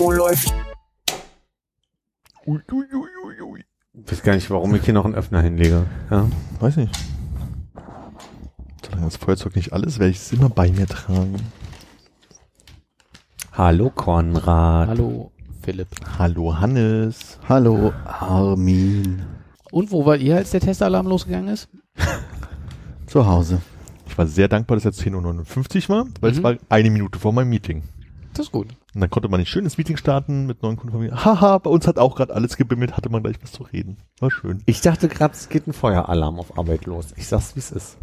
Oh, läuft. Ui, ui, ui, ui. Ich weiß gar nicht, warum ich hier noch einen Öffner hinlege. Ja. Weiß nicht. Solange das Feuerzeug nicht alles, werde ich es immer bei mir tragen. Hallo Konrad. Hallo, Philipp. Hallo Hannes. Hallo Armin. Und wo wart ihr, als der Testalarm losgegangen ist? Zu Hause. Ich war sehr dankbar, dass es 10.59 Uhr war, weil es Mhm. war eine Minute vor meinem Meeting. Das ist gut. Und dann konnte man ein schönes Meeting starten mit neuen Kunden von mir. Haha, bei uns hat auch gerade alles gebimmelt, hatte man gleich was zu reden. War schön. Ich dachte gerade, es geht ein Feueralarm auf Arbeit los. Ich sag's, wie es ist.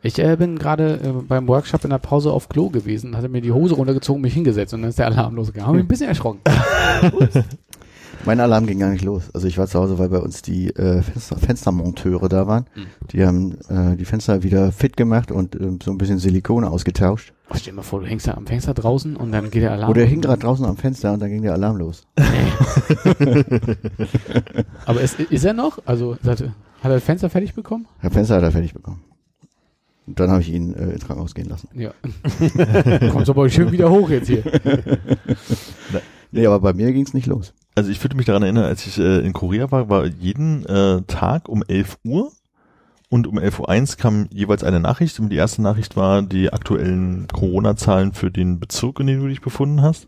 Ich äh, bin gerade äh, beim Workshop in der Pause auf Klo gewesen, hatte mir die Hose runtergezogen, mich hingesetzt und dann ist der Alarm losgegangen. Hab mich ein bisschen erschrocken. Mein Alarm ging gar nicht los. Also ich war zu Hause, weil bei uns die äh, Fenster, Fenstermonteure da waren. Die haben äh, die Fenster wieder fit gemacht und ähm, so ein bisschen Silikon ausgetauscht. Oh, stell dir mal vor, du hängst da am Fenster draußen und dann geht der Alarm. Oder er hing gerade draußen am Fenster und dann ging der Alarm los. Aber ist, ist er noch? Also hat, er das Fenster fertig bekommen? Der Fenster hat er fertig bekommen. Und dann habe ich ihn äh, ins Krankenhaus gehen lassen. Ja. Kommt aber schön wieder hoch jetzt hier. Nee, aber bei mir ging's nicht los. Also ich fühlte mich daran erinnern, als ich äh, in Korea war, war jeden äh, Tag um 11 Uhr und um 11.01 Uhr kam jeweils eine Nachricht. Und die erste Nachricht war die aktuellen Corona-Zahlen für den Bezirk, in dem du dich befunden hast.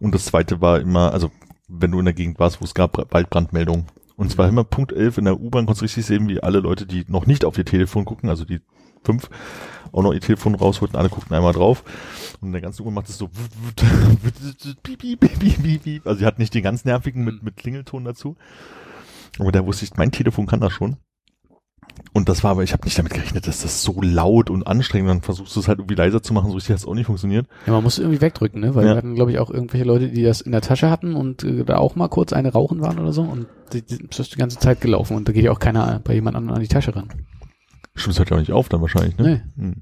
Und das zweite war immer, also wenn du in der Gegend warst, wo es gab, Waldbrandmeldungen. Und es war immer Punkt 11 in der U-Bahn, konntest du richtig sehen, wie alle Leute, die noch nicht auf ihr Telefon gucken, also die fünf, auch noch ihr Telefon rausholten, alle guckten einmal drauf. Und der ganze U-Bahn macht es so. Also sie hat nicht den ganz nervigen mit, mit Klingelton dazu. Aber da wusste ich, mein Telefon kann das schon. Und das war aber, ich habe nicht damit gerechnet, dass das so laut und anstrengend, dann versuchst du es halt irgendwie leiser zu machen, so richtig hat es auch nicht funktioniert. Ja, man muss irgendwie wegdrücken, ne? Weil Ja. wir hatten, glaube ich, auch irgendwelche Leute, die das in der Tasche hatten und äh, da auch mal kurz eine rauchen waren oder so und die, die, das ist die ganze Zeit gelaufen und da geht ja auch keiner bei jemand anderem an die Tasche ran. Stimmt, es hört ja auch nicht auf dann wahrscheinlich, ne? Nee. Hm.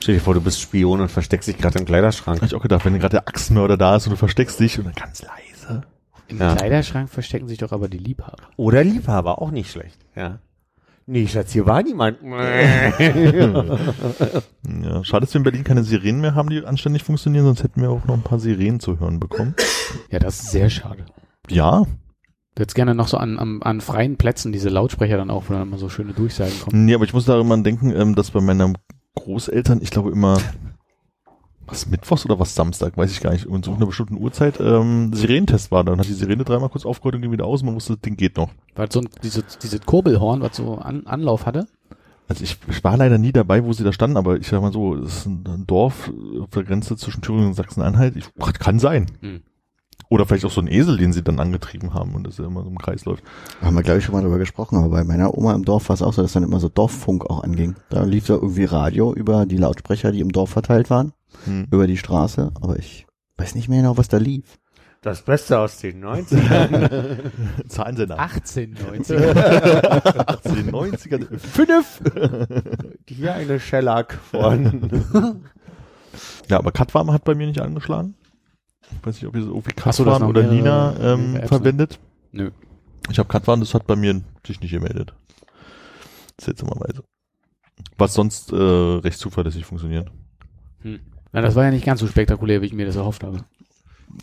Stell dir vor, du bist Spion und versteckst dich gerade im Kleiderschrank. Hab ich auch gedacht, wenn gerade der Axtmörder da ist und du versteckst dich und dann ganz leise. Im Ja. Kleiderschrank verstecken sich doch aber die Liebhaber. Oder Liebhaber, auch nicht schlecht. Ja. Nee, Schatz, hier war niemand. Ja, schade, dass wir in Berlin keine Sirenen mehr haben, die anständig funktionieren, sonst hätten wir auch noch ein paar Sirenen zu hören bekommen. Ja, das ist sehr schade. Ja, Du hättest gerne noch so an, an, an freien Plätzen diese Lautsprecher dann auch, wo dann immer so schöne Durchsagen kommen. nee, aber ich muss daran denken, ähm, dass bei meinen Großeltern, ich glaube immer, was Mittwochs oder was Samstag, weiß ich gar nicht, und zu einer bestimmten Uhrzeit ähm, Sirenentest war. Dann hat die Sirene dreimal kurz aufgehört und ging wieder aus und man wusste, das Ding geht noch. Weil so ein, diese, diese Kurbelhorn, was so an, Anlauf hatte. Also ich, ich war leider nie dabei, wo sie da standen, aber ich sag mal so, es ist ein, Dorf auf der Grenze zwischen Thüringen und Sachsen-Anhalt. Kann sein. Hm. Oder vielleicht auch so ein Esel, den sie dann angetrieben haben und das ja immer so im Kreis läuft. Haben wir, glaube ich, schon mal drüber gesprochen, aber bei meiner Oma im Dorf war es auch so, dass dann immer so Dorffunk auch anging. Da lief da irgendwie Radio über die Lautsprecher, die im Dorf verteilt waren, Hm. über die Straße, aber ich weiß nicht mehr genau, was da lief. Das Beste aus den 90ern. Zahlensender. 1890. 18, 90er. Fünf! Hier eine Shellac von. Ja, aber Katwarm hat bei mir nicht angeschlagen. Ich weiß nicht, ob ihr so irgendwie Katwarm noch oder Nina ähm, mehrere Apps, verwendet. Nö. Ich habe Katwarm, das hat bei mir sich nicht gemeldet. Seltsamerweise. Was sonst äh, recht zuverlässig funktioniert. Hm. Na, das war ja nicht ganz so spektakulär, wie ich mir das erhofft habe.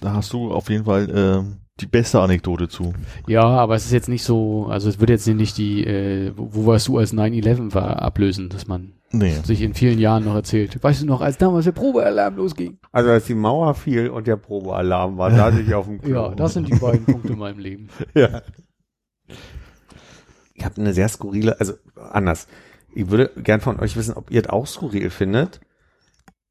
Da hast du auf jeden Fall äh, die beste Anekdote zu. Ja, aber es ist jetzt nicht so, also es wird jetzt nicht die, äh, wo wo warst du als 9-11 war, ablösen, dass man Nee. sich in vielen Jahren noch erzählt. Weißt du noch, als damals der Probealarm losging? Also als die Mauer fiel und der Probealarm war, da ich auf dem Klo. Ja, das sind die beiden Punkte in meinem Leben. Ja. Ich habe eine sehr skurrile, also anders. Ich würde gern von euch wissen, ob ihr es auch skurril findet.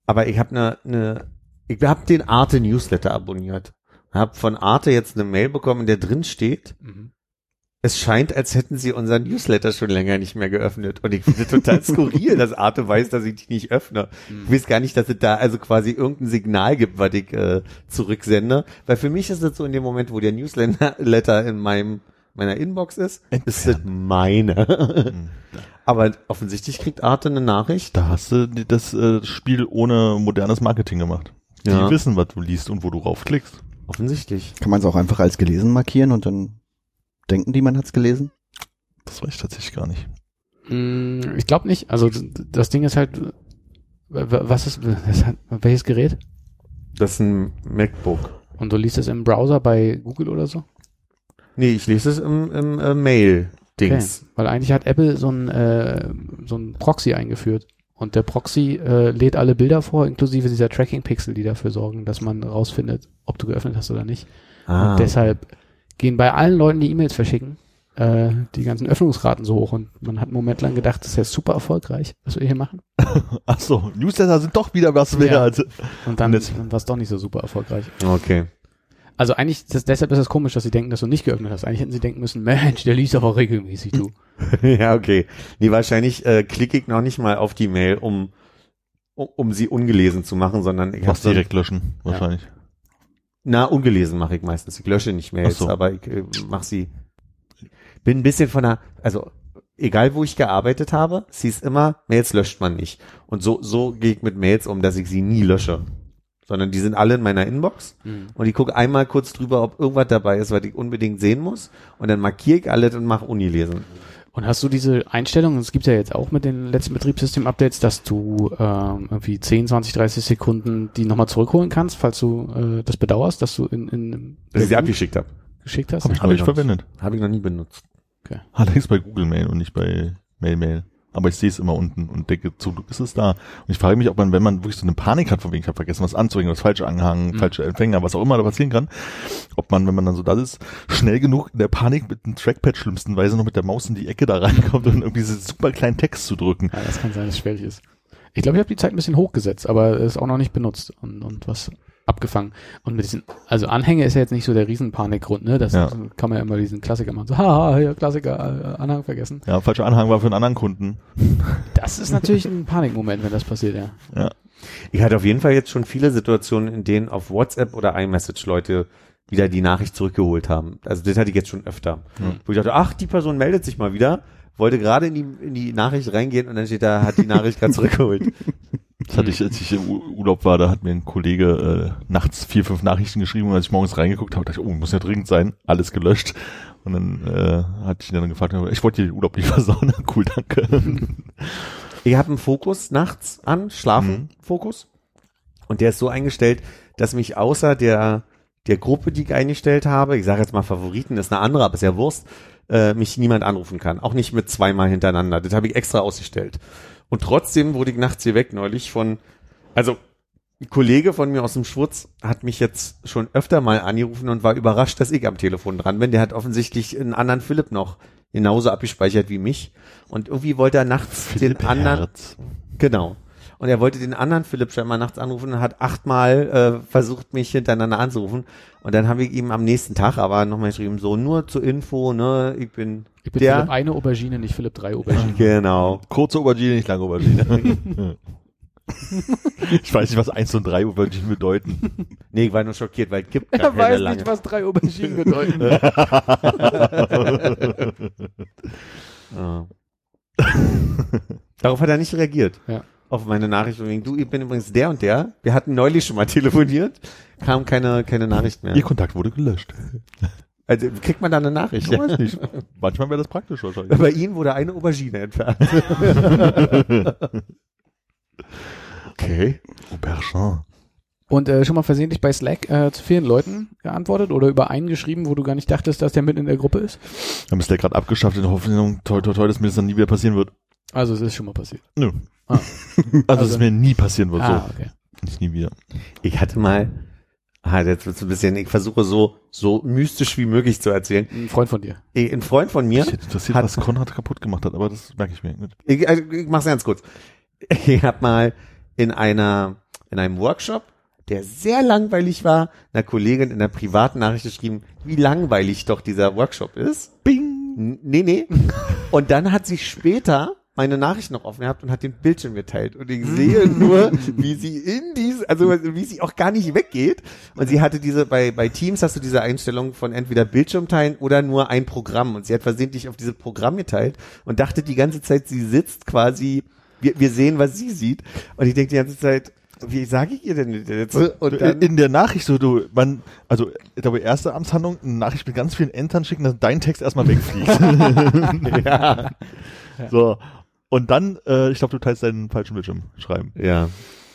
Aber ich habe eine, eine, ich habe den Arte Newsletter abonniert. Habe von Arte jetzt eine Mail bekommen, in der drin steht, Mhm. Es scheint, als hätten sie unseren Newsletter schon länger nicht mehr geöffnet. Und ich finde total skurril, dass Arte weiß, dass ich die nicht öffne. Ich weiß gar nicht, dass es da also quasi irgendein Signal gibt, was ich äh, zurücksende. Weil für mich ist es so in dem Moment, wo der Newsletter in meinem meiner Inbox ist, ist es meine. Aber offensichtlich kriegt Arte eine Nachricht. Da hast du das äh, Spiel ohne modernes Marketing gemacht. Die Ja. wissen, was du liest und wo du raufklickst. Offensichtlich. Kann man es auch einfach als gelesen markieren und dann denken die, man hat's gelesen? Das weiß ich tatsächlich gar nicht. Mm, Ich glaube nicht. Also das Ding ist halt, was ist, hat, welches Gerät? Das ist ein MacBook. Und du liest es im Browser bei Google oder so? Nee, ich lese es im, im äh, Mail-Dings. Weil eigentlich hat Apple so ein, äh, so ein Proxy eingeführt. Und der Proxy äh, lädt alle Bilder vor, inklusive dieser Tracking-Pixel, die dafür sorgen, dass man rausfindet, ob du geöffnet hast oder nicht. Ah. Und deshalb gehen bei allen Leuten, die E-Mails verschicken, äh, die ganzen Öffnungsraten so hoch. Und man hat einen Moment lang gedacht, das ist ja super erfolgreich, was wir hier machen. Ach so, Newsletter sind doch wieder was Ja. wert. Und dann, Und jetzt- dann war es doch nicht so super erfolgreich. Okay. Also eigentlich, das, deshalb ist es komisch, dass sie denken, dass du nicht geöffnet hast. Eigentlich hätten sie denken müssen, Mensch, der liest aber regelmäßig, du. ja, okay. Nee, wahrscheinlich äh, klicke ich noch nicht mal auf die Mail, um, um, um sie ungelesen zu machen, sondern ich habe direkt löschen, wahrscheinlich. Na, ungelesen mache ich meistens. Ich lösche nicht Mails, Ach so. aber ich äh, mache sie. Bin ein bisschen von der, also egal wo ich gearbeitet habe, sie ist immer, Mails löscht man nicht. Und so, so gehe ich mit Mails um, dass ich sie nie lösche. Sondern die sind alle in meiner Inbox und ich gucke einmal kurz drüber, ob irgendwas dabei ist, was ich unbedingt sehen muss. Und dann markiere ich alles und mache Unilesen. Und hast du diese Einstellung, es gibt ja jetzt auch mit den letzten Betriebssystem-Updates, dass du ähm, irgendwie 10, 20, 30 Sekunden die nochmal zurückholen kannst, falls du äh, das bedauerst, dass du in, in Dass ich sie abgeschickt habe. geschickt hast? Habe ich Hab ich verwendet. Habe ich noch nie benutzt. Allerdings bei Google Mail und nicht bei Mail Mail. Aber ich sehe es immer unten und denke, zum Glück ist es da. Und ich frage mich, ob man, wenn man wirklich so eine Panik hat, von wegen, ich habe vergessen, was anzuhängen, was falsch angehangen, Mhm. falsche Empfänger, was auch immer da passieren kann, ob man, wenn man dann so da ist, schnell genug in der Panik mit einem Trackpad schlimmstenweise noch mit der Maus in die Ecke da reinkommt und irgendwie diesen super kleinen Text zu drücken. Ja, das kann sein, dass es schwierig ist. Ich glaube, ich habe die Zeit ein bisschen hochgesetzt, aber es ist auch noch nicht benutzt und, und was abgefangen. Und mit diesen, also Anhänge ist ja jetzt nicht so der Riesenpanikgrund, ne? Das Ja. kann man ja immer diesen Klassiker machen. So, haha, hier, Klassiker, äh, Anhang vergessen. Ja, falscher Anhang war für einen anderen Kunden. Das ist natürlich ein Panikmoment, wenn das passiert, ja. Ja. Ich hatte auf jeden Fall jetzt schon viele Situationen, in denen auf WhatsApp oder iMessage Leute wieder die Nachricht zurückgeholt haben. Also das hatte ich jetzt schon öfter. Wo ich dachte, ach, die Person meldet sich mal wieder, wollte gerade in die, in die Nachricht reingehen und dann steht da, hat die Nachricht gerade zurückgeholt. Das hatte ich, als ich im Urlaub war, da hat mir ein Kollege äh, nachts vier, fünf Nachrichten geschrieben und als ich morgens reingeguckt habe, dachte ich, oh, muss ja dringend sein, alles gelöscht. Und dann äh, hatte ich ihn dann gefragt, ich wollte dir den Urlaub nicht versauen. cool, danke. Ich habe einen Fokus nachts an, Schlafen-Fokus. Und der ist so eingestellt, dass mich außer der, der Gruppe, die ich eingestellt habe, ich sage jetzt mal Favoriten, ist eine andere, aber ist ja Wurst, äh, mich niemand anrufen kann. Auch nicht mit zweimal hintereinander. Das habe ich extra ausgestellt. Und trotzdem wurde ich nachts hier weg neulich von, also ein Kollege von mir aus dem Schwurz hat mich jetzt schon öfter mal angerufen und war überrascht, dass ich am Telefon dran bin. Der hat offensichtlich einen anderen Philipp noch genauso abgespeichert wie mich. Und irgendwie wollte er nachts den anderen, Herz. Genau. Und er wollte den anderen Philipp scheinbar nachts anrufen und hat achtmal äh, versucht, mich hintereinander anzurufen. Und dann habe ich ihm am nächsten Tag aber nochmal geschrieben, so nur zur Info, ne, ich bin, Ich bin der. Philipp eine Aubergine, nicht Philipp drei Auberginen. Genau. Kurze Aubergine, nicht lange Aubergine. ich weiß nicht, was eins und drei Auberginen bedeuten. Nee, ich war nur schockiert, weil es gibt gar Er keine weiß lange. nicht, was drei Auberginen bedeuten. Darauf hat er nicht reagiert. Ja. Auf meine Nachricht wegen, du, ich bin übrigens der und der. Wir hatten neulich schon mal telefoniert, kam keine, keine Nachricht mehr. Ihr Kontakt wurde gelöscht. Also kriegt man da eine Nachricht? Ich weiß nicht. Manchmal wäre das praktisch wahrscheinlich. Bei Ihnen wurde eine Aubergine entfernt. okay. Aubergine. Und äh, schon mal versehentlich bei Slack äh, zu vielen Leuten geantwortet oder über einen geschrieben, wo du gar nicht dachtest, dass der mit in der Gruppe ist? Dann ist der gerade abgeschafft in der Hoffnung, toi, toi, toi, dass mir das dann nie wieder passieren wird. Also es ist schon mal passiert. Nö. Ah. Also, dass Also- es mir nie passieren wird. Ah, So. okay. Nicht nie wieder. Ich hatte mal, ah, jetzt wird's ein bisschen, ich versuche so, so mystisch wie möglich zu erzählen. Ein Freund von dir. Eh, Ein Freund von mir, Mich hätte interessiert, Hat- was Konrad kaputt gemacht hat, aber das merke ich mir nicht. ich, also ich mach's ganz kurz. Ich habe mal in einer, in einem Workshop, der sehr langweilig war, einer Kollegin in einer privaten Nachricht geschrieben, wie langweilig doch dieser Workshop ist. Bing! N- Nee, nee. Und dann hat sie später meine Nachricht noch offen gehabt und hat den Bildschirm geteilt. Und ich sehe nur, wie sie in diese, also wie sie auch gar nicht weggeht. Und sie hatte diese, bei, bei Teams hast du diese Einstellung von entweder Bildschirm teilen oder nur ein Programm. Und sie hat versehentlich auf dieses Programm geteilt und dachte die ganze Zeit, sie sitzt quasi, wir, wir sehen, was sie sieht. Und ich denke die ganze Zeit, wie sage ich ihr denn jetzt? Und dann, in der Nachricht so, du, man, also, ich glaube, erste Amtshandlung, eine Nachricht mit ganz vielen Entern schicken, dass dein Text erstmal wegfliegt. ja, so. Und dann, äh, ich glaube, du teilst deinen falschen Bildschirm schreiben. ja,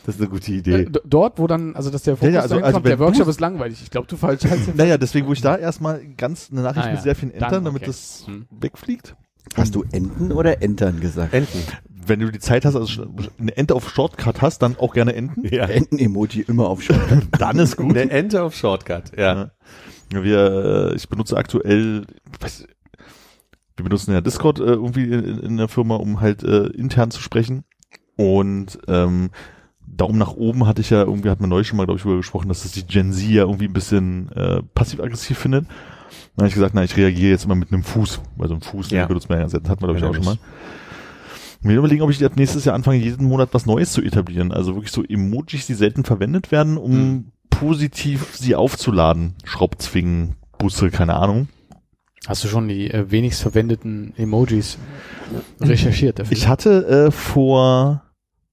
das ist eine gute Äh, Idee. d- dort, wo dann, also dass der Fokus Ja, ja, also- also kommt, der Workshop ist langweilig. Ich glaube, du falsch heißt Naja, deswegen, wo ich da erstmal ganz eine Nachricht Ah, mit ja. sehr vielen Dann, Entern, damit okay. das Hm. wegfliegt. Hast du Enten oder Entern gesagt? Enten. Wenn du die Zeit hast, also eine Ente auf Shortcut hast, dann auch gerne Enten. Ja. Enten-Emoji immer auf Shortcut. Dann ist gut. Eine Ente auf Shortcut, ja. Ja. Wir, äh, ich benutze aktuell, weiß, wir benutzen ja Discord äh, irgendwie in, in der Firma, um halt äh, intern zu sprechen. Und ähm, Daumen nach oben hatte ich ja irgendwie, hat man neulich schon mal, glaube ich, darüber gesprochen, dass das die Gen Z ja irgendwie ein bisschen äh, passiv-aggressiv findet. Dann habe ich gesagt, na, ich reagiere jetzt immer mit einem Fuß, weil so ein Fuß, Ja. den benutzt man ja ganz selten, hatten wir, glaube ich, auch schon mal. Und wir überlegen, ob ich jetzt nächstes Jahr anfange, jeden Monat was Neues zu etablieren. Also wirklich so Emojis, die selten verwendet werden, um Hm. positiv sie aufzuladen. Schraubzwingen, Busse, keine Ahnung. Hast du schon die äh, wenigst verwendeten Emojis recherchiert dafür? Ich hatte äh, vor,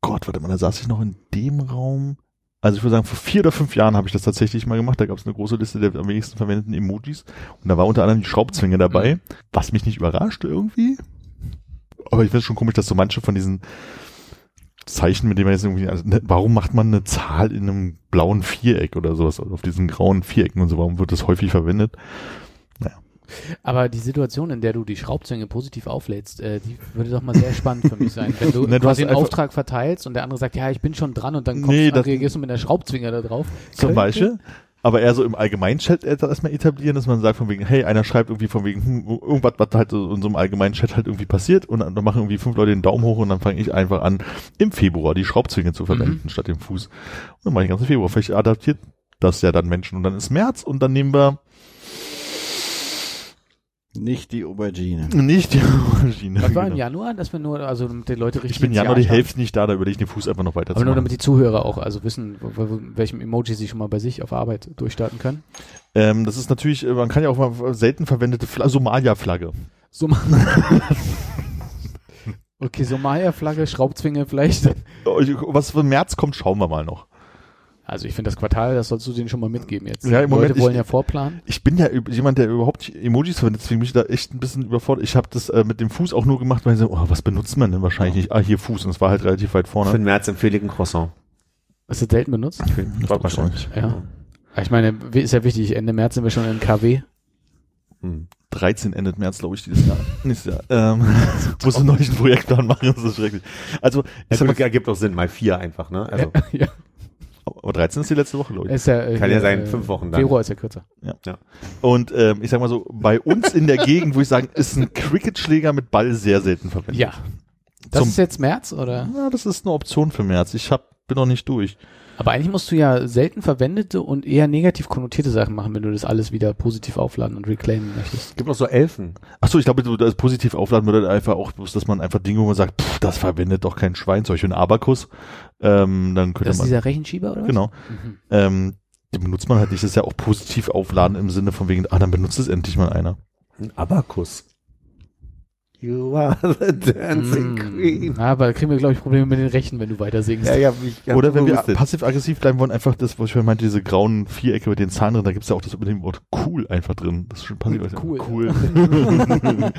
Gott, warte mal, da saß ich noch in dem Raum. Also ich würde sagen, vor vier oder fünf Jahren habe ich das tatsächlich mal gemacht. Da gab es eine große Liste der am wenigsten verwendeten Emojis. Und da war unter anderem die Schraubzwinge dabei, was mich nicht überrascht irgendwie. Aber ich finde es schon komisch, dass so manche von diesen Zeichen, mit denen man jetzt irgendwie, also, ne, warum macht man eine Zahl in einem blauen Viereck oder sowas, auf diesen grauen Vierecken und so, warum wird das häufig verwendet? Aber die Situation, in der du die Schraubzwinge positiv auflädst, äh, die würde doch mal sehr spannend für mich sein. Wenn du Ne, du quasi einen Auftrag verteilst und der andere sagt, ja, ich bin schon dran und dann kommst Nee, du, reagierst du mit der Schraubzwinge da drauf. Zum Könnte- Beispiel. Aber eher so im Allgemeinchat erstmal etablieren, dass man sagt von wegen, hey, einer schreibt irgendwie von wegen, hm, irgendwas, was halt so in so einem allgemeinen Chat halt irgendwie passiert und dann machen irgendwie fünf Leute den Daumen hoch und dann fange ich einfach an, im Februar die Schraubzwinge zu verwenden statt dem Fuß. Und dann mache ich den ganzen Februar. Vielleicht adaptiert das ja dann Menschen und dann ist März und dann nehmen wir Nicht die Aubergine. nicht die Maschine. Was war im Genau. Januar, dass wir nur, also damit die Leute richtig Ich bin Januar die? Hälfte nicht da, da überlege ich den Fuß einfach noch weiter Aber zu nur damit die Zuhörer auch also wissen, welchem Emoji sie schon mal bei sich auf Arbeit durchstarten können. Ähm, das ist natürlich, äh, man kann ja auch mal selten verwendete Fla Somalia-Flagge. So Okay, Somalia-Flagge, Schraubzwinge vielleicht. Was für März kommt, schauen wir mal noch. Also ich finde das Quartal, das sollst du denen schon mal mitgeben jetzt. Ja, im Die Leute Moment, wollen ich- ja vorplanen. Ich bin ja jemand, der überhaupt nicht Emojis verwendet, deswegen bin ich da echt ein bisschen überfordert. Ich habe das äh, mit dem Fuß auch nur gemacht, weil ich so, oh, was benutzt man denn wahrscheinlich nicht? Ah, hier Fuß. Und es war halt relativ weit Für vorne. den März empfehle ich ein Croissant. Ist das selten benutzt? Wahrscheinlich. Ja. Ich meine, ist ja wichtig, Ende März sind wir schon in KW. Hm. 13 endet März, glaube ich, dieses Jahr. Nächstes Jahr. Ähm, muss einen neuen Projektplan machen, das ist schrecklich. Also, ich sag mal, ergibt auch Sinn, mal vier einfach, ne? Also, ja, aber 13 ist die letzte Woche, glaube ich. ist ja, äh, Kann ja sein, äh, fünf Wochen dann. Februar ist ja kürzer. Und ähm, ich sag mal so, bei uns in der Gegend, wo ich sagen, ist ein Cricketschläger mit Ball sehr selten verwendet. Ja. Das Zum- ist jetzt März, oder? Ja, das ist eine Option für März. Ich hab, bin noch nicht durch. Aber eigentlich musst du ja selten verwendete und eher negativ konnotierte Sachen machen, wenn du das alles wieder positiv aufladen und reclaimen möchtest. gibt noch so Elfen. Ach so, ich glaube, das positiv aufladen würde einfach auch, bloß, dass man einfach Dinge, wo man sagt, pff, das verwendet doch kein Schwein, solche ein Abakus. Ähm, dann könnte Das ist man, dieser Rechenschieber, oder was? genau, Mhm. ähm, den benutzt man halt nicht. Das ist ja auch positiv aufladen im Sinne von wegen, ah, dann benutzt es endlich mal einer. Ein Abakus. You are the dancing Mm. queen. Aber da kriegen wir, glaube ich, Probleme mit den Rechten, wenn du weiter singst. Ja, ja, Oder wenn wir passiv-aggressiv bleiben wollen, einfach das, was ich vorhin meinte, diese grauen Vierecke mit den Zahlen drin, da gibt's ja auch das mit dem Wort cool einfach drin. Das ist schon passiv Cool. Cool.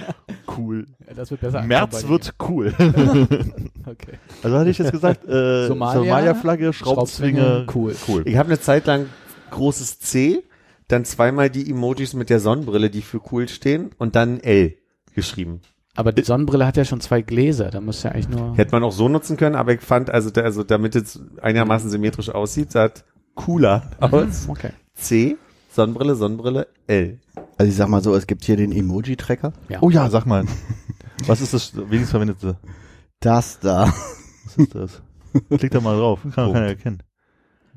cool. Ja, das wird besser. März wird cool. Okay. Also hatte ich jetzt gesagt, äh, Somalia, Somalia-Flagge, Schraubzwinge, cool. cool. Ich habe eine Zeit lang großes C, dann zweimal die Emojis mit der Sonnenbrille, die für cool stehen, und dann L geschrieben. Aber die Sonnenbrille hat ja schon zwei Gläser, da muss ja eigentlich nur. Hätte man auch so nutzen können, aber ich fand, also, da, also damit es einigermaßen symmetrisch aussieht, sah cooler aus. Okay. C, Sonnenbrille, Sonnenbrille, L. Also ich sag mal so, es gibt hier den Emoji-Tracker. Ja. Oh ja, sag mal. Was ist das wenigstens verwendete? Das da. Was ist das? Klick da mal drauf, kann man keiner erkennen.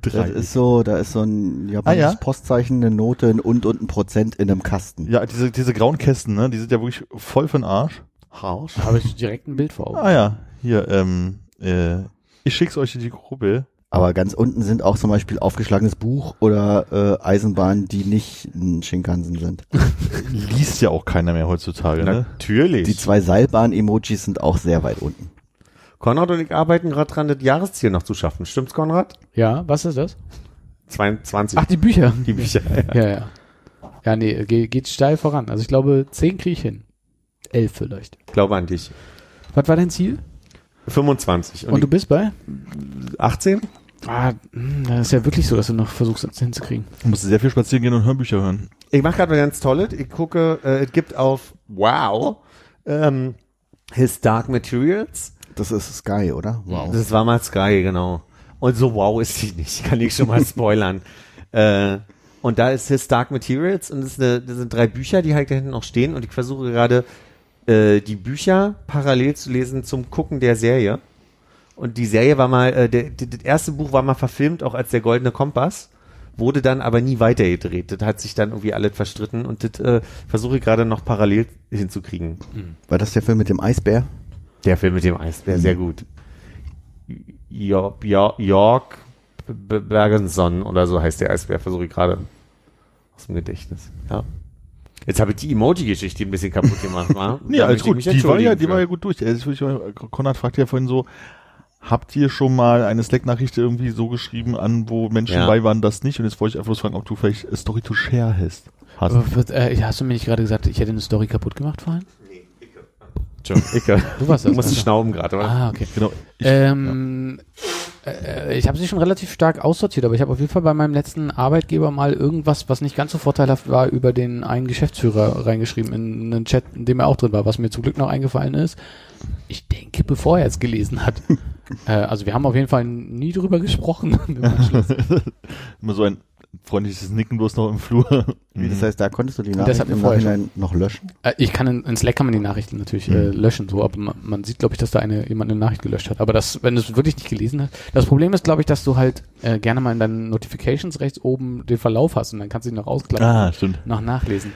Das ist so, da ist so ein japanisches Ah, ja? Postzeichen, eine Note, ein und und ein Prozent in einem Kasten. Ja, diese, diese grauen Kästen, ne, die sind ja wirklich voll für den Arsch. Harsch. Da habe ich direkt ein Bild vor Augen. Ah ja, hier, ähm, äh, ich schick's euch in die Gruppe. Aber ganz unten sind auch zum Beispiel aufgeschlagenes Buch oder äh, Eisenbahnen, die nicht ein Shinkansen sind. Liest ja auch keiner mehr heutzutage, ne? Natürlich. Die zwei Seilbahn-Emojis sind auch sehr weit unten. Konrad und ich arbeiten gerade dran, das Jahresziel noch zu schaffen. Stimmt's, Konrad? Ja, was ist das? 22. Ach, die Bücher. die Bücher. Ja. Ja, ja. Ja, nee, geht, geht steil voran. Also ich glaube, zehn kriege ich hin. Elf vielleicht. Ich glaube an dich. Was war dein Ziel? 25. Und, Und, du bist bei? die 18? Ah, mh, das ist ja wirklich so, dass du noch versuchst, das hinzukriegen. Du musst sehr viel spazieren gehen und Hörbücher hören. Ich mache gerade was ganz Tolles. Ich gucke, äh, es gibt auf Wow ähm, His Dark Materials. Das ist Sky, oder? Wow. Das war mal Sky, genau. Und so wow ist die nicht, kann ich schon mal spoilern. äh, und da ist His Dark Materials und das, eine, das sind drei Bücher, die halt da hinten noch stehen und ich versuche gerade äh, die Bücher parallel zu lesen zum Gucken der Serie. Und die Serie war mal, äh, der, der, das erste Buch war mal verfilmt, auch als der Goldene Kompass, wurde dann aber nie weitergedreht. Das hat sich dann irgendwie alles verstritten und das äh, versuche ich gerade noch parallel hinzukriegen. War das der Film mit dem Eisbär? Der Film mit dem Eisbär, sehr gut. York, Bergenson oder so heißt der Eisbär, versuche ich gerade aus dem Gedächtnis. Ja. Jetzt habe ich die Emoji-Geschichte ein bisschen kaputt gemacht, wa? Nee, alles gut. Die war ja, die war ja gut durch. Also, ich, Konrad fragt ja vorhin so, habt ihr schon mal eine Slack-Nachricht irgendwie so geschrieben an, wo Menschen Ja. bei waren, das nicht? Und jetzt wollte ich einfach fragen, ob du vielleicht a Story to Share hast. hast. Aber wird, äh, hast du mir nicht gerade gesagt, ich hätte eine Story kaputt gemacht vorhin? Ich, äh, Du warst du das. musst also. schnauben gerade, oder? Ah, okay. Genau. Ich, Ähm, äh, ich habe sie schon relativ stark aussortiert, aber ich habe auf jeden Fall bei meinem letzten Arbeitgeber mal irgendwas, was nicht ganz so vorteilhaft war, über den einen Geschäftsführer reingeschrieben in einen Chat, in dem er auch drin war, was mir zum Glück noch eingefallen ist. Ich denke, bevor er es gelesen hat. äh, also wir haben auf jeden Fall nie drüber gesprochen immer so ein freundliches Nicken bloß noch im Flur. Wie, das heißt, da konntest du die das Nachricht hatten wir im vorher Nachhinein noch löschen? Äh, ich kann in, in Slack kann man die Nachrichten natürlich äh, löschen, so, aber man, man sieht, glaube ich, dass da eine jemand eine Nachricht gelöscht hat. Aber das, wenn du es wirklich nicht gelesen hast, das Problem ist, glaube ich, dass du halt äh, gerne mal in deinen Notifications rechts oben den Verlauf hast und dann kannst du ihn noch ausklappen ah, stimmt. und noch nachlesen.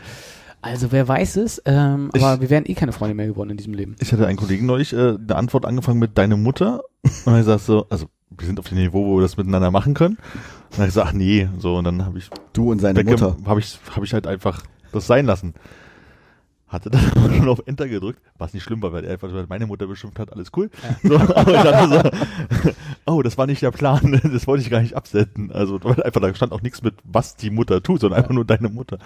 Also wer weiß es, ähm, Ich- aber wir wären eh keine Freunde mehr geworden in diesem Leben. Ich hatte einen Kollegen neulich äh, eine Antwort angefangen mit deine Mutter und er sagt so, also wir sind auf dem Niveau, wo wir das miteinander machen können. Und dann hab ich gesagt, ach nee, so und dann habe ich Du und seine Mutter. habe ich habe ich halt einfach das sein lassen. Hatte dann aber schon auf Enter gedrückt, was nicht schlimm war, weil er einfach meine Mutter beschimpft hat, alles cool. So, aber dann so, oh, das war nicht der Plan, das wollte ich gar nicht absenden. Also weil einfach da stand auch nichts mit, was die Mutter tut, sondern einfach nur deine Mutter.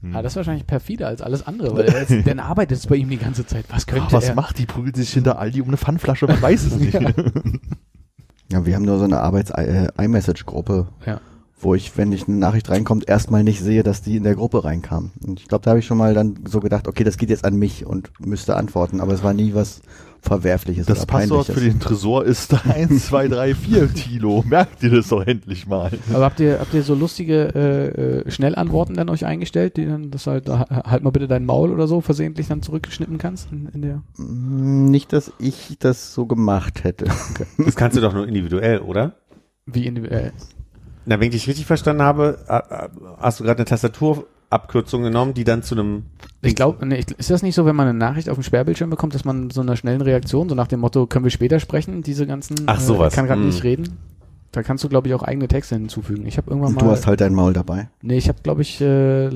Hm. Ah, das ist wahrscheinlich perfider als alles andere, weil er jetzt, dann arbeitet es bei ihm die ganze Zeit. Was könnte Ach, was er? macht die? Prügelt sich hinter Aldi um eine Pfandflasche, man weiß es nicht. Ja, wir haben nur so eine Arbeits-iMessage-Gruppe, Ja. Wo ich, wenn ich eine Nachricht reinkommt, erstmal nicht sehe, dass die in der Gruppe reinkam. Und ich glaube, da habe ich schon mal dann so gedacht, okay, das geht jetzt an mich und müsste antworten, aber es war nie was Verwerfliches Das oder Passwort Peinliches. für den Tresor ist 1, 2, 3, 4, Tilo. Merkt ihr das doch endlich mal. Aber habt ihr, habt ihr so lustige äh, äh, Schnellantworten dann euch eingestellt, die dann, das halt, halt mal bitte dein Maul oder so versehentlich dann zurückgeschnitten kannst in, in der Mm, Nicht, dass ich das so gemacht hätte. Das kannst du doch nur individuell, oder? wie individuell. Na, wenn ich dich richtig verstanden habe, äh, äh, hast du gerade eine Tastaturabkürzung genommen, die dann zu einem Ich glaube, nee, ich- ist das nicht so, wenn man eine Nachricht auf dem Sperrbildschirm bekommt, dass man so einer schnellen Reaktion, so nach dem Motto, können wir später sprechen, diese ganzen, Ach, sowas. ich kann gerade Hm. nicht reden. Da kannst du, glaube ich, auch eigene Texte hinzufügen. Ich habe irgendwann Und mal, du hast halt dein Maul dabei. nee, ich habe, glaube ich, äh,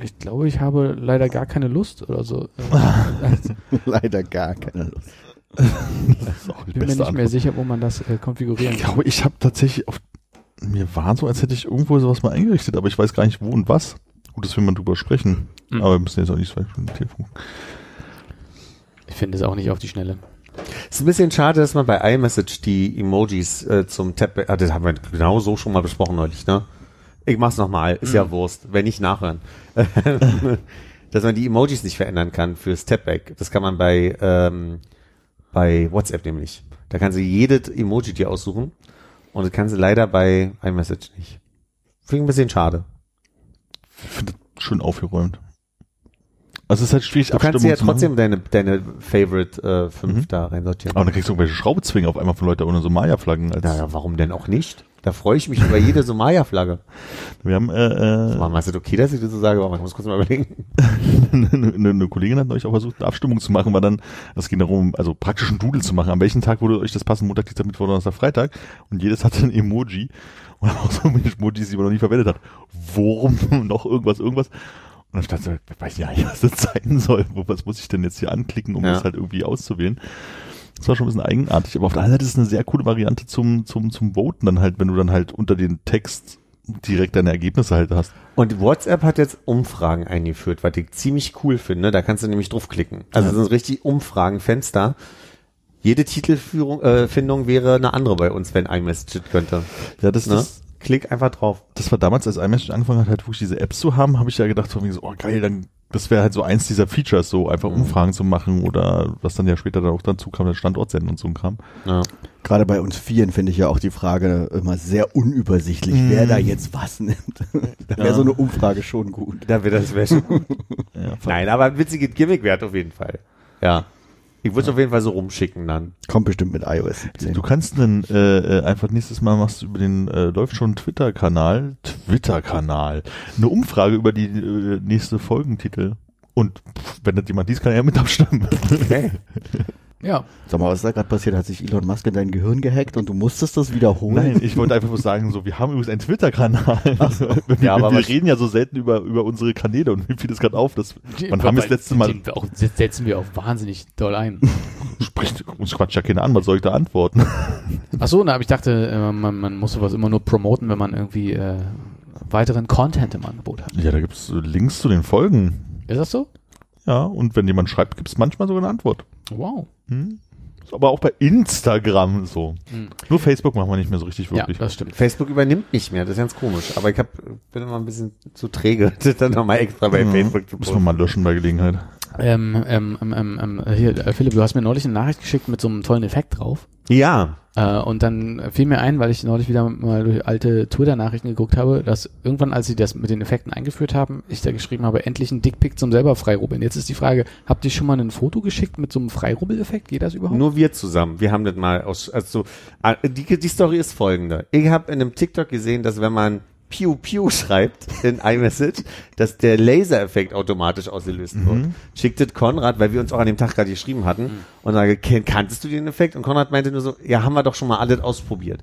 ich glaube, ich habe leider gar keine Lust oder so. Äh, Leider gar keine Lust. Die bin mir nicht mehr sicher, wo man das äh, konfigurieren Ich kann. glaube, ich habe tatsächlich auf, mir war so, als hätte ich irgendwo sowas mal eingerichtet, aber ich weiß gar nicht wo und was. Gut, dass wir mal drüber sprechen. Mhm. Aber wir müssen jetzt auch nicht zwei Stunden Telefon. Ich finde es auch nicht auf die Schnelle. ist ein bisschen schade, dass man bei iMessage die Emojis äh, zum Tab, ah, das haben wir genau so schon mal besprochen neulich, ne? Ich mach's nochmal, ist ja Wurst, wenn nicht nachhören. dass man die Emojis nicht verändern kann fürs Tapback. Das kann man bei, ähm, bei WhatsApp nämlich. Da kannst du jedes Emoji dir aussuchen und das kannst du leider bei iMessage nicht. Finde ich ein bisschen schade. Ich finde das schön aufgeräumt. Also es ist halt schwierig, Du kannst ja trotzdem deine, deine Favorite äh, 5 Mhm. da reinsortieren. Aber dann kriegst du irgendwelche Schraubzwinge auf einmal von Leuten ohne so Maya-Flaggen. als- Naja, warum denn auch nicht? Da freue ich mich über jede Somalia-Flagge. Wir haben äh, äh, Warum ist das okay, dass ich das so sage? Aber ich muss kurz mal überlegen. eine, eine eine Kollegin hat euch auch versucht, eine Abstimmung zu machen, weil dann, es ging darum, also praktisch einen Doodle zu machen. An welchem Tag würde euch das passen? Montag, Dienstag, Mittwoch, Donnerstag, Freitag? Und jedes hatte ein Emoji. Und auch so Emojis, die man noch nie verwendet hat. Wurm, noch irgendwas, irgendwas. Und dann stand so, ich weiß ja nicht, was das sein soll. Was muss ich denn jetzt hier anklicken, um Ja. das halt irgendwie auszuwählen? Das war schon ein bisschen eigenartig. Aber auf der anderen Seite ist es eine sehr coole Variante zum, zum, zum Voten dann halt, wenn du dann halt unter den Text direkt deine Ergebnisse halt hast. Und WhatsApp hat jetzt Umfragen eingeführt, was ich ziemlich cool finde. Da kannst du nämlich draufklicken. Also Ja. das sind richtig Umfragenfenster. Jede Titelführung, äh, wäre eine andere bei uns, wenn iMessage könnte. Ja, das, Ne? das, Klick einfach drauf. das war damals, als iMessage angefangen hat, halt wirklich diese Apps zu haben, habe ich ja gedacht, so, oh geil, dann, das wäre halt so eins dieser Features, so einfach Umfragen zu machen oder was dann ja später dann auch dazu kam, der Standort senden und so ein Kram. Ja. Gerade bei uns Vieren finde ich ja auch die Frage immer sehr unübersichtlich, Mm. wer da jetzt was nimmt. da wäre Ja. so eine Umfrage schon gut. Da wird das wäre schon gut. Ja, Nein, aber ein witziges Gimmick wert auf jeden Fall. Ja. Ich würde es auf jeden Fall so rumschicken dann. Kommt bestimmt mit iOS 17. Du kannst dann äh, äh, einfach nächstes Mal machst du über den äh, läuft schon Twitter-Kanal, Twitter-Kanal, eine Umfrage über die äh, nächste Folgentitel. Und pff, wenn das jemand liest, kann er ja mit abstimmen. Okay. Ja, Sag mal, was ist da gerade passiert? Hat sich Elon Musk in dein Gehirn gehackt und du musstest das wiederholen? Nein, ich wollte einfach nur sagen, so, wir haben übrigens einen Twitter-Kanal. wir Ja, aber wir reden ja so selten über, über unsere Kanäle und mir fiel das gerade auf, dass wann haben wir das letzte Mal, auch, setzen wir auch wahnsinnig doll ein. spricht uns quatscht ja keiner an, was soll ich da antworten? Ach so, na, aber ich dachte, äh, man, man muss sowas immer nur promoten, wenn man irgendwie äh, weiteren Content im Angebot hat. Ja, da gibt's Links zu den Folgen. Ist das so? Ja, und wenn jemand schreibt, gibt's manchmal sogar eine Antwort. Wow. Hm? Ist aber auch bei Instagram so. Hm. Nur Facebook machen wir nicht mehr so richtig Ja, wirklich. das stimmt. Facebook übernimmt nicht mehr, das ist ganz komisch. Aber ich hab, bin immer ein bisschen zu träge, das dann nochmal extra bei Ja, Facebook zu Müssen wir posten. mal löschen bei Gelegenheit. Ähm, ähm, ähm, ähm, ähm, hier, äh, Philipp, du hast mir neulich eine Nachricht geschickt mit so einem tollen Effekt drauf. Ja, Äh, und dann fiel mir ein, weil ich neulich wieder mal durch alte Twitter-Nachrichten geguckt habe, dass irgendwann, als sie das mit den Effekten eingeführt haben, ich da geschrieben habe, endlich ein Dickpick zum selber freirubbeln. Jetzt ist die Frage, habt ihr schon mal ein Foto geschickt mit so einem Freirubbel-Effekt? Geht das überhaupt? nur wir zusammen. Wir haben das mal aus, also, ah, die, die Story ist folgende. Ich habe in einem TikTok gesehen, dass wenn man Piu Piu schreibt in iMessage, dass der Laser-Effekt automatisch ausgelöst wird. Schickt das Konrad, weil wir uns auch an dem Tag gerade geschrieben hatten und sage, "Ken- kanntest du den Effekt? Und Konrad meinte nur so, ja, haben wir doch schon mal alles ausprobiert.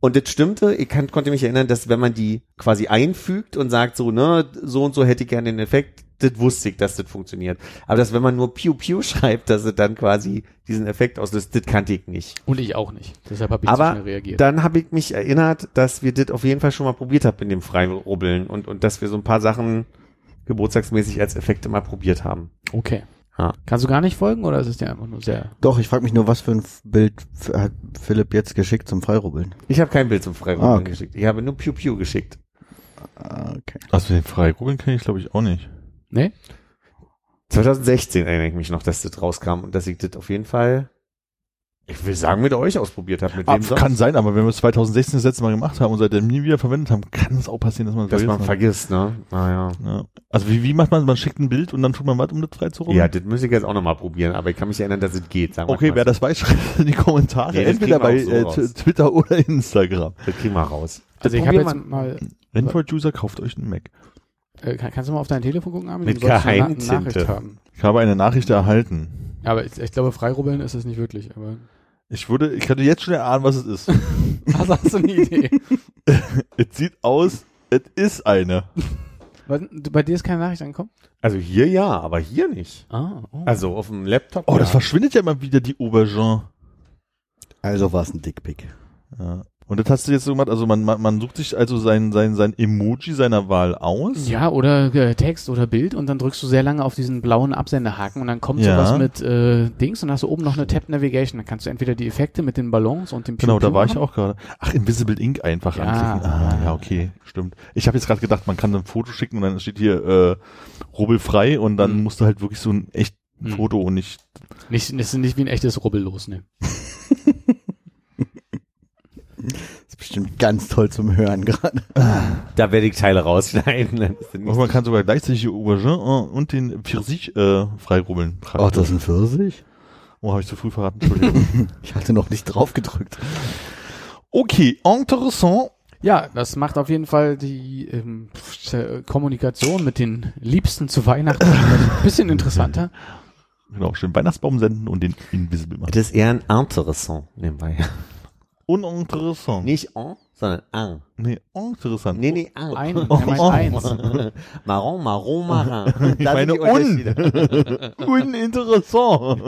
Und das stimmte, ich kann, konnte mich erinnern, dass wenn man die quasi einfügt und sagt so, ne, so und so hätte ich gerne den Effekt, das wusste ich, dass das funktioniert. Aber dass wenn man nur Piu Piu schreibt, dass es dann quasi diesen Effekt auslöst, das kannte ich nicht. Und ich auch nicht. Deshalb habe ich so Aber schnell reagiert. dann habe ich mich erinnert, dass wir das auf jeden Fall schon mal probiert haben in dem Freirubbeln und, und dass wir so ein paar Sachen geburtstagsmäßig als Effekte mal probiert haben. Okay. Ja. Kannst du gar nicht folgen oder ist es dir einfach nur sehr... Doch, ich frage mich nur, was für ein Bild hat Philipp jetzt geschickt zum Freirubbeln? Ich habe kein Bild zum Freirubbeln Ah, okay. geschickt. Ich habe nur Piu Piu geschickt. Ah, okay. Also den Freirubbeln kenne ich glaube ich auch nicht. Nee? 2016 erinnere ich mich noch, dass das rauskam und dass ich das auf jeden Fall, ich will sagen, mit euch ausprobiert habe. Mit Ah, kann sein, aber wenn wir es 2016 das letzte Mal gemacht haben und seitdem nie wieder verwendet haben, kann es auch passieren, dass man es dass man vergisst, ne? Naja. ne? ja. Also wie, wie macht man, man schickt ein Bild und dann tut man was, um das freizurubbeln? Ja, das muss ich jetzt auch nochmal probieren, aber ich kann mich erinnern, dass es geht. Sagen Okay, wer das weiß, schreibt in die Kommentare. Das Entweder bei so äh, Twitter oder Instagram. Das kriegen wir raus. Also ich probier habe jetzt mal... Android-User, kauft euch einen Mac. Äh, kann, kannst du mal auf dein Telefon gucken, Armin? Mit Na- Geheimtinte. Nachricht haben. Ich habe eine Nachricht erhalten. Aber ich, ich glaube, freirubbeln ist es nicht wirklich. Aber Ich würde, ich könnte jetzt schon erahnen, was es ist. hast, hast du eine Idee? es sieht aus, es ist eine. Was, bei dir ist keine Nachricht angekommen? Also hier ja, aber hier nicht. Ah, oh. Also auf dem Laptop. Oh, ja. das verschwindet ja immer wieder, die Aubergine. Also war es ein Dickpick. Ja. Und das hast du jetzt so gemacht, also man, man, man sucht sich also sein, sein, sein Emoji seiner Wahl aus. Ja, oder äh, Text oder Bild und dann drückst du sehr lange auf diesen blauen Absenderhaken und dann kommt Ja. sowas mit äh, Dings und hast du oben noch eine Tab Navigation. Dann kannst du entweder die Effekte mit den Ballons und dem Genau, da war ich machen. auch gerade. Ach, Invisible Ink einfach Ja. anklicken. Ah, ja, okay, stimmt. Ich habe jetzt gerade gedacht, man kann ein Foto schicken und dann steht hier äh, rubbelfrei und dann Mhm. musst du halt wirklich so ein echt Mhm. Foto und nicht. Nicht, das ist nicht wie ein echtes Rubbel los, ne? Das ist bestimmt ganz toll zum Hören gerade. Da werde ich Teile rausschneiden. Aber man kann sogar gleichzeitig die Aubergine äh, und den Pfirsich äh, freirubbeln. Oh, das ist ein Pfirsich? Oh, habe ich zu früh verraten. Entschuldigung. Ich hatte noch nicht drauf gedrückt. Okay, interessant. Ja, das macht auf jeden Fall die ähm, äh, Kommunikation mit den Liebsten zu Weihnachten ein bisschen interessanter. Genau, schön Weihnachtsbaum senden und den Invisible machen. Das ist eher ein interessant nebenbei. Uninteressant. Nicht en, sondern an. Nee, interessant. Nee, nee, an. Ein, er meint eins. Marron, marron, marin. Ich meine Unterschiede. Uninteressant.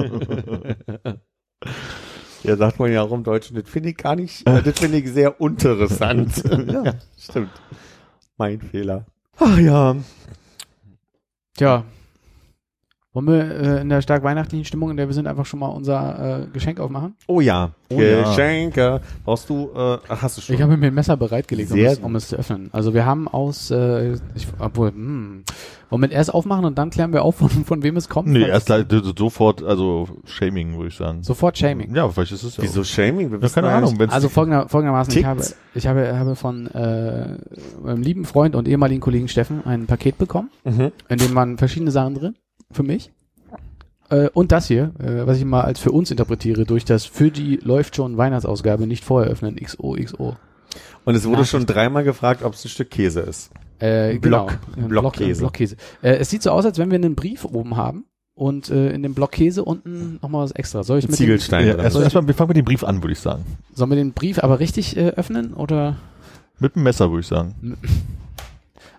Ja, sagt man ja auch im Deutschen. Das finde ich gar nicht, äh, das finde ich sehr interessant. ja, stimmt. Mein Fehler. Ach ja. Tja. Wollen wir äh, in der stark weihnachtlichen Stimmung, in der wir sind, einfach schon mal unser äh, Geschenk aufmachen? Oh ja. Oh ja. Geschenke. Brauchst du, äh, ach, hast du schon. Ich habe mir ein Messer bereitgelegt, um es, um es zu öffnen. Also wir haben aus, äh, ich, obwohl, hm, wollen wir erst aufmachen und dann klären wir auf, von, von wem es kommt? Nee, erst halt sofort, also Shaming, würde ich sagen. Sofort Shaming. Ja, vielleicht ist es ja. Wieso Shaming? Wir Ja, wissen keine ja Ahnung. wenn's Also folgender, folgendermaßen, ich Tickt's? habe, ich habe, habe von äh, meinem lieben Freund und ehemaligen Kollegen Steffen ein Paket bekommen, Mhm. in dem waren verschiedene Sachen drin, für mich. Äh, und das hier, äh, was ich mal als für uns interpretiere, durch das für die läuft schon Weihnachtsausgabe nicht vorher öffnen, XOXO. Und es wurde Nachricht. schon dreimal gefragt, ob es ein Stück Käse ist. Äh, Block- genau. Blockkäse. Block, Blockkäse. Äh, es sieht so aus, als wenn wir einen Brief oben haben und äh, in dem Blockkäse unten nochmal was extra. Soll ich mit dem, Ziegelstein Ja, drin. erst, erstmal, wir fangen mit dem Brief an, würde ich sagen. sollen wir den Brief aber richtig äh, öffnen oder? Mit dem Messer, würde ich sagen.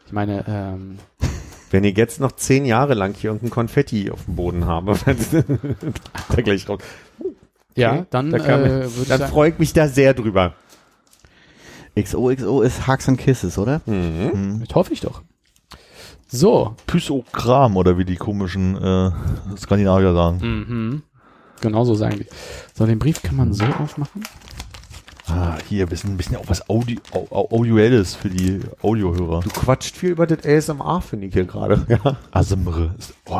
Ich meine, ähm, Wenn ich jetzt noch zehn Jahre lang hier irgendein Konfetti auf dem Boden habe, da gleich raus. ja, Okay, dann, da kann äh, Dann freue ich mich da sehr drüber. XOXO ist Hugs and Kisses, oder? Mhm. Hm. das hoffe ich doch. So, Pysogram oder wie die komischen äh, Skandinavier sagen. mhm. genau so sagen die. So, den Brief kann man so aufmachen. Ah, hier, wir sind ein bisschen auch was Audi Au- Au- Audioelles für die Audiohörer. Du quatscht viel über das ASMR, finde ich hier gerade. Ja. Ist, oh,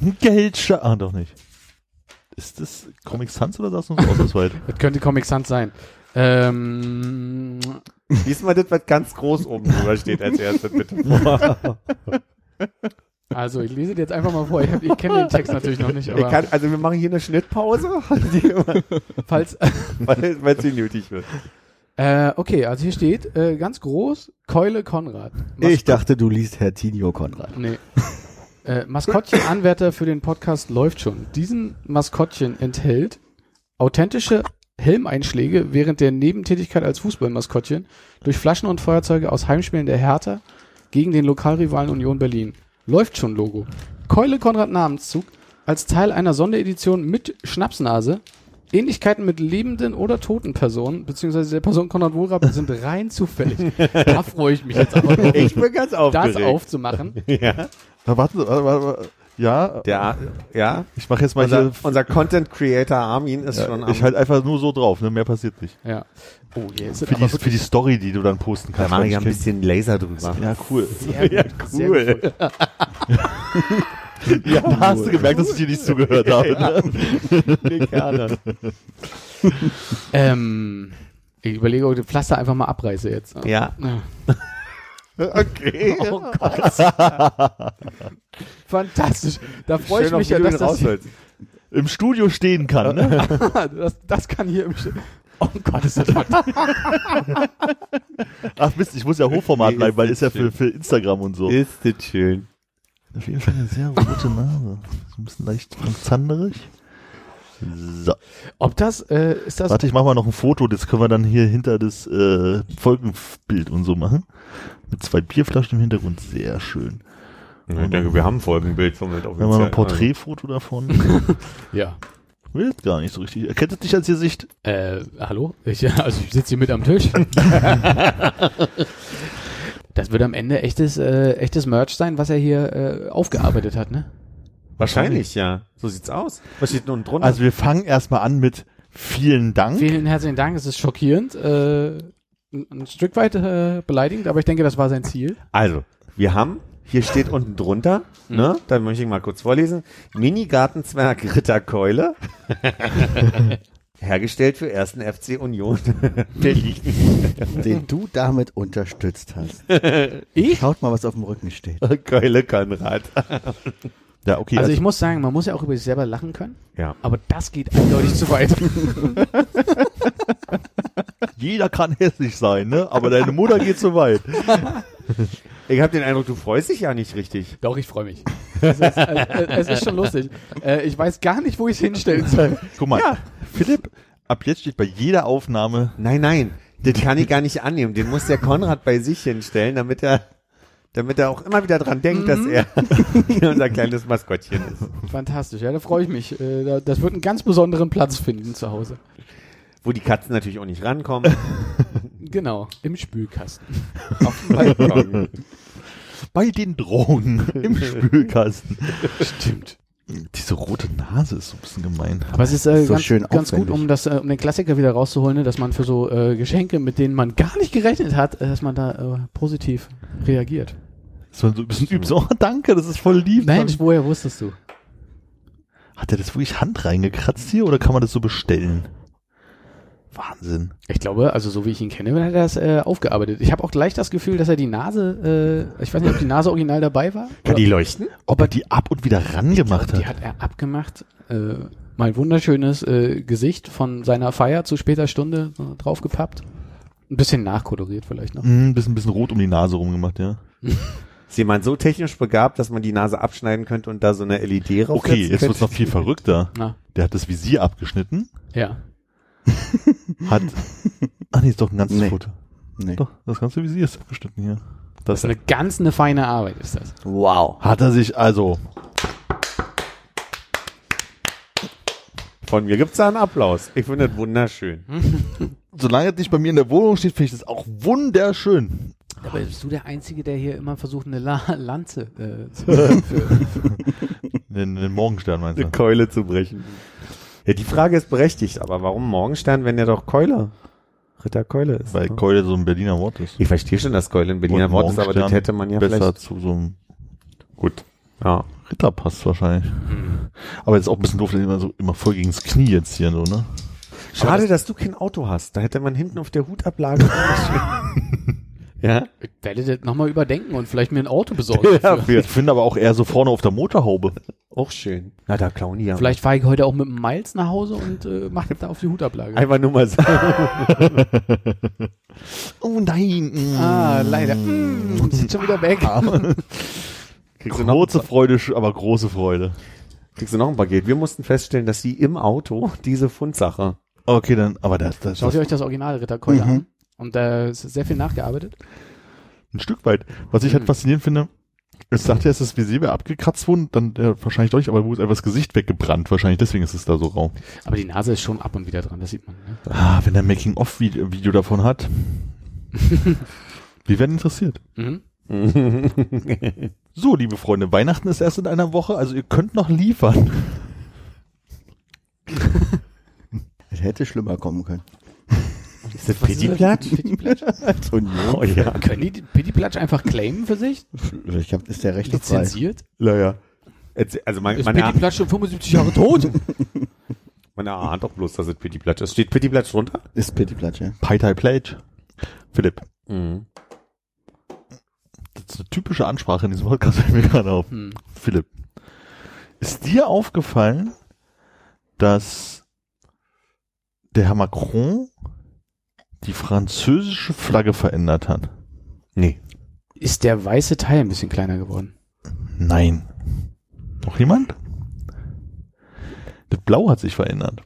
ein Geldscher. Ah, doch nicht. Ist das Comic Sans oder sagst du uns aus das weit? Das könnte Comic Sans sein. Ähm, Diesmal das, was ganz groß oben drüber steht als erstes, bitte. also, ich lese dir jetzt einfach mal vor. Ich, ich kenne den Text natürlich noch nicht, Ich aber kann, also wir machen hier eine Schnittpause, falls, sie nötig wird. Äh, okay, also hier steht äh, ganz groß Keule Konrad. Ich dachte, du liest Herr Tinio Konrad. Nee. Äh, Maskottchen-Anwärter für den Podcast läuft schon. Diesen Maskottchen enthält authentische Helmeinschläge während der Nebentätigkeit als Fußballmaskottchen durch Flaschen und Feuerzeuge aus Heimspielen der Hertha gegen den Lokalrivalen Union Berlin. Läuft schon Logo. Keule Konrad Namenszug als Teil einer Sonderedition mit Schnapsnase. Ähnlichkeiten mit lebenden oder toten Personen, beziehungsweise der Person Konrad Wohlrab, sind rein zufällig. Da freue ich mich jetzt aber drauf, Ich bin ganz das aufgeregt. aufzumachen. Ja, warte, warte, warte. Ja, der, ja. ich mache jetzt mal Unser, hier. unser Content Creator Armin ist schon Ja, am. ich halt einfach nur so drauf, ne? Mehr passiert nicht. Ja. Oh, jetzt Für die, für die Story, die du dann posten da kannst. mache weil ich ja ein kenn- bisschen Laser drüber. Ja, cool. sehr Ja, gut, sehr cool. gut. Ja, da hast du gemerkt, dass ich dir nicht zugehört habe. Ne? Ähm, ich überlege, ob ich das Pflaster einfach mal abreiße jetzt. Ja. Ja. Okay. Oh Gott. Fantastisch. Da freue ich mich ja, dass das, hier. Im Studio stehen kann, ne? das, das kann hier im Sch Oh Gott, ist das fantastisch. Ach Mist, ich muss ja Hochformat bleiben, weil ist ist ja für, für Instagram und so. Ist das schön. Auf jeden Fall eine sehr rote Nase. So ein bisschen leicht zanderig. So. Ob das, äh, ist das, Warte, ich mache mal noch ein Foto, das können wir dann hier hinter das äh, Folgenbild und so machen. Mit zwei Bierflaschen im Hintergrund, sehr schön. Ich denke, wir haben ein Folgenbild vom Wenn wir mal ein Porträtfoto davon. ja. Will gar nicht so richtig. Erkennt es dich als Gesicht? Äh, hallo? Ich, also ich sitze hier mit am Tisch. das wird am Ende echtes, äh, echtes Merch sein, was er hier äh, aufgearbeitet hat, ne? Wahrscheinlich, ja. So sieht's aus. Was steht nun drunter? Also wir fangen erstmal an mit vielen Dank. Vielen herzlichen Dank, es ist schockierend, äh, ein, Stück weit äh, beleidigend, aber ich denke, das war sein Ziel. Also, wir haben, hier steht unten drunter, ne, da möchte ich mal kurz vorlesen, Mini-Gartenzwerg Ritterkeule, hergestellt für ersten FC Union Berlin. Den du damit unterstützt hast. Ich? Schaut mal, was auf dem Rücken steht. Keule Konrad. Ja, okay. Also ich muss sagen, man muss ja auch über sich selber lachen können, Ja. aber das geht eindeutig zu weit. Jeder kann hässlich sein, ne? Aber deine Mutter geht zu weit. Ich habe den Eindruck, du freust dich ja nicht richtig. Doch, ich freue mich. Es ist, äh, es ist schon lustig. Äh, ich weiß gar nicht, wo ich es hinstellen soll. Guck mal, Philipp, ab jetzt steht bei jeder Aufnahme, Nein, nein, den kann ich gar nicht annehmen. Den muss der Konrad bei sich hinstellen, damit er, damit er auch immer wieder dran denkt, dass er unser kleines Maskottchen ist. Fantastisch, ja, da freue ich mich. Äh, da- das wird einen ganz besonderen Platz finden zu Hause. Wo die Katzen natürlich auch nicht rankommen. Genau, im Spülkasten. Auf dem Balkon. bei den Drohnen im Spülkasten. Stimmt. Diese rote Nase ist so ein bisschen gemein. Aber es ist äh, So ganz, schön ganz gut, um das, äh, um den Klassiker wieder rauszuholen, ne, dass man für so äh, Geschenke, mit denen man gar nicht gerechnet hat, äh, dass man da äh, positiv reagiert. So ein bisschen übs. Oh, danke, das ist voll lieb. Mensch, woher wusstest du? Hat er das wirklich Hand reingekratzt hier oder kann man das so bestellen? Wahnsinn. Ich glaube, also so wie ich ihn kenne, hat er das äh, aufgearbeitet. Ich habe auch gleich das Gefühl, dass er die Nase, äh, ich weiß nicht, ob die Nase original dabei war. Kann die leuchten? Ob er die ab und wieder ran gemacht Die hat. hat er abgemacht. Äh, mal wunderschönes äh, Gesicht von seiner Feier zu später Stunde äh, draufgepappt. Ein bisschen nachkoloriert vielleicht noch. Hm, Ein bisschen, bisschen rot um die Nase rumgemacht, ja. Ist jemand so technisch begabt, dass man die Nase abschneiden könnte und da so eine LED drauf Okay, jetzt wird's noch viel verrückter. Na, Der hat das Visier abgeschnitten, ja. hat, ach nee, ist doch ein ganzes Nee. Foto. Nee. Doch, das ganze Visier ist abgeschnitten hier. Das ist eine ganz eine feine Arbeit, ist das. Wow. hat er sich also, Von mir gibt's da einen Applaus. Ich finde das wunderschön. solange es nicht bei mir in der Wohnung steht, finde ich das auch wunderschön. Aber bist du der Einzige, der hier immer versucht, eine La Lanze äh, zu für, Den, den Morgenstern meinst Eine du? Keule zu brechen. Ja, die Frage ist berechtigt, aber warum Morgenstern, wenn der doch Keule, Ritter Keule ist? Weil ne? Keule so ein Berliner Wort ist. ich verstehe schon, dass Keule ein Berliner Wort ist, aber das hätte man ja besser vielleicht. zu so einem Gut. Ja. Ritter passt wahrscheinlich. Aber jetzt auch ein bisschen doof, dass immer so immer voll gegens Knie jetzt hier so, ne? Schade, dass du kein Auto hast. Da hätte man hinten auf der Hutablage. ja? Ich werde das nochmal überdenken und vielleicht mir ein Auto besorgen. dafür. Ich finde aber auch eher so vorne auf der Motorhaube. Auch schön. Na, da klauen die ja. Vielleicht fahre ich heute auch mit dem Miles nach Hause und äh, mache da auf die Hutablage. Einfach nur mal so. Oh nein. Ah, leider. Mm, und sind schon wieder weg. Kriegst du, noch, Kurze Freude, aber große Freude. kriegst du noch ein Paket. Wir mussten feststellen, dass sie im Auto diese Fundsache. Okay, dann, aber das, das, Schaut das ihr euch das Original Ritterkeule an. Und da ist sehr viel nachgearbeitet. ein Stück weit. Was ich halt Mhm. faszinierend finde, es sagt ja, es ist wäre abgekratzt worden, dann äh, wahrscheinlich durch, aber wo ist einfach das Gesicht weggebrannt, wahrscheinlich deswegen ist es da so rau. Aber die Nase ist schon ab und wieder dran, das sieht man. Ne? Ah, wenn der Making-of-Video Video davon hat. Wir werden interessiert. Mhm. So, liebe Freunde, Weihnachten ist erst in einer Woche, also ihr könnt noch liefern. Es hätte schlimmer kommen können. Ist das? Pittiplatsch? Oh ja. Können die Pittiplatsch einfach claimen für sich? Ich hab, ist der Rechte frei. Lizenziert? Naja. Also mein, Ist meine, Pittiplatsch schon 75 Jahre tot? meine ahnt doch bloß, dass es Pittiplatsch ist. Steht Pittiplatsch drunter? Ist Pittiplatsch, ja. Pai Tai Plage. Philipp, Mhm. das ist eine typische Ansprache in diesem Podcast, fällt mir gerade auf. Hm. Philipp, ist dir aufgefallen, dass der Herr Macron die französische Flagge verändert hat? Nee. Ist der weiße Teil ein bisschen kleiner geworden? Nein. Noch jemand? Das Blau hat sich verändert.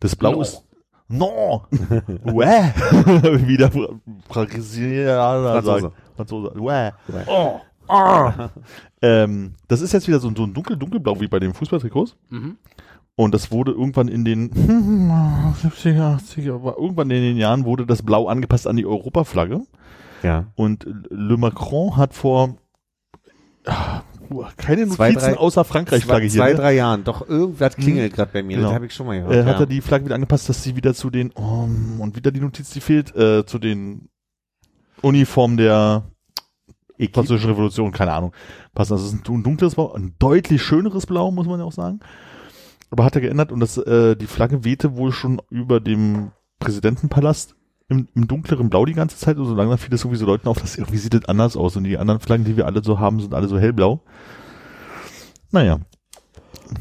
Das Blau No. ist No! Uäh! Wieder Brasilianer Franzose. sagen. Franzose. Uäh. Oh. Ah. ähm, das ist jetzt wieder so, so ein dunkel-dunkelblau wie bei den Fußballtrikots. Mhm. Und das wurde irgendwann in den 70er, 80er, aber irgendwann in den Jahren wurde das Blau angepasst an die Europaflagge. Ja. Und Le Macron hat vor ah, keine Zwei, Notizen drei- außer Frankreich-Flagge zwei, hier. ne? drei Jahren. Doch irgendwas klingelt gerade bei mir. Genau. Das habe ich schon mal gehört. äh, hat ja. er die Flagge wieder angepasst, dass sie wieder zu den oh, und wieder die Notiz, die fehlt, äh, zu den Uniformen der französischen Revolution, keine Ahnung, passen. Also es ist ein dunkles Blau, ein deutlich schöneres Blau, muss man ja auch sagen. Aber hat er geändert und das, äh, die Flagge wehte wohl schon über dem Präsidentenpalast im, im dunkleren Blau die ganze Zeit und so langsam fiel es sowieso Leuten auf, dass irgendwie sieht das anders aus und die anderen Flaggen, die wir alle so haben, sind alle so hellblau. Naja.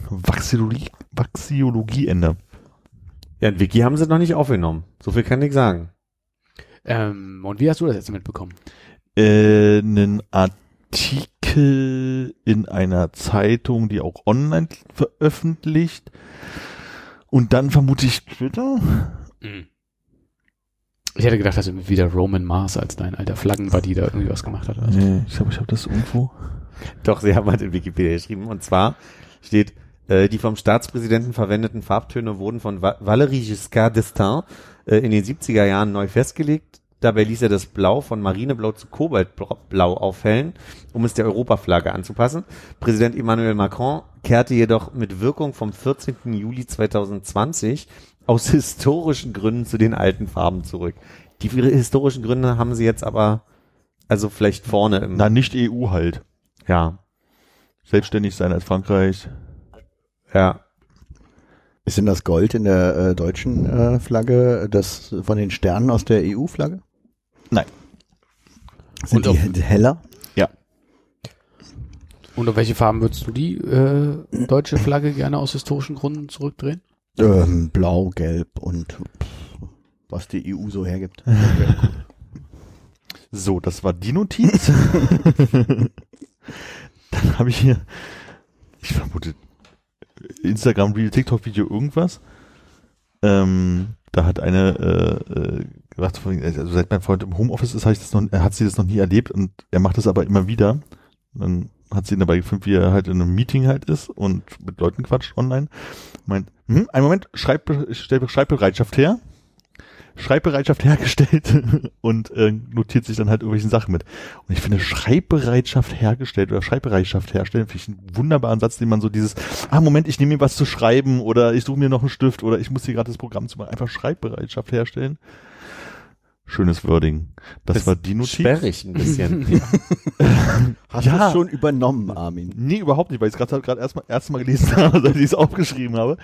Vaxiologie, Vaxiologieende. Ja, ein Wiki haben sie noch nicht aufgenommen. So viel kann ich sagen. Ähm, und wie hast du das jetzt mitbekommen? Äh, einen Artikel in einer Zeitung, die auch online veröffentlicht. Und dann vermute ich Twitter. Ich hätte gedacht, dass irgendwie wieder Roman Mars als dein alter Flaggenbuddy da irgendwie was gemacht hat. Also. Nee, ich glaube, ich habe das irgendwo. Doch, sie haben halt in Wikipedia geschrieben. Und zwar steht, äh, die vom Staatspräsidenten verwendeten Farbtöne wurden von Va Valéry Giscard d'Estaing äh, in den 70er Jahren neu festgelegt. Dabei ließ er das Blau von Marineblau zu Kobaltblau aufhellen, um es der Europaflagge anzupassen. Präsident Emmanuel Macron kehrte jedoch mit Wirkung vom 14. Juli 2020 aus historischen Gründen zu den alten Farben zurück. Die historischen Gründe haben sie jetzt aber, also vielleicht vorne im, Na, nicht EU halt. ja, Selbstständig sein als Frankreich. ja, Ist denn das Gold in der äh, deutschen äh, Flagge das von den Sternen aus der EU-Flagge? Nein. Sind Und die heller? Ja. Und auf welche Farben würdest du die äh, deutsche Flagge gerne aus historischen Gründen zurückdrehen? Ähm, blau, gelb und pff, was die EU so hergibt. So, das war die Notiz. Dann habe ich hier, ich vermute, Instagram, Reel, TikTok, Video, irgendwas. Ähm, da hat eine äh, äh, gesagt, also seit mein Freund im Homeoffice ist, ich das noch, hat sie das noch nie erlebt und er macht das aber immer wieder. Dann hat sie ihn dabei gefilmt, wie er halt in einem Meeting halt ist und mit Leuten quatscht online. Meint, hm, einen Moment, Schreib, stell Schreibbereitschaft her. Schreibbereitschaft hergestellt und äh, notiert sich dann halt irgendwelchen Sachen mit. Und ich finde Schreibbereitschaft hergestellt oder Schreibbereitschaft herstellen, finde ich einen wunderbaren Satz, den man so dieses, ah Moment, ich nehme mir was zu schreiben oder ich suche mir noch einen Stift oder ich muss hier gerade das Programm zu machen, einfach Schreibbereitschaft herstellen. Schönes Wording. Das, war die Notiz. sperrig ein bisschen. Hast Ja. du es schon übernommen, Armin? Nee, überhaupt nicht, weil ich es gerade gerade erstmal erstmal gelesen habe, seit ich es aufgeschrieben habe.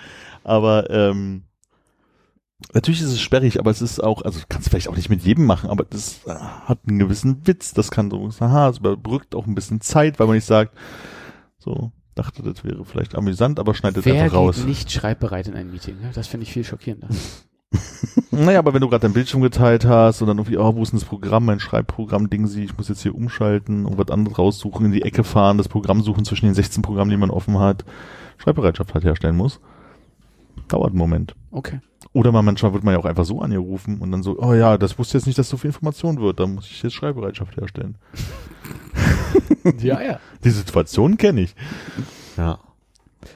Aber ähm, natürlich ist es sperrig, aber es ist auch, also du kannst vielleicht auch nicht mit jedem machen, aber das äh, hat einen gewissen Witz. Das kann so, aha, es überbrückt auch ein bisschen Zeit, weil man nicht sagt, so dachte, das wäre vielleicht amüsant, aber schneidet Wer einfach raus. geht nicht schreibbereit in ein Meeting? Ne? Das finde ich viel schockierender. Naja, aber wenn du gerade dein Bildschirm geteilt hast und dann irgendwie, oh, wo ist denn das Programm, mein Schreibprogramm, Ding sie, ich muss jetzt hier umschalten und was anderes raussuchen, in die Ecke fahren, das Programm suchen zwischen den 16 Programmen, die man offen hat, Schreibbereitschaft halt herstellen muss. Dauert einen Moment. Okay. Oder man, manchmal wird man ja auch einfach so angerufen und dann so, oh ja, das wusste jetzt nicht, dass so viel Information wird, dann muss ich jetzt Schreibbereitschaft herstellen. Ja, ja. Die Situation kenne ich. ja.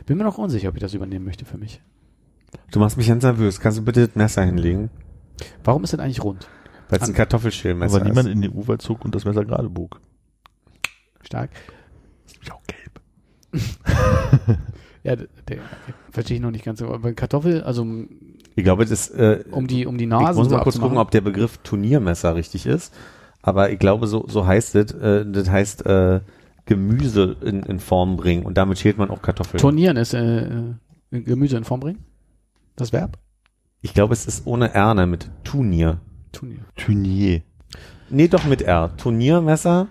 Bin mir noch unsicher, ob ich das übernehmen möchte für mich. Du machst mich ganz nervös. Kannst du bitte das Messer hinlegen? Warum ist denn eigentlich rund? Weil es ein Kartoffelschälmesser Aber niemand ist. in den U-Wald zog und das Messer gerade bog. Stark. Ist auch gelb. Ja, der, der verstehe ich noch nicht ganz so. Aber Kartoffel, also Ich glaube, das äh, um die um die ich Nase muss so mal kurz gucken, ob der Begriff Turniermesser richtig ist. Aber ich glaube, so, so heißt es. Äh, das heißt äh, Gemüse in, in Form bringen und damit schält man auch Kartoffeln. Turnieren ist äh, äh, Gemüse in Form bringen. Das Verb? ich glaube, es ist ohne R, ne, mit Turnier. Turnier. Tunier. Nee, doch mit R. Turniermesser.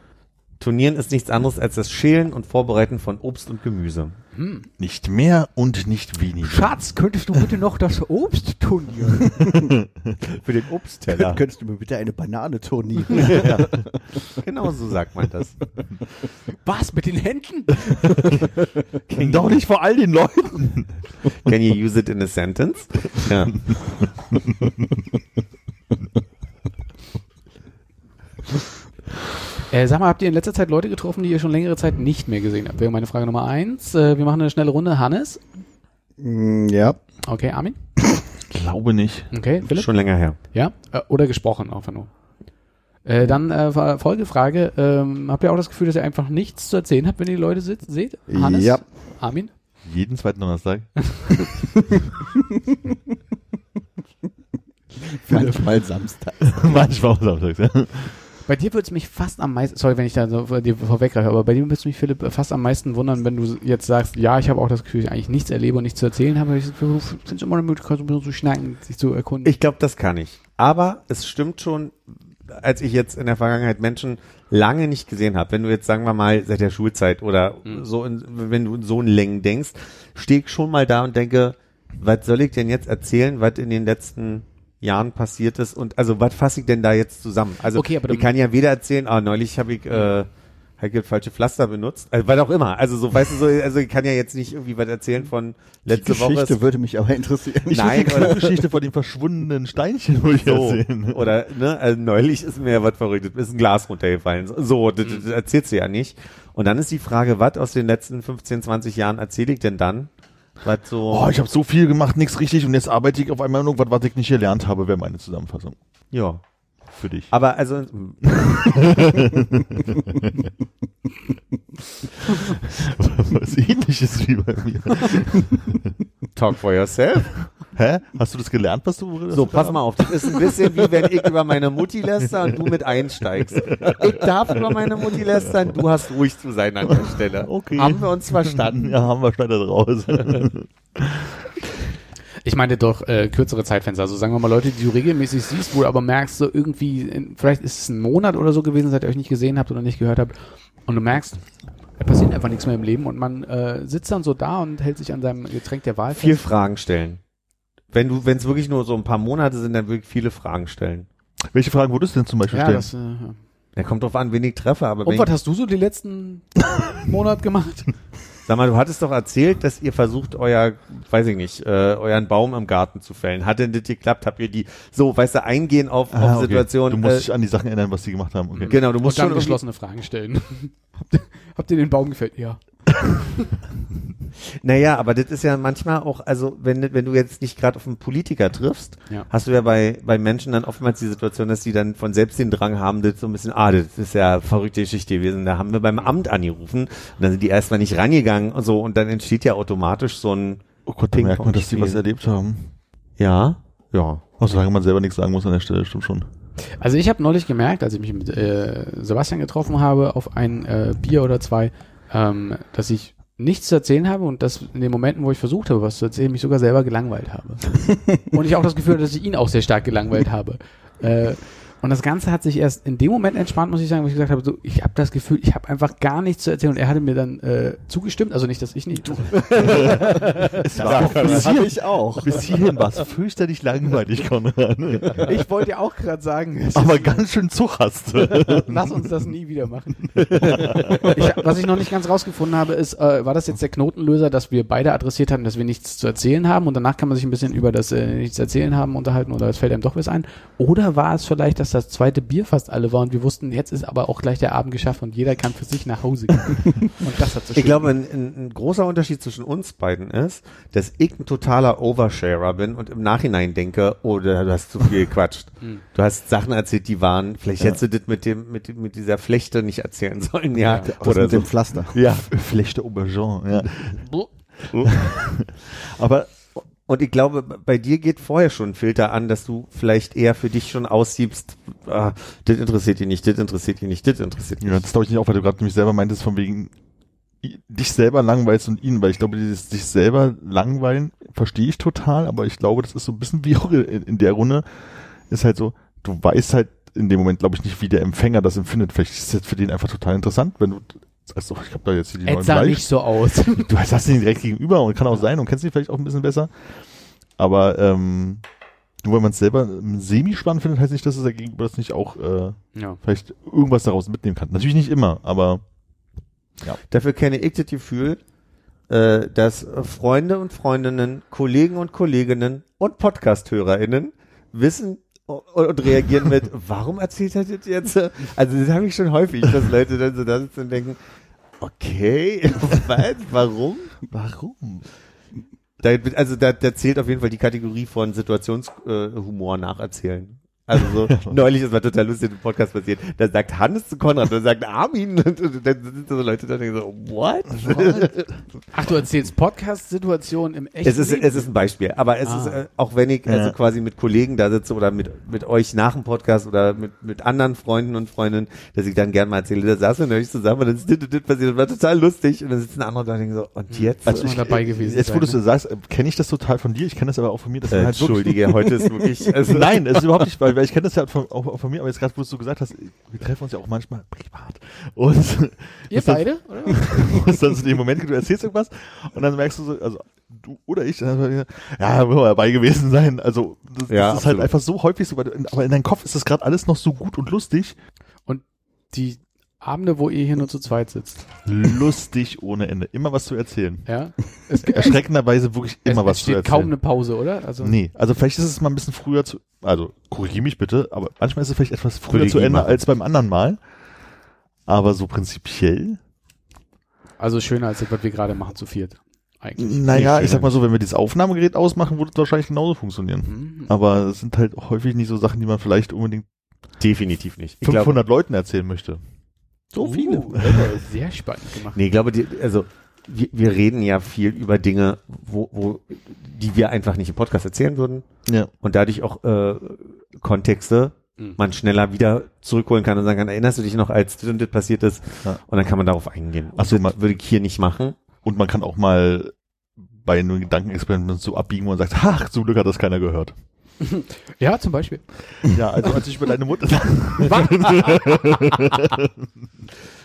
Turnieren ist nichts anderes als das Schälen und Vorbereiten von Obst und Gemüse. Hm. Nicht mehr und nicht weniger. Schatz, könntest du bitte noch das Obst turnieren? Für den Obstteller. Könntest du mir bitte eine Banane turnieren? genau so sagt man das. Was mit den Händen? Doch nicht vor all den Leuten. Can you use it in a sentence? Ja. Äh, sag mal, habt ihr in letzter Zeit Leute getroffen, die ihr schon längere Zeit nicht mehr gesehen habt? Wäre meine Frage Nummer eins. Äh, wir machen eine schnelle Runde. Hannes? Mm, ja. Okay, Armin? Glaube nicht. Okay, Philipp? Schon länger her. Ja? Äh, oder gesprochen einfach nur. Äh, dann äh, Folgefrage. Ähm, habt ihr auch das Gefühl, dass ihr einfach nichts zu erzählen habt, wenn ihr die Leute sit- seht? Hannes? Ja. Armin? Jeden zweiten Donnerstag. Manchmal Samstag. Manchmal auch samstags, ja. Bei dir würde es mich fast am meisten, sorry, wenn ich da so dir vorweggreife, aber bei dir würde es mich, Philipp, fast am meisten wundern, wenn du jetzt sagst, ja, ich habe auch das Gefühl, dass ich eigentlich nichts erlebe und nichts zu erzählen habe. Ich finde es immer eine Möglichkeit, so ein bisschen zu schnacken, sich zu erkunden. Ich glaube, das kann ich. Aber es stimmt schon, als ich jetzt in der Vergangenheit Menschen lange nicht gesehen habe, wenn du jetzt sagen wir mal seit der Schulzeit oder Mhm. so, in, wenn du in so in Längen denkst, stehe ich schon mal da und denke, was soll ich denn jetzt erzählen, was in den letzten Jahren passiert ist und also was fasse ich denn da jetzt zusammen? Also Okay, aber ich kann ja weder erzählen, ah, neulich habe ich äh, ich falsche Pflaster benutzt, also, was auch immer. Also so, weißt du so, also ich kann ja jetzt nicht irgendwie was erzählen von letzte die Woche. Geschichte ist- würde mich aber interessieren. Ich Nein, die oder- Geschichte von dem verschwundenen Steinchen will ich so, erzählen. oder ne, also neulich ist mir ja was verrückt, ist ein Glas runtergefallen. So, das, Mhm. das erzählst du ja nicht. Und dann ist die Frage, was aus den letzten 15, 20 Jahren erzähle ich denn dann? Was so Oh, ich habe so viel gemacht, nichts richtig und jetzt arbeite ich auf einmal irgendwas, was ich nicht gelernt habe, wäre meine Zusammenfassung ja. für dich. Aber also Was ähnliches wie bei mir. talk for yourself. Hä? Hast du das gelernt, was du So, pass mal auf, das ist ein bisschen wie wenn ich über meine Mutti läster und du mit einsteigst. Ich darf über meine Mutti lästern, du hast ruhig zu sein an der Stelle. Okay. Haben wir uns verstanden? Ja, haben wir schneller draus. Ich meine doch äh, kürzere Zeitfenster. Also sagen wir mal Leute, die du regelmäßig siehst, wo du aber merkst, so irgendwie, in, vielleicht ist es ein Monat oder so gewesen, seit ihr euch nicht gesehen habt oder nicht gehört habt. Und du merkst, da passiert einfach nichts mehr im Leben und man äh, sitzt dann so da und hält sich an seinem Getränk der Wahl fest. Fragen stellen. Wenn du, wenn es wirklich nur so ein paar Monate sind, dann wirklich viele Fragen stellen. Welche Fragen würdest du denn zum Beispiel Ja, stellen? das, äh, ja. Ja, kommt drauf an, wen ich treffe, aber Und was ich, hast du so die letzten Monat gemacht? sag mal, du hattest doch erzählt, dass ihr versucht, euer, weiß ich nicht, äh, euren Baum im Garten zu fällen. Hat denn das geklappt? Habt ihr die, so, weißt du, eingehen auf, Ah, auf okay. Situationen? Du musst äh, dich an die Sachen erinnern, was die gemacht haben. Okay. genau, du Und musst dann schon geschlossene Fragen stellen. habt, ihr, habt ihr den Baum gefällt? Ja. Naja, aber das ist ja manchmal auch, also wenn, wenn du jetzt nicht gerade auf einen Politiker triffst, Ja. hast du ja bei, bei Menschen dann oftmals die Situation, dass die dann von selbst den Drang haben, das so ein bisschen, ah, das ist ja verrückte Geschichte gewesen. Da haben wir beim Amt angerufen und dann sind die erstmal nicht rangegangen und so und dann entsteht ja automatisch so ein Oh Gott, da merkt man, dass die was erlebt haben. Ja, ja. Oh, solange man selber nichts sagen muss an der Stelle, stimmt schon. Also ich habe neulich gemerkt, als ich mich mit äh, Sebastian getroffen habe auf ein äh, Bier oder zwei, ähm, dass ich nichts zu erzählen habe und dass in den Momenten, wo ich versucht habe, was zu erzählen, mich sogar selber gelangweilt habe. und ich auch das Gefühl hatte, dass ich ihn auch sehr stark gelangweilt habe. Äh, und das Ganze hat sich erst in dem Moment entspannt, muss ich sagen, wo ich gesagt habe, so, ich habe das Gefühl, ich habe einfach gar nichts zu erzählen und er hatte mir dann äh, zugestimmt, also nicht, dass ich nicht. Es war Das habe ich auch. bis hierhin war es fürchterlich langweilig, Konrad. Ich wollte ja auch gerade sagen, Aber ganz schön Zug hast du. Lass uns das nie wieder machen. ich, was ich noch nicht ganz rausgefunden habe, ist, äh, war das jetzt der Knotenlöser, dass wir beide adressiert hatten, dass wir nichts zu erzählen haben und danach kann man sich ein bisschen über das äh, nichts erzählen haben unterhalten oder es fällt einem doch was ein? Oder war es vielleicht, dass das zweite Bier fast alle war und wir wussten, jetzt ist aber auch gleich der Abend geschafft und jeder kann für sich nach Hause gehen. und das hat so Ich glaube, ein, ein, ein großer Unterschied zwischen uns beiden ist, dass ich ein totaler Oversharer bin und im Nachhinein denke, oh, du hast zu viel gequatscht. Du hast Sachen erzählt, die waren, vielleicht hättest du das mit dem, mit, mit dieser Flechte nicht erzählen sollen, ja. Was Oder mit so. dem Pflaster. Ja, Flechte Aubergine, ja. Aber Und ich glaube, bei dir geht vorher schon ein Filter an, dass du vielleicht eher für dich schon aussiebst, ah, das interessiert dich nicht, das interessiert dich nicht, das interessiert dich Ja, das glaube ich nicht auch, weil du gerade nämlich selber meintest, von wegen dich selber langweilst und ihn, weil ich glaube, dieses dich selber langweilen verstehe ich total, aber ich glaube, das ist so ein bisschen wie auch in, in der Runde, ist halt so, du weißt halt in dem Moment, glaube ich, nicht, wie der Empfänger das empfindet. Vielleicht ist das für den einfach total interessant, wenn du doch, ich habe da jetzt hier die neuen sah Bleich- nicht so aus. du hast ihn direkt gegenüber und kann auch sein und kennst ihn vielleicht auch ein bisschen besser. Aber ähm, nur weil man es selber semi-spannend findet, heißt nicht, dass es der Gegenüber das nicht auch äh, ja. vielleicht irgendwas daraus mitnehmen kann. Natürlich nicht immer, aber Dafür kenne ich das Gefühl, äh, dass Freunde und Freundinnen, Kollegen und Kolleginnen und Podcast-HörerInnen wissen und, reagieren mit, warum erzählt er das jetzt? Also das habe ich schon häufig, dass Leute dann so da sitzen und denken, okay, was, warum? warum? Da, also da, da zählt auf jeden Fall die Kategorie von Situationshumor äh, nacherzählen. Also so, neulich ist was total lustig im Podcast passiert. Da sagt Hannes zu Konrad, da sagt Armin und, und dann sind so Leute da und denken so, what? Ach, du erzählst Podcast-Situationen im echten Es ist, Leben? es ist ein Beispiel, aber es Ah. ist, äh, auch wenn ich also Ja. quasi mit Kollegen da sitze oder mit, mit euch nach dem Podcast oder mit, mit anderen Freunden und Freundinnen, dass ich dann gerne mal erzähle, da saßen wir neulich zusammen und dann ist dit, dit, dit passiert, das war total lustig und dann sitzen andere da und denken so, und jetzt? Also ich- dabei gewesen Jetzt, wo du so ne? sagst, kenne ich das total von dir. Ich kenne das aber auch von mir. Dass äh, halt Entschuldige, heute ist wirklich, also, Nein, es ist überhaupt nicht, weil, weil ich kenne das ja von, auch, auch von mir, aber jetzt gerade, wo du es so gesagt hast, wir treffen uns ja auch manchmal privat. Und Ihr beide? Oder? du hast dann so den Moment, du erzählst irgendwas und dann merkst du so, also du oder ich, dann, ja, man dabei gewesen sein. Also das, Ja, das ist halt einfach so häufig so, weil du- aber in deinem Kopf ist das gerade alles noch so gut und lustig. Die Abende, wo ihr hier nur zu zweit sitzt. Lustig ohne Ende. Immer was zu erzählen. Ja. Es, es, Erschreckenderweise wirklich immer es was zu entsteht erzählen. kaum eine Pause, oder? Also, Nee, also vielleicht ist es mal ein bisschen früher zu, also korrigiere mich bitte, aber manchmal ist es vielleicht etwas früher zu Ende mal. als beim anderen Mal. Aber so prinzipiell, Also schöner als das, was wir gerade machen zu viert. Eigentlich. naja, ich sag mal so, wenn wir dieses Aufnahmegerät ausmachen, würde es wahrscheinlich genauso funktionieren. Mhm. Aber es sind halt häufig nicht so Sachen, die man vielleicht unbedingt Definitiv nicht. Ich glaube, 500 Leuten erzählen möchte. So viele. Uh, sehr spannend gemacht. Nee, ich glaube, die, also wir, wir reden ja viel über Dinge, wo, wo, die wir einfach nicht im Podcast erzählen würden Ja. und dadurch auch äh, Kontexte Mhm. man schneller wieder zurückholen kann und sagen kann, erinnerst du dich noch, als das und das passiert ist? Ja. Und dann kann man darauf eingehen. Ach so, Und ma- das würde ich hier nicht machen. Und man kann auch mal bei einem Gedankenexperiment so abbiegen, wo man sagt, ach, zum Glück hat das keiner gehört. Ja, zum Beispiel. Ja, also als ich über deine Mutter,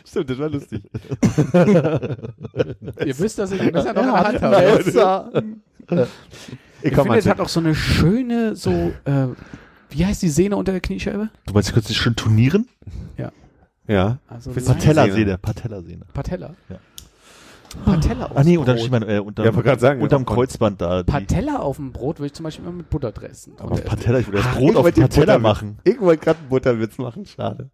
Stimmt, das war lustig. Ihr wisst, dass ich ein Messer noch in der Hand habe. Ich Ich komme finde, es hat auch so eine schöne, so, äh, wie heißt die Sehne unter der Kniescheibe? du meinst, ich könnte dich schon turnieren? Ja. Also Fürs Line- Patellasehne, Patellasehne. Patella. Ja. Patella auf Ah nee, dem und dann Brot. steht man äh, unterm, Ja, wollte gerade sagen, unterm ja. Kreuzband da. Die, Patella auf dem Brot würde ich zum Beispiel immer mit Butter dressen. aber Patella, ich würde das Ah, Brot ich auf wollte den Patella Butterwitz- machen. Ich wollte gerade einen Butterwitz machen, schade.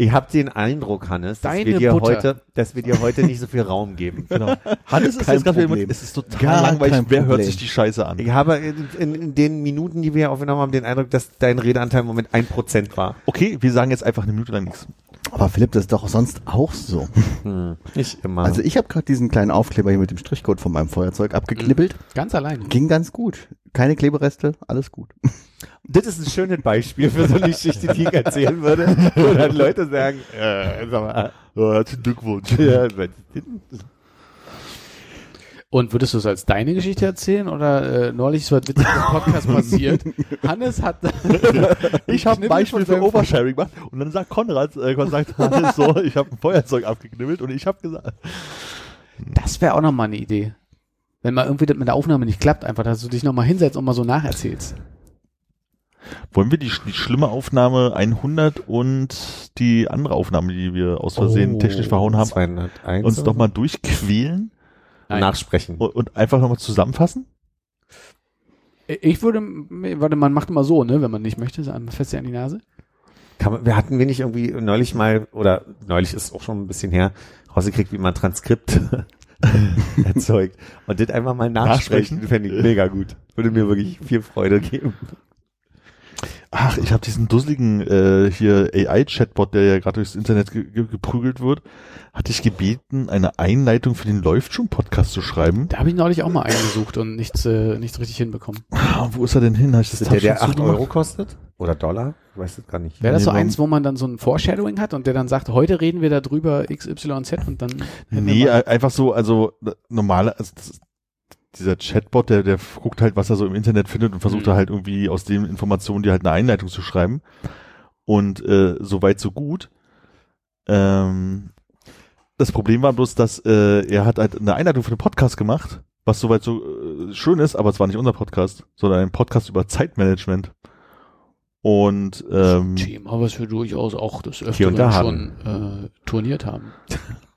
Ich habe den Eindruck, Hannes, dass Deine wir, dir Butter. heute, dass wir dir heute nicht so viel Raum geben. Genau. Hannes ist Kein jetzt gerade es ist total Gar langweilig. Wer hört sich die Scheiße an? Ich habe in, in, in den Minuten, die wir aufgenommen haben, den Eindruck, dass dein Redeanteil im Moment ein Prozent war. Okay, wir sagen jetzt einfach eine Minute lang nichts. Aber Philipp, das ist doch sonst auch so. Hm. Nicht immer. Also ich habe gerade diesen kleinen Aufkleber hier mit dem Strichcode von meinem Feuerzeug abgeknibbelt. ganz allein. Ging ganz gut. Keine Klebereste, alles gut. das ist ein schönes Beispiel für so eine Geschichte, die ich erzählen würde, wo dann Leute sagen, äh, sag mal, Ja, herzlichen Glückwunsch. ja, Und würdest du es als deine Geschichte erzählen oder äh, neulich ist was Witziges im Podcast passiert? Hannes hat Ich habe ein Beispiel für Oversharing gemacht und dann sagt Konrad, äh, Konrad sagt Hannes so, ich habe ein Feuerzeug abgeknibbelt und ich habe gesagt, Das wäre auch nochmal eine Idee. Wenn mal irgendwie das mit der Aufnahme nicht klappt, einfach, dass du dich nochmal hinsetzt und mal so nacherzählst. wollen wir die, die schlimme Aufnahme 100 und die andere Aufnahme, die wir aus Versehen Oh, technisch verhauen haben, 201 uns nochmal durchquälen Nein. nachsprechen. und, und einfach nochmal zusammenfassen? Ich würde, warte, man macht immer so, ne, wenn man nicht möchte, so fest an die Nase. Kann man, wir hatten wir nicht irgendwie neulich mal, oder neulich ist auch schon ein bisschen her, rausgekriegt, wie man Transkript erzeugt. Und das einfach mal nachsprechen, Nachsprechen? fände ich mega gut. Würde mir wirklich viel Freude geben. Ach, ich habe diesen dusseligen äh, hier AI-Chatbot, der ja gerade durchs Internet ge ge geprügelt wird, hatte ich gebeten, eine Einleitung für den Läuft schon Podcast zu schreiben. Da habe ich neulich auch mal eingesucht und nichts, äh, nichts richtig hinbekommen. Ah, wo ist er denn hin? Hab ich das Ist der, der Tab schon 8 zugemacht? Euro kostet? Oder Dollar? Ich weiß es gar nicht. Wäre das Nee, so eins, wo man dann so ein Foreshadowing hat und der dann sagt, heute reden wir darüber XYZ und dann Nee, einfach so, also normale, also das, ist- dieser Chatbot, der, der guckt halt, was er so im Internet findet und versucht Mhm. da halt irgendwie aus den Informationen, die halt eine Einleitung zu schreiben. Und äh, so weit, so gut. Ähm, das Problem war bloß, dass äh, er hat halt eine Einleitung für den Podcast gemacht, was soweit so äh, schön ist, aber es war nicht unser Podcast, sondern ein Podcast über Zeitmanagement. Und ähm, Thema, was wir durchaus auch das Öfteren schon äh, turniert haben.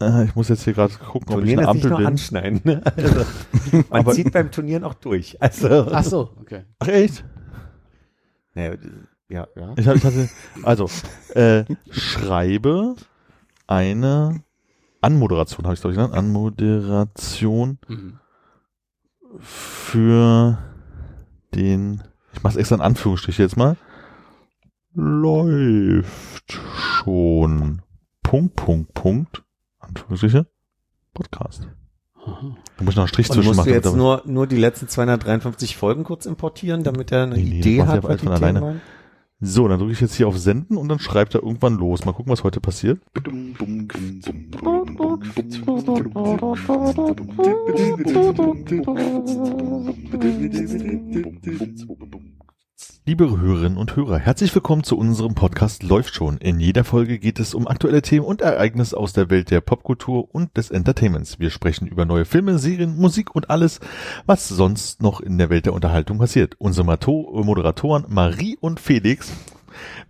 äh, ich muss jetzt hier gerade gucken, ob ich Turnieren eine ist nicht Ampel nur bin. anschneiden. ne? Also, man Aber- zieht beim Turnieren auch durch. Also, Ach so, okay. Ach echt? ja, ja, ja. Ich, hab, ich hatte, also, äh, schreibe eine Anmoderation, habe ich glaube ich genannt, Anmoderation Mhm. für den, ich mache es extra in Anführungsstriche jetzt mal, läuft schon, Punkt, Punkt, Punkt, Anführungsstriche, Podcast. Aha. Da muss ich noch einen Strich Und zwischen musst machen. du jetzt damit- nur, nur die letzten 253 Folgen kurz importieren, damit er eine Nee, nee, Idee er hat, was die von Themen alleine. waren? So, dann drücke ich jetzt hier auf Senden und dann schreibt er irgendwann los. Mal gucken, was heute passiert. Liebe Hörerinnen und Hörer, herzlich willkommen zu unserem Podcast Läuft schon. In jeder Folge geht es um aktuelle Themen und Ereignisse aus der Welt der Popkultur und des Entertainments. Wir sprechen über neue Filme, Serien, Musik und alles, was sonst noch in der Welt der Unterhaltung passiert. Unsere Moderatoren Marie und Felix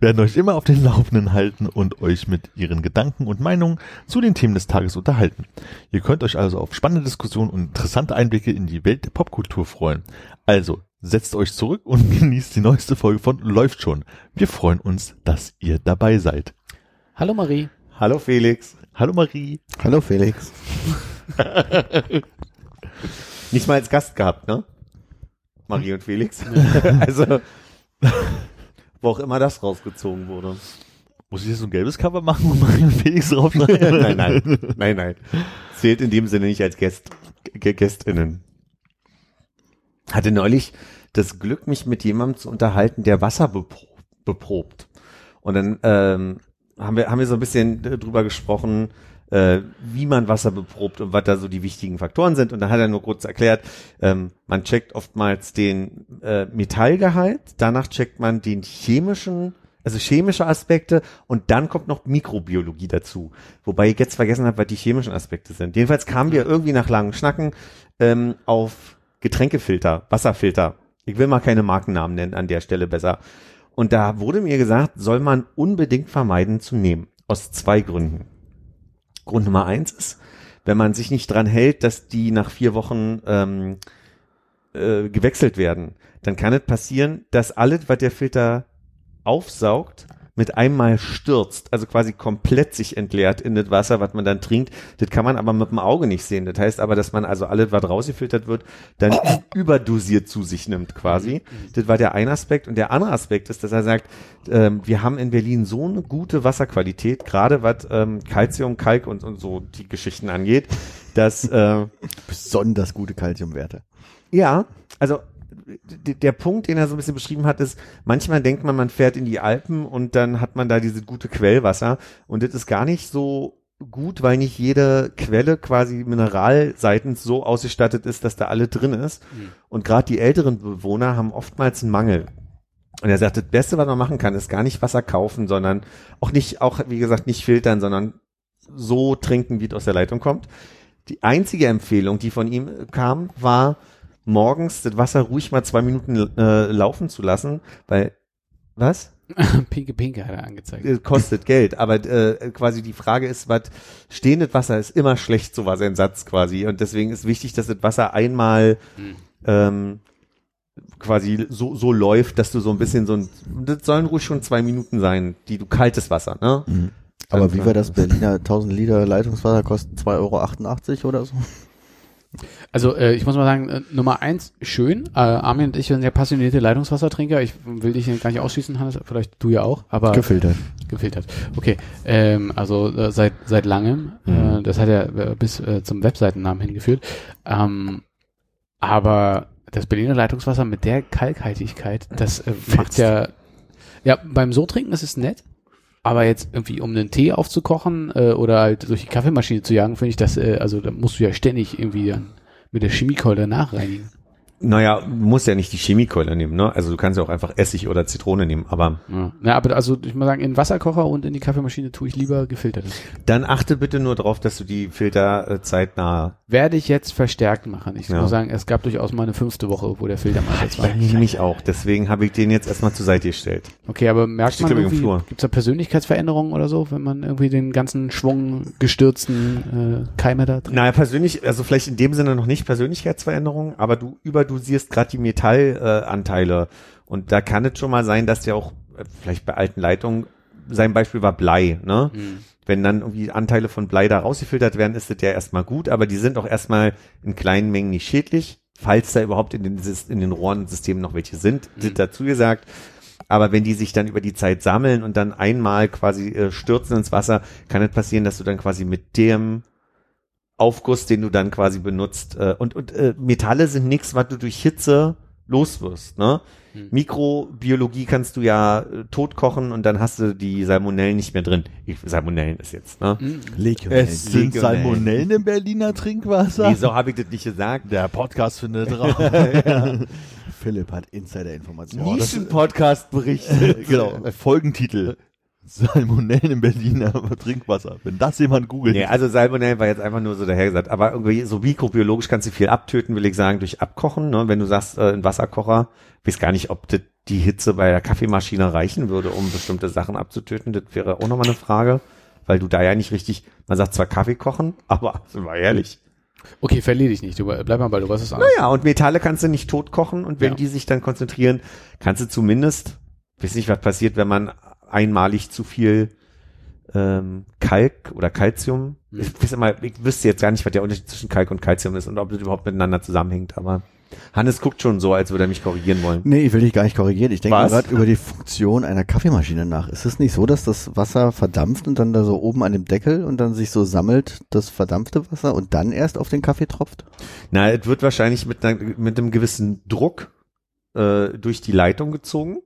werden euch immer auf den Laufenden halten und euch mit ihren Gedanken und Meinungen zu den Themen des Tages unterhalten. Ihr könnt euch also auf spannende Diskussionen und interessante Einblicke in die Welt der Popkultur freuen. Also setzt euch zurück und genießt die neueste Folge von Läuft schon. Wir freuen uns, dass ihr dabei seid. Hallo Marie. Hallo Felix. Hallo Marie. Hallo Felix. Nicht mal als Gast gehabt, ne? Marie und Felix. also, wo auch immer das rausgezogen wurde. Muss ich jetzt so ein gelbes Cover machen und Marie und Felix draufschreiben? nein, nein, nein, nein. Zählt in dem Sinne nicht als Gäst, Gästinnen. Hatte neulich das Glück, mich mit jemandem zu unterhalten, der Wasser bepro beprobt. Und dann ähm, haben wir haben wir so ein bisschen äh, drüber gesprochen, äh, wie man Wasser beprobt und was da so die wichtigen Faktoren sind. Und dann hat er nur kurz erklärt, ähm, man checkt oftmals den äh, Metallgehalt, danach checkt man den chemischen also chemische Aspekte und dann kommt noch Mikrobiologie dazu. Wobei ich jetzt vergessen habe, was die chemischen Aspekte sind. Jedenfalls kamen wir irgendwie nach langem Schnacken ähm, auf Getränkefilter, Wasserfilter. Ich will mal keine Markennamen nennen an der Stelle besser. Und da wurde mir gesagt, soll man unbedingt vermeiden zu nehmen. Aus zwei Gründen. Grund Nummer eins ist, wenn man sich nicht dran hält, dass die nach vier Wochen ähm, äh, gewechselt werden, dann kann es passieren, dass alles, was der Filter aufsaugt, mit einmal stürzt, also quasi komplett sich entleert in das Wasser, was man dann trinkt. Das kann man aber mit dem Auge nicht sehen. Das heißt aber, dass man also alles, was rausgefiltert wird, dann überdosiert zu sich nimmt quasi. Das war der eine Aspekt. Und der andere Aspekt ist, dass er sagt, ähm, wir haben in Berlin so eine gute Wasserqualität, gerade was ähm, Calcium, Kalk und, und so die Geschichten angeht, dass äh, Besonders gute Kalziumwerte. ja, also der Punkt, den er so ein bisschen beschrieben hat, ist, manchmal denkt man, man fährt in die Alpen und dann hat man da diese gute Quellwasser und das ist gar nicht so gut, weil nicht jede Quelle quasi mineralseitens so ausgestattet ist, dass da alle drin ist. Und gerade die älteren Bewohner haben oftmals einen Mangel. Und er sagt, das Beste, was man machen kann, ist gar nicht Wasser kaufen, sondern auch nicht, auch wie gesagt, nicht filtern, sondern so trinken, wie es aus der Leitung kommt. Die einzige Empfehlung, die von ihm kam, war, morgens das Wasser ruhig mal zwei Minuten äh, laufen zu lassen, weil was? Pinke Pinke hat er angezeigt. Äh, Kostet Geld, aber äh, quasi die Frage ist, was stehendes Wasser ist immer schlecht, so war sein Satz quasi. Und deswegen ist wichtig, dass das Wasser einmal Hm. ähm, quasi so, so läuft, dass du so ein bisschen so ein, das sollen ruhig schon zwei Minuten sein, die du kaltes Wasser, ne? Aber Dann- wie war das? Berliner 1000 Liter Leitungswasser kosten 2,88 Euro oder so? Also äh, ich muss mal sagen, äh, Nummer eins, schön. Äh, Armin und ich sind ja passionierte Leitungswassertrinker. Ich will dich gar nicht ausschließen, Hannes, vielleicht du ja auch, aber Gefiltert. gefiltert. Okay, ähm, also äh, seit seit langem. Äh, das hat ja äh, bis äh, zum Webseitennamen hingeführt. Ähm, aber das Berliner Leitungswasser mit der Kalkhaltigkeit, das äh, macht ja ja beim so trinken ist es nett. Aber jetzt irgendwie, um einen Tee aufzukochen äh, oder halt durch die Kaffeemaschine zu jagen, finde ich das, äh, also da musst du ja ständig irgendwie dann mit der Chemiekeule nachreinigen. Naja, du musst ja nicht die Chemiekeule nehmen, ne? Also du kannst ja auch einfach Essig oder Zitrone nehmen, aber Ja. Aber also ich muss sagen, in den Wasserkocher und in die Kaffeemaschine tue ich lieber gefiltertes. dann achte bitte nur darauf, dass du die Filter äh, zeitnah Werde ich jetzt verstärkt machen. Ich Ja. muss sagen, es gab durchaus mal eine fünfte Woche, wo der Filter mal jetzt war. Ja, nämlich auch. Deswegen habe ich den jetzt erstmal zur Seite gestellt. Okay, aber merkt Steht, man ich, irgendwie, gibt's da Persönlichkeitsveränderungen oder so, wenn man irgendwie den ganzen Schwung gestürzten äh, Keime da drin? Naja, persönlich, also vielleicht in dem Sinne noch nicht Persönlichkeitsveränderungen, aber du überdosierst gerade die Metallanteile. Anteile. und da kann es schon mal sein, dass der auch, äh, vielleicht bei alten Leitungen, sein Beispiel war Blei, ne? Hm. Wenn dann irgendwie Anteile von Blei da rausgefiltert werden, ist das ja erstmal gut, aber die sind auch erstmal in kleinen Mengen nicht schädlich, falls da überhaupt in den, in den Rohrensystemen noch welche sind, sind dazu gesagt. Aber wenn die sich dann über die Zeit sammeln und dann einmal quasi äh, stürzen ins Wasser, kann es passieren, dass du dann quasi mit dem Aufguss, den du dann quasi benutzt, äh, und, und äh, Metalle sind nichts, was du durch Hitze loswirst, ne? Hm. Mikrobiologie kannst du ja äh, totkochen und dann hast du die Salmonellen nicht mehr drin. Ich, Salmonellen ist jetzt, ne? Hm. Es sind. Salmonellen im Berliner Trinkwasser. Nee, so habe ich das nicht gesagt. Der Podcast findet raus. Philipp hat Insider-Informationen. Nischen-Podcast berichtet. genau. Folgentitel. Salmonellen in Berliner Trinkwasser. Wenn das jemand googelt. Nee, also Salmonellen war jetzt einfach nur so dahergesagt. Aber irgendwie so mikrobiologisch kannst du viel abtöten, will ich sagen, durch Abkochen. Ne? Wenn du sagst, äh, ein Wasserkocher, weiß gar nicht, ob das die Hitze bei der Kaffeemaschine reichen würde, um bestimmte Sachen abzutöten. Das wäre auch nochmal eine Frage, weil du da ja nicht richtig, man sagt zwar Kaffee kochen, aber sind wir ehrlich. Okay, verlier dich nicht. Du bleib mal bei, du was ist an. Naja, und Metalle kannst du nicht tot kochen und wenn Ja. die sich dann konzentrieren, kannst du zumindest, weiß nicht, was passiert, wenn man einmalig zu viel ähm, Kalk oder Calcium, Hm. ich, weiß immer, ich wüsste jetzt gar nicht, was der Unterschied zwischen Kalk und Calcium ist und ob das überhaupt miteinander zusammenhängt, aber Hannes guckt schon so, als würde er mich korrigieren wollen. Nee, ich will dich gar nicht korrigieren. Ich denke gerade über die Funktion einer Kaffeemaschine nach. Ist es nicht so, dass das Wasser verdampft und dann da so oben an dem Deckel und dann sich so sammelt das verdampfte Wasser und dann erst auf den Kaffee tropft? Na, es wird wahrscheinlich mit, einer, mit einem gewissen Druck äh, durch die Leitung gezogen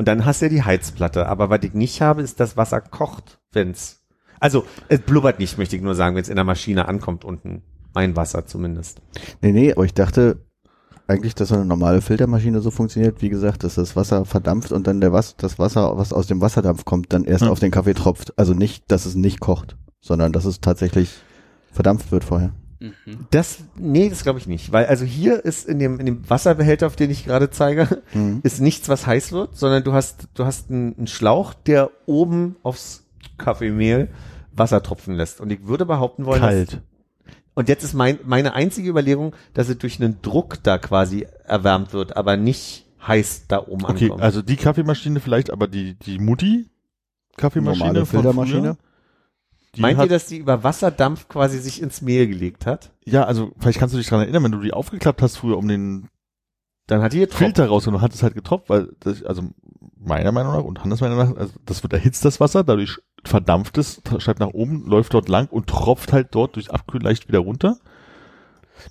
und dann hast du ja die Heizplatte. Aber was ich nicht habe, ist, dass Wasser kocht, wenn's. Also es blubbert nicht, möchte ich nur sagen, wenn es in der Maschine ankommt unten. Mein Wasser zumindest. Nee, nee, aber ich dachte eigentlich, dass so eine normale Filtermaschine so funktioniert, wie gesagt, dass das Wasser verdampft und dann der was, das Wasser, was aus dem Wasserdampf kommt, dann erst Ja. auf den Kaffee tropft. Also nicht, dass es nicht kocht, sondern dass es tatsächlich verdampft wird vorher. Mhm. Das, nee, das glaube ich nicht. Weil also hier ist in dem, in dem Wasserbehälter, auf den ich gerade zeige, Mhm. ist nichts, was heiß wird, sondern du hast, du hast einen, einen Schlauch, der oben aufs Kaffeemehl Wasser tropfen lässt. Und ich würde behaupten wollen, dass- Kalt. Und jetzt ist mein, meine einzige Überlegung, dass es durch einen Druck da quasi erwärmt wird, aber nicht heiß da oben Okay, ankommt. also die Kaffeemaschine vielleicht, aber die, die Mutti Kaffeemaschine Normale von Filtermaschine? früher, die Meint hat, ihr, dass die über Wasserdampf quasi sich ins Mehl gelegt hat? Ja, also vielleicht kannst du dich dran erinnern, wenn du die aufgeklappt hast früher, um den Dann hat die getropft. Filter rausgenommen, hat es halt getropft, weil das, also meiner Meinung nach und Hannes meiner Meinung nach, also das wird erhitzt das Wasser, dadurch verdampft es, schreibt nach oben, läuft dort lang und tropft halt dort durch Abkühlen leicht wieder runter.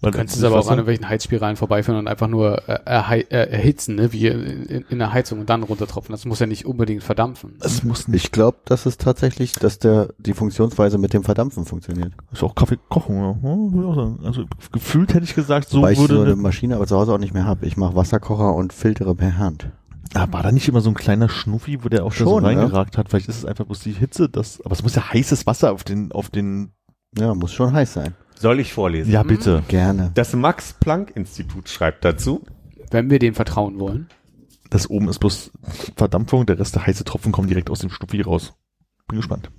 Weil Du kannst das es aber auch an irgendwelchen Heizspiralen vorbeiführen und einfach nur äh, äh, erhitzen, ne? wie in, der Heizung und dann runtertropfen. Das muss ja nicht unbedingt verdampfen. es muss nicht, Ich glaube, dass es tatsächlich, dass der die Funktionsweise mit dem Verdampfen funktioniert. ist auch Kaffee kochen, ja. ja ich. Also gefühlt hätte ich gesagt, so ich würde so eine eine, Maschine aber zu Hause auch nicht mehr habe. Ich mache Wasserkocher und filtere per Hand. ah, war da nicht immer so ein kleiner Schnuffi, wo der auch schon so Schon, ne? reingeragt hat? Vielleicht ist es einfach bloß die Hitze, das, aber es muss ja heißes Wasser auf den, auf den, Ja, muss schon heiß sein. Soll ich vorlesen? ja bitte. Gerne. Das Max-Planck-Institut schreibt dazu. Wenn wir dem vertrauen wollen. Das oben ist bloß Verdampfung, der Rest der heiße Tropfen kommen direkt aus dem Schnuffi raus. Bin gespannt.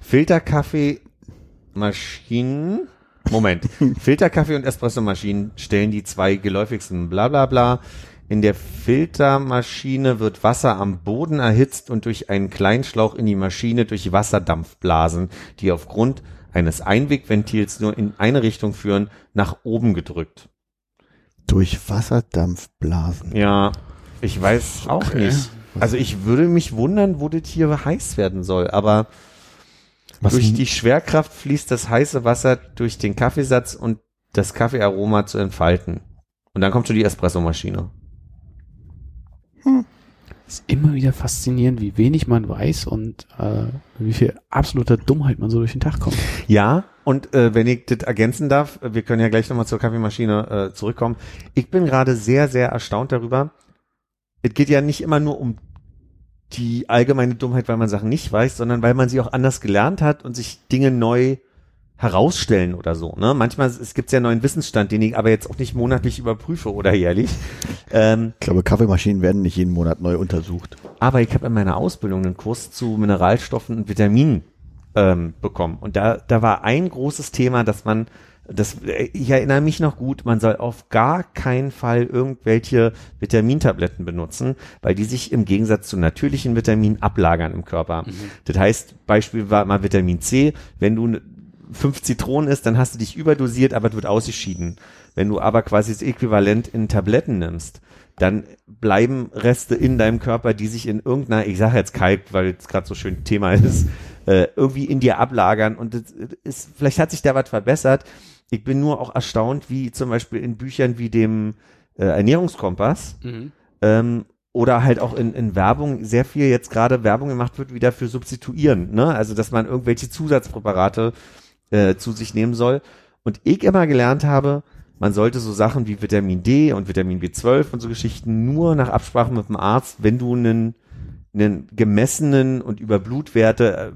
Filterkaffeemaschinen. Moment. Filterkaffee und Espressomaschinen stellen die zwei geläufigsten bla bla bla. In der Filtermaschine wird Wasser am Boden erhitzt und durch einen Kleinschlauch in die Maschine durch Wasserdampfblasen, die aufgrund eines Einwegventils nur in eine Richtung führen, nach oben gedrückt. Durch Wasserdampfblasen. Ja, ich weiß auch Okay. nicht. Also ich würde mich wundern, wo das hier heiß werden soll, aber Was durch die Schwerkraft fließt das heiße Wasser durch den Kaffeesatz und das Kaffeearoma zu entfalten. Und dann kommt schon die Espressomaschine. Ist immer wieder faszinierend, wie wenig man weiß und äh, wie viel absoluter Dummheit man so durch den Tag kommt. Ja, und äh, wenn ich das ergänzen darf, wir können ja gleich nochmal zur Kaffeemaschine äh, zurückkommen. Ich bin gerade sehr, sehr erstaunt darüber. Es geht ja nicht immer nur um die allgemeine Dummheit, weil man Sachen nicht weiß, sondern weil man sie auch anders gelernt hat und sich Dinge neu herausstellen oder so. Ne? Manchmal es gibt ja neuen Wissensstand, den ich aber jetzt auch nicht monatlich überprüfe oder jährlich. Ähm, Ich glaube, Kaffeemaschinen werden nicht jeden Monat neu untersucht. aber ich habe in meiner Ausbildung einen Kurs zu Mineralstoffen und Vitaminen ähm, bekommen. Und da, da war ein großes Thema, dass man, das, ich erinnere mich noch gut, man soll auf gar keinen Fall irgendwelche Vitamintabletten benutzen, weil die sich im Gegensatz zu natürlichen Vitaminen ablagern im Körper. Das heißt, Beispiel war mal Vitamin C, wenn du fünf Zitronen isst, dann hast du dich überdosiert, aber es wird ausgeschieden. Wenn du aber quasi das Äquivalent in Tabletten nimmst, dann bleiben Reste in deinem Körper, die sich in irgendeiner, ich sage jetzt Kalk, weil es gerade so schön Thema ist, äh, irgendwie in dir ablagern. Und das ist, vielleicht hat sich da was verbessert. Ich bin nur auch erstaunt, wie zum Beispiel in Büchern wie dem äh, Ernährungskompass Mhm. ähm, oder halt auch in, in Werbung sehr viel jetzt gerade Werbung gemacht wird, wieder für Substituieren. Ne? Also dass man irgendwelche Zusatzpräparate äh, zu sich nehmen soll. Und ich immer gelernt habe, man sollte so Sachen wie Vitamin D und Vitamin B12 und so Geschichten nur nach Absprache mit dem Arzt, wenn du einen, einen gemessenen und über Blutwerte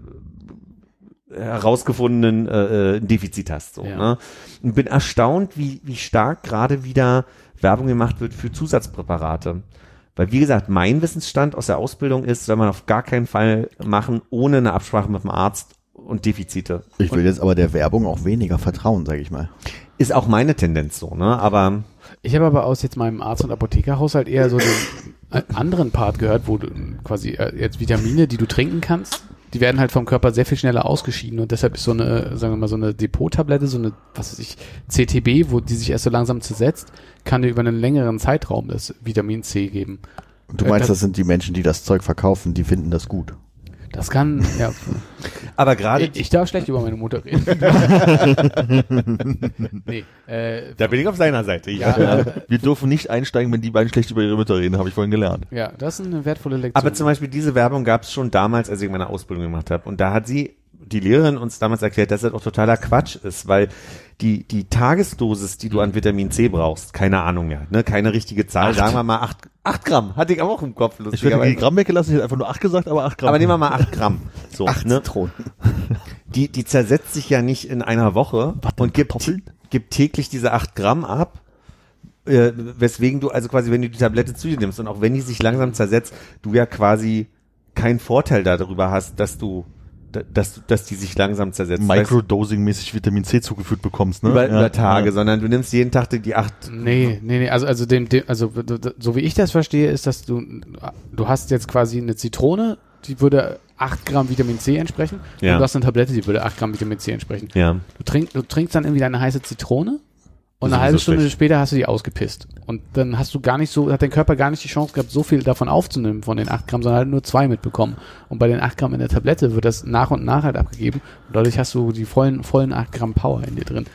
äh, herausgefundenen äh, äh, Defizit hast. So, Ja. ne? Und bin erstaunt, wie, wie stark gerade wieder Werbung gemacht wird für Zusatzpräparate. Weil, wie gesagt, mein Wissensstand aus der Ausbildung ist, soll man auf gar keinen Fall machen, ohne eine Absprache mit dem Arzt und Defizite. Ich will jetzt aber der Werbung auch weniger vertrauen, sage ich mal. Ist auch meine Tendenz so, ne? Aber Ich habe aber aus jetzt meinem Arzt- und Apothekerhaushalt eher so den äh, anderen Part gehört, wo du quasi äh, jetzt Vitamine, die du trinken kannst, die werden halt vom Körper sehr viel schneller ausgeschieden und deshalb ist so eine, sagen wir mal, so eine Depot-Tablette, so eine, was weiß ich, CTB, wo die sich erst so langsam zersetzt, kann dir über einen längeren Zeitraum das Vitamin C geben. Und du Äh, meinst, das- das sind die Menschen, die das Zeug verkaufen, die finden das gut. Das kann, ja. aber gerade Ich, ich darf schlecht über meine Mutter reden. nee, äh, da bin ich auf seiner Seite. ja, Ja, wir dürfen nicht einsteigen, wenn die beiden schlecht über ihre Mütter reden, habe ich vorhin gelernt. ja, das ist eine wertvolle Lektion. Aber zum Beispiel diese Werbung gab es schon damals, als ich meine Ausbildung gemacht habe. Und da hat sie, die Lehrerin, uns damals erklärt, dass das auch totaler Quatsch ist, weil die, die Tagesdosis, die du an Vitamin C brauchst, keine Ahnung mehr, ne, keine richtige Zahl, sagen wir mal acht, acht Gramm, hatte ich aber auch im Kopf, Ich werde die. Gramm weggelassen, ich hätte einfach nur 8 gesagt, aber 8 Gramm. Aber nehmen wir mal acht Gramm. So, Acht ne? Zitronen. Die, die zersetzt sich ja nicht in einer Woche und gibt, gibt täglich diese acht Gramm ab. Äh, weswegen du, also quasi, wenn du die Tablette zu dir nimmst und auch wenn die sich langsam zersetzt, du ja quasi keinen Vorteil darüber hast, dass du, dass, du- dass die sich langsam du, Microdosing-mäßig Vitamin C zugeführt bekommst, ne? über, Ja, über Tage, ja. sondern du nimmst jeden Tag die, die acht. Nee, nee, nee, also, also dem, dem, also so wie ich das verstehe, ist, dass du, du hast jetzt quasi eine Zitrone, die würde 8 Gramm Vitamin C entsprechen. Ja. Und du hast eine Tablette, die würde 8 Gramm Vitamin C entsprechen. Ja. Du, trink, du trinkst dann irgendwie deine heiße Zitrone und eine halbe Stunde schlecht. später hast du die ausgepisst. Und dann hast du gar nicht so, hat dein Körper gar nicht die Chance gehabt, so viel davon aufzunehmen von den 8 Gramm, sondern halt nur zwei mitbekommen. Und bei den 8 Gramm in der Tablette wird das nach und nach halt abgegeben. Und dadurch hast du die vollen, vollen 8 Gramm Power in dir drin.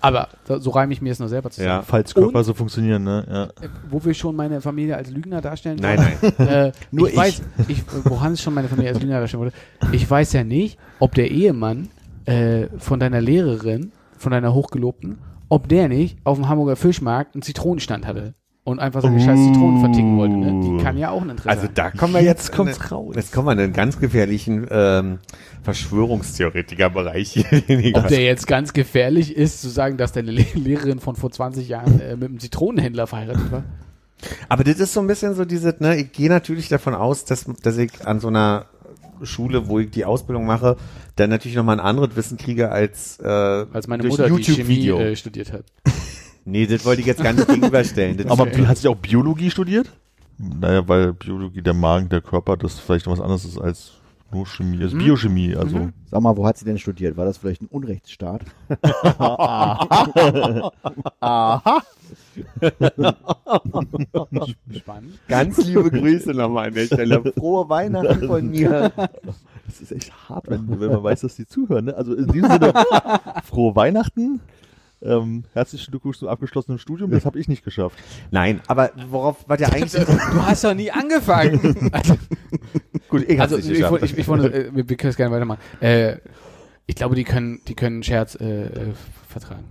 Aber so reime ich mir es nur selber zusammen. Ja. Falls Körper so funktionieren, ne? Ja. Äh, wo wir schon meine Familie als Lügner darstellen Nein, wollen. nein. Äh, Nur ich, ich. weiß, ich, wo Hans schon meine Familie als Lügner darstellen wollte. Ich weiß ja nicht, ob der Ehemann äh, von deiner Lehrerin, von deiner Hochgelobten, ob der nicht auf dem Hamburger Fischmarkt einen Zitronenstand hatte und einfach seine scheiß Zitronen verticken wollte. Ne? Die kann ja auch ein Interesse Also da kommen wir jetzt, kommt's in- raus. Jetzt kommen wir in einen ganz gefährlichen ähm, Verschwörungstheoretiker-Bereich hier. Ob der jetzt ganz gefährlich ist, zu sagen, dass deine Le Lehrerin von vor 20 Jahren äh, mit einem Zitronenhändler verheiratet war. Aber das ist so ein bisschen so diese, ne, ich gehe natürlich davon aus, dass, dass ich an so einer Schule, wo ich die Ausbildung mache, dann natürlich nochmal ein anderes Wissen kriege als, äh, Als meine durch Mutter, ein die Chemie YouTube-Video. äh, studiert hat. nee, das wollte ich jetzt gar nicht gegenüberstellen. Das Aber hat sie auch Biologie studiert? Naja, weil Biologie, der Magen, der Körper, das vielleicht noch was anderes ist als nur Chemie, also Biochemie, also. Sag mal, wo hat sie denn studiert? War das vielleicht ein Unrechtsstaat? Spannend. ganz liebe Grüße nochmal an der Stelle. Frohe Weihnachten von mir. Das ist echt hart, wenn, wenn man weiß, dass die zuhören. Ne? Also in diesem Sinne, frohe Weihnachten. Ähm, herzlichen Glückwunsch zum abgeschlossenen Studium. Das habe ich nicht geschafft. Nein, aber worauf, was ja eigentlich, Du hast doch nie angefangen. Also, gut, ich also nicht ich, geschafft. ich, ich, wollte, äh, wir, wir können es gerne weitermachen. Äh, ich glaube, die können, die können einen Scherz äh, äh, vertragen.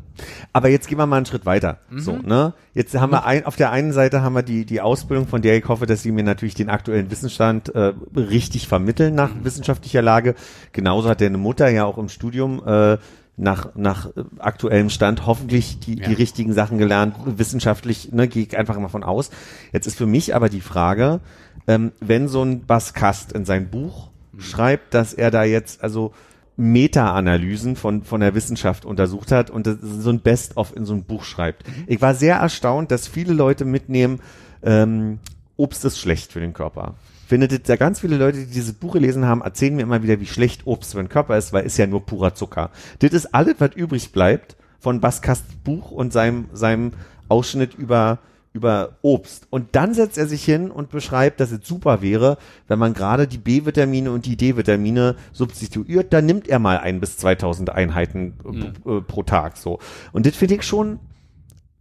Aber jetzt gehen wir mal einen Schritt weiter. Mhm. So, ne? Jetzt haben wir ein, auf der einen Seite haben wir die, die Ausbildung, von der ich hoffe, dass sie mir natürlich den aktuellen Wissensstand äh, richtig vermitteln nach Mhm. wissenschaftlicher Lage. Genauso hat deine Mutter ja auch im Studium äh, nach, nach äh, aktuellem Stand hoffentlich die, Ja. die richtigen Sachen gelernt. Wissenschaftlich, ne, gehe ich einfach mal von aus. Jetzt ist für mich aber die Frage, ähm, wenn so ein Baskast in sein Buch Mhm. schreibt, dass er da jetzt, also Meta-Analysen von, von der Wissenschaft untersucht hat und so ein Best-of in so ein Buch schreibt. Ich war sehr erstaunt, dass viele Leute mitnehmen, ähm, Obst ist schlecht für den Körper. Findet da ganz viele Leute, die dieses Buch gelesen haben, erzählen mir immer wieder, wie schlecht Obst für den Körper ist, weil ist ja nur purer Zucker. Das ist alles, was übrig bleibt von Baskasts Buch und seinem, seinem Ausschnitt über über Obst. Und dann setzt er sich hin und beschreibt, dass es super wäre, wenn man gerade die B-Vitamine und die D-Vitamine substituiert, dann nimmt er mal ein bis 2000 Einheiten äh, äh, pro Tag so. Und das finde ich schon,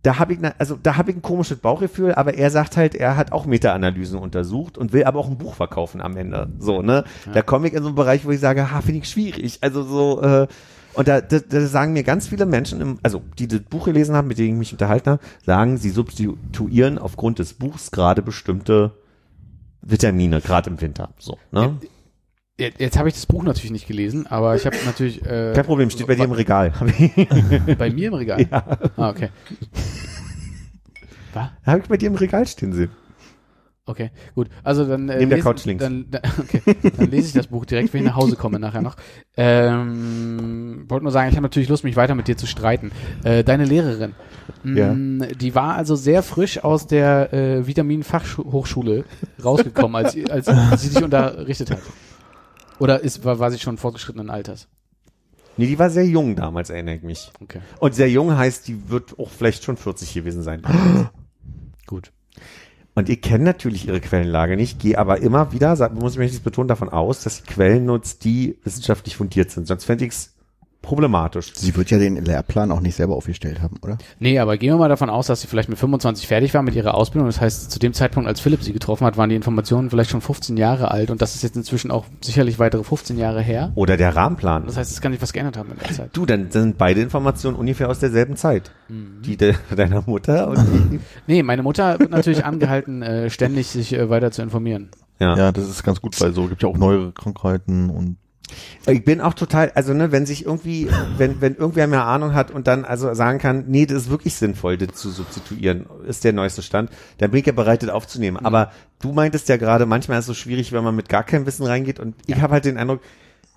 da habe ich, na- also da habe ich ein komisches Bauchgefühl, aber er sagt halt, er hat auch Meta-Analysen untersucht und will aber auch ein Buch verkaufen am Ende. So, ne? Da komme ich in so einen Bereich, wo ich sage, ha, finde ich schwierig. Also so, äh, Und da, da, da sagen mir ganz viele Menschen, im, also die das Buch gelesen haben, mit denen ich mich unterhalten habe, sagen, sie substituieren aufgrund des Buchs gerade bestimmte Vitamine, gerade im Winter. So, ne? Jetzt, jetzt habe ich das Buch natürlich nicht gelesen, aber ich habe natürlich äh, Kein Problem, steht bei dir im Regal. bei mir im Regal. ja. Ah, okay. Was? Habe ich bei dir im Regal stehen sehen. Okay, gut. Also dann äh, Neben der Couch links. Dann, dann, okay, dann lese ich das Buch direkt, wenn ich nach Hause komme nachher noch. Ähm, wollte nur sagen, ich habe natürlich Lust, mich weiter mit dir zu streiten. Äh, deine Lehrerin, mh, die war also sehr frisch aus der äh, Vitamin-Fachhochschule rausgekommen, als, als, als sie dich unterrichtet hat. Oder ist, war, war sie schon fortgeschrittenen Alters? Nee, die war sehr jung damals, erinnere ich mich. Okay, Und sehr jung heißt, die wird auch vielleicht schon 40 gewesen sein. gut. Und ihr kennt natürlich ihre Quellenlage nicht, gehe aber immer wieder, muss ich mich betonen, davon aus, dass sie Quellen nutzt, die wissenschaftlich fundiert sind. Sonst fände ich es problematisch. Sie wird ja den Lehrplan auch nicht selber aufgestellt haben, oder? Nee, aber gehen wir mal davon aus, dass sie vielleicht mit 25 fertig war mit ihrer Ausbildung. Das heißt, zu dem Zeitpunkt, als Philipp sie getroffen hat, waren die Informationen vielleicht schon 15 Jahre alt und das ist jetzt inzwischen auch sicherlich weitere 15 Jahre her. Oder der Rahmenplan. Das heißt, es kann sich was geändert haben in der Zeit. Du, dann sind beide Informationen ungefähr aus derselben Zeit. Die de deiner Mutter und die. Nee, meine Mutter wird natürlich angehalten, äh, ständig sich äh, weiter zu informieren. Ja. Ja, das ist ganz gut, weil so gibt ja auch neuere Krankheiten und Ich bin auch total, also ne, wenn sich irgendwie, wenn, wenn irgendwer mehr Ahnung hat und dann also sagen kann, nee, das ist wirklich sinnvoll, das zu substituieren, ist der neueste Stand, dann bin ich ja bereit, das aufzunehmen. Aber du meintest ja gerade, manchmal ist es so schwierig, wenn man mit gar keinem Wissen reingeht und ich habe halt den Eindruck,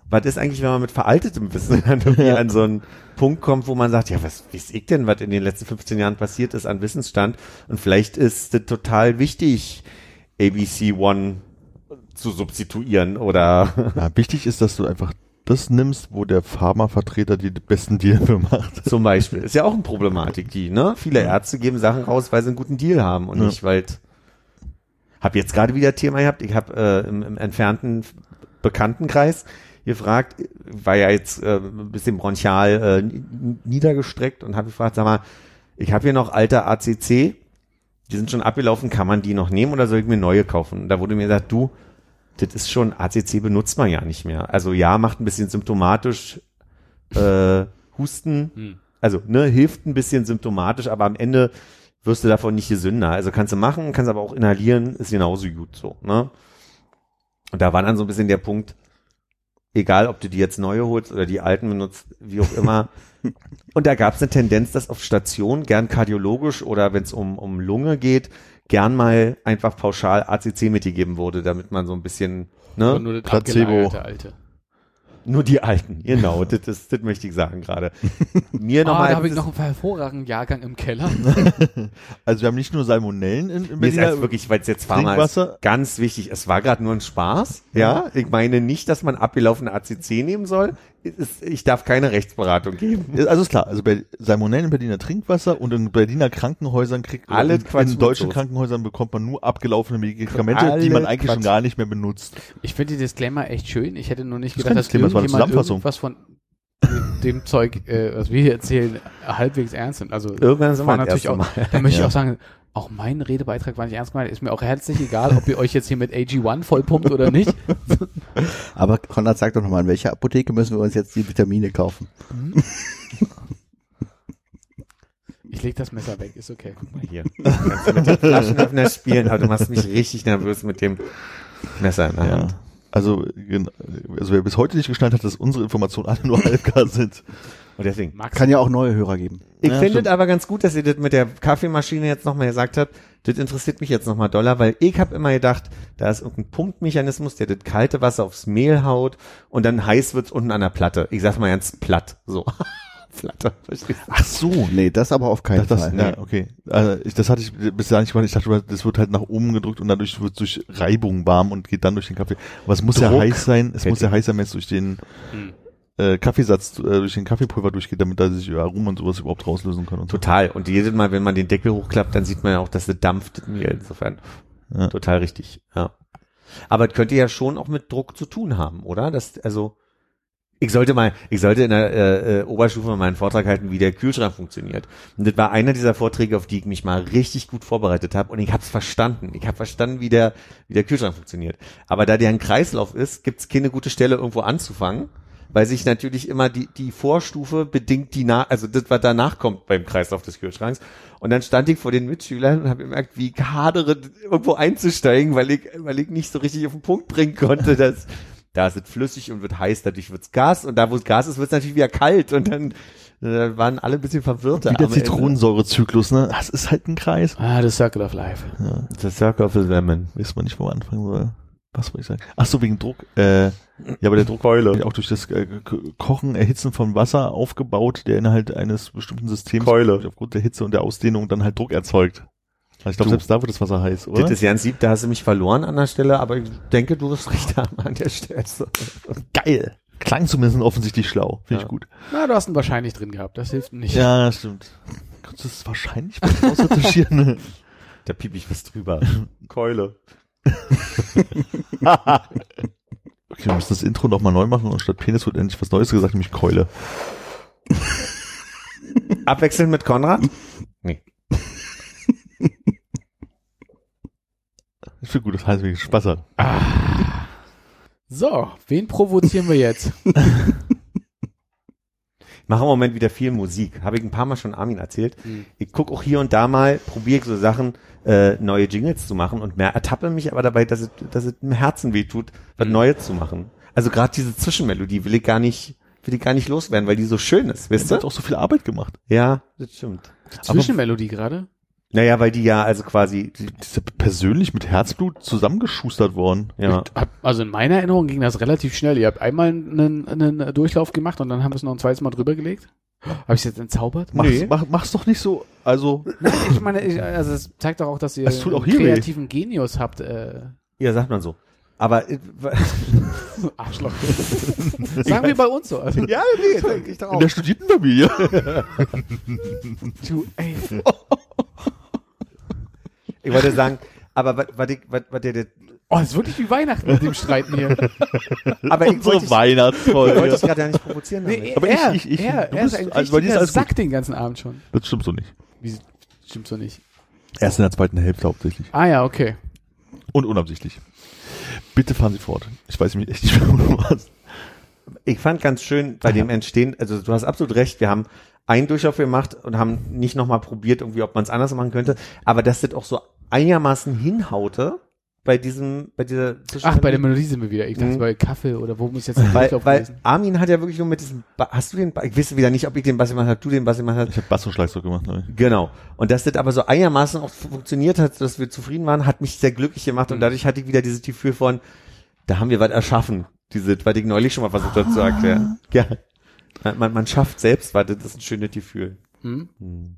was ist eigentlich, wenn man mit veraltetem Wissen irgendwie an so einen Punkt kommt, wo man sagt, ja, was weiß ich denn, was in den letzten 15 Jahren passiert ist an Wissensstand? Und vielleicht ist das total wichtig, ABC One zu substituieren oder ja, wichtig ist, dass du einfach das nimmst, wo der Pharmavertreter die besten Deal für macht. Zum Beispiel. Ist ja auch eine Problematik, die, ne? Viele Ärzte geben Sachen raus, weil sie einen guten Deal haben und Ja. nicht, weil hab jetzt gerade wieder Thema gehabt. Ich habe äh, im, im entfernten Bekanntenkreis gefragt, war ja jetzt äh, ein bisschen bronchial äh, niedergestreckt und habe gefragt, sag mal, ich habe hier noch alte ACC, die sind schon abgelaufen, kann man die noch nehmen oder soll ich mir neue kaufen? Und da wurde mir gesagt, du, das ist schon, ACC benutzt man ja nicht mehr. Also ja, macht ein bisschen symptomatisch äh, Husten, Hm. also ne, hilft ein bisschen symptomatisch, aber am Ende wirst du davon nicht gesünder. Also kannst du machen, kannst aber auch inhalieren, ist genauso gut so, ne? Und da war dann so ein bisschen der Punkt, egal ob du die jetzt neue holst oder die alten benutzt, wie auch immer. Und da gab es eine Tendenz, dass auf Station gern kardiologisch oder wenn es um, um Lunge geht, gern mal einfach pauschal ACC mitgegeben wurde, damit man so ein bisschen, Aber ne? nur das Placebo. Alte. Nur die Alten, genau, das, das, das möchte ich sagen gerade. Mir Ah, nochmal. da habe ich noch einen hervorragenden Jahrgang im Keller. Also wir haben nicht nur Salmonellen in, in Mir ist jetzt wirklich, weil es jetzt Pharma ist, ganz wichtig. Es war gerade nur ein Spaß. Ja, ich meine nicht, dass man abgelaufene ACC nehmen soll. Ist, ich darf keine Rechtsberatung geben. Also ist klar, also bei Salmonellen in Berliner Trinkwasser und in Berliner Krankenhäusern kriegt Alle in, Quatsch in deutschen. Krankenhäusern bekommt man nur abgelaufene Medikamente, Alle die man eigentlich Quatsch. schon gar nicht mehr benutzt. Ich finde die Disclaimer echt schön. Ich hätte nur nicht Das gedacht, dass Disclaimer, das irgendjemand Zusammenfassung. irgendwas von dem Zeug, äh, was wir hier erzählen, halbwegs ernst nimmt. Also Irgendwann sind wir das natürlich auch, Mal. da möchte Ja. ich auch sagen, auch mein Redebeitrag war nicht ernst gemeint. Ist mir auch herzlich egal, ob ihr euch jetzt hier mit AG1 vollpumpt oder nicht. Aber Konrad, sag doch nochmal, in welcher Apotheke müssen wir uns jetzt die Vitamine kaufen? Ich leg das Messer weg, ist okay. Hier. Kannst du mit dem Flaschenöffner spielen, aber du machst mich richtig nervös mit dem Messer in der Ja. Hand. Also, also wer bis heute nicht geschnallt hat, dass unsere Informationen alle nur halbgar sind. Und deswegen. Max, Kann ja auch neue Hörer geben. Ich Ja, finde es aber ganz gut, dass ihr das mit der Kaffeemaschine jetzt nochmal gesagt habt. Das interessiert mich jetzt nochmal doller, weil ich habe immer gedacht, da ist irgendein Pumpmechanismus, der das kalte Wasser aufs Mehl haut und dann heiß wird's unten an der Platte. Ich sag mal ganz platt. So. Platte. Ach so. Nee, das aber auf keinen Das, das, Fall. ja, okay. Also ich, das hatte ich bis dahin nicht gemacht. Ich dachte, das wird halt nach oben gedrückt und dadurch wird es durch Reibung warm und geht dann durch den Kaffee. Aber es muss ja Druck. heiß sein. Es muss ja heiß sein, wenn es durch den Hm. Äh, Kaffeesatz, äh, durch den Kaffeepulver durchgeht, damit da sich Aromen und sowas überhaupt rauslösen kann. Und so. Total. Und jedes Mal, wenn man den Deckel hochklappt, dann sieht man ja auch, dass es dampft. Insofern. Ja. Total richtig. Ja. Aber es könnte ja schon auch mit Druck zu tun haben, oder? Das, also, ich sollte mal, ich sollte in der äh, äh, Oberstufe mal einen Vortrag halten, wie der Kühlschrank funktioniert. Und das war einer dieser Vorträge, auf die ich mich mal richtig gut vorbereitet habe. Und ich habe es verstanden. Ich habe verstanden, wie der, wie der Kühlschrank funktioniert. Aber da der ein Kreislauf ist, gibt es keine gute Stelle, irgendwo anzufangen. Weil sich natürlich immer die, die Vorstufe bedingt die nach, also das, was danach kommt beim Kreislauf des Kühlschranks. Und dann stand ich vor den Mitschülern und habe gemerkt, wie ich hadere, irgendwo einzusteigen, weil ich, weil ich nicht so richtig auf den Punkt bringen konnte, dass da ist es flüssig und wird heiß, dadurch wird's Gas und da, wo es Gas ist, wird es natürlich wieder kalt und dann äh, waren alle ein bisschen verwirrt. Wie der Zitronensäurezyklus, ne? Das ist halt ein Kreis. Ah, the Circle of Life. The Circle of the Lemon. Weiß man nicht, wo man anfangen soll. Was wollte ich sagen? Ach so, wegen Druck. Äh, ja, aber der Druck wird auch durch das äh, Kochen, Erhitzen von Wasser aufgebaut, der innerhalb eines bestimmten Systems Keule. aufgrund der Hitze und der Ausdehnung dann halt Druck erzeugt. Also ich glaube, selbst da wird das Wasser heiß, oder? Das ist ganz lieb, da hast du mich verloren an der Stelle, aber ich denke, du wirst recht haben an der Stelle. geil. Klang zumindest offensichtlich schlau. Finde Ja. ich gut. Na, du hast ihn wahrscheinlich drin gehabt. Das hilft nicht. Ja, stimmt. Kannst du das wahrscheinlich mal ausretuschieren? Da piep ich was drüber. Keule. Okay, wir müssen das Intro nochmal neu machen und statt Penis wird endlich was Neues gesagt, nämlich Keule. Abwechselnd mit Konrad? Nee. Ich finde gut, das heißt, wie Spaß hat. So, wen provozieren wir jetzt? Mache im Moment wieder viel Musik. Habe ich ein paar Mal schon Armin erzählt. Hm. Ich guck auch hier und da mal, probiere so Sachen, äh, neue Jingles zu machen und mehr ertappe mich aber dabei, dass es, dass es im Herzen weh tut, was Hm. Neues zu machen. Also gerade diese Zwischenmelodie will ich gar nicht, will ich gar nicht loswerden, weil die so schön ist, Das wisst hat ihr? auch so viel Arbeit gemacht. Ja, das stimmt. Zwischenmelodie gerade? Naja, weil die ja also quasi, Die ist ja persönlich mit Herzblut zusammengeschustert worden. ja. Hab- Also in meiner Erinnerung ging das relativ schnell. Ihr habt einmal einen, einen Durchlauf gemacht und dann haben wir es noch ein zweites Mal drüber gelegt. Habe ich es jetzt entzaubert? Mach's, Nee. mach, mach's doch nicht so, also, Nein, ich meine, ich, also es zeigt doch auch, dass ihr auch einen hier weh. kreativen Genius habt. Äh, Ja, sagt man so. Aber äh, Arschloch. Sagen wir bei uns so. Also, ja, nee, denke ich doch in der Studierendenfamilie. du, ey. Ich wollte sagen, aber was, was, ich- was, was der, der Oh, das ist wirklich wie Weihnachten mit dem Streiten hier. aber ich Unsere ich, wollte Weihnachtsfolge. ich gerade ja nicht provozieren. damit. Nee, Aber er, ich- ich- ich- er, du er ist bist- ein also ist alles gut. Sack den ganzen Abend schon. Das stimmt so nicht. Wie, stimmt so nicht. Erst in der zweiten Hälfte hauptsächlich. Ah ja, okay. Und unabsichtlich. Bitte fahren Sie fort. Ich weiß mich echt nicht mehr, wo du warst. ich fand ganz schön bei dem Entstehen, also du hast absolut recht, wir haben einen Durchlauf gemacht und haben nicht nochmal probiert, irgendwie, ob man es anders machen könnte, aber dass das auch so einigermaßen hinhaute bei diesem, bei dieser Ach, bei der Melodie sind wir wieder. Ich dachte Mhm. bei Kaffee oder wo muss jetzt der weil, weil? Armin hat ja wirklich nur mit diesem, ba hast du den, ba ich weiß wieder nicht, ob ich den Bass gemacht habe, du den Bass gemacht hast. Ich habe Bass und Schlagzeug gemacht, glaube ich. Genau. Und dass das aber so einigermaßen auch funktioniert hat, dass wir zufrieden waren, hat mich sehr glücklich gemacht und dadurch hatte ich wieder dieses Gefühl von, da haben wir was erschaffen. Diese, was ich neulich schon mal versucht habe zu erklären. Ja. Man, man schafft selbst, weil das ist ein schönes Gefühl. Hm? Hm.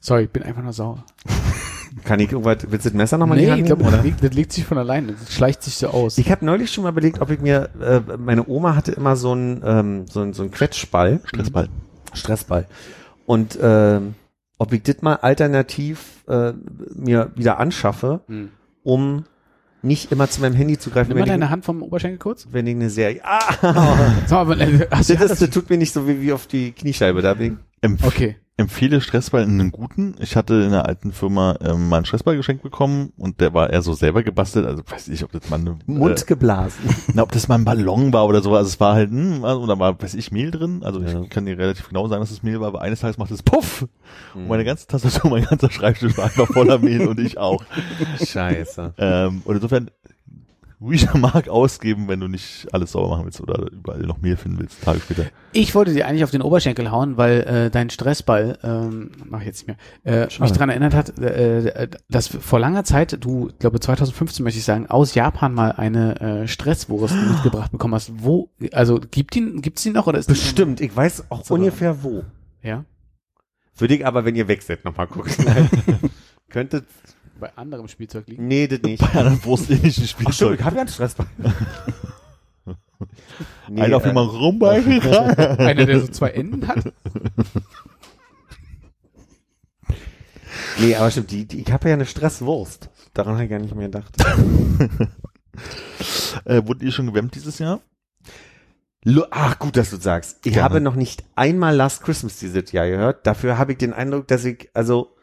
Sorry, ich bin einfach nur sauer. Kann ich irgendwas, willst du das Messer nochmal nee, in die ich Hand glaube, nehmen, das, das legt sich von alleine. Das schleicht sich so aus. Ich habe neulich schon mal überlegt, ob ich mir, äh, meine Oma hatte immer so einen, ähm, so einen, so einen Quetschball. Stressball. Stressball. Und ähm, ob ich das mal alternativ äh, mir wieder anschaffe, Hm. um nicht immer zu meinem Handy zu greifen, Nimm mal wenn, deine ich, Hand vom Oberschenkel kurz. wenn ich eine Serie. Ah! Sag mal, aber, hast du, das, ist, das tut mir nicht so wie, wie auf die Kniescheibe da wegen. Empf okay. Empfehle Stressball in einen guten. Ich hatte in einer alten Firma ähm, mal einen Stressball geschenkt bekommen und der war eher so selber gebastelt. Also weiß ich, ob das mal eine, Mund äh, geblasen. na, ob das mal ein Ballon war oder so. Also es war halt, hm, also, oder war, weiß ich, Mehl drin. Also Ja. ich kann dir relativ genau sagen, dass es Mehl war, aber eines Tages macht es Puff. Hm. Und meine ganze Tastatur, mein ganzer Schreibtisch war einfach voller Mehl und ich auch. Scheiße. Ähm, und insofern ruhiger Mark ausgeben, wenn du nicht alles sauber machen willst oder überall noch Mehl finden willst, Tage später. Ich wollte dir eigentlich auf den Oberschenkel hauen, weil äh, dein Stressball, ähm, mach ich jetzt nicht mehr, äh, mich daran erinnert hat, äh, dass vor langer Zeit, du, ich glaube 2015 möchte ich sagen, aus Japan mal eine äh, Stresswurst mitgebracht bekommen hast. Wo, also gibt die, gibt's die noch oder ist Bestimmt, ich weiß auch So. ungefähr wo. Ja, Würde ich aber, wenn ihr weg seid, nochmal gucken. Könnte, bei anderem Spielzeug liegen. nee, das nicht. Bei einem brustähnlichen Ach stimmt, Spielzeug. ich habe ja einen Stressball. nee, Einer auf äh, dem rumbeigerannt. Einer, der so zwei Enden hat. nee, aber stimmt, die, die, ich habe ja eine Stresswurst. Daran habe ich gar nicht mehr gedacht. äh, wurdet ihr schon gewämmt dieses Jahr? Lo Ach, gut, dass du sagst. Ich Gerne. habe noch nicht einmal Last Christmas dieses Jahr gehört. Dafür habe ich den Eindruck, dass ich also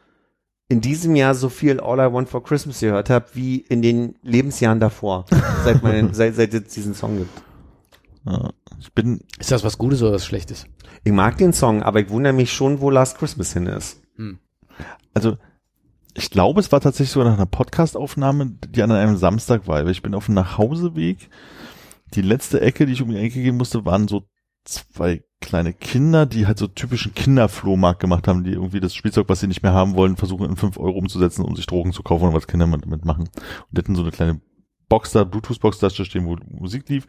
in diesem Jahr so viel All I Want for Christmas gehört habe, wie in den Lebensjahren davor, seit, mein, seit, seit es diesen Song gibt. Ja. Ich bin, Ist das was Gutes oder was Schlechtes? Ich mag den Song, aber ich wundere mich schon, wo Last Christmas hin ist. also ich glaube, es war tatsächlich sogar nach einer Podcast-Aufnahme, die an einem Samstag war. Weil ich bin auf dem Nachhauseweg. Die letzte Ecke, die ich um die Ecke gehen musste, waren so zwei kleine Kinder, die halt so typischen Kinderflohmarkt gemacht haben, die irgendwie das Spielzeug, was sie nicht mehr haben wollen, versuchen in fünf Euro umzusetzen, um sich Drogen zu kaufen und was Kinder damit machen. Und die hatten so eine kleine Box da, Bluetooth-Box da stehen, wo Musik lief.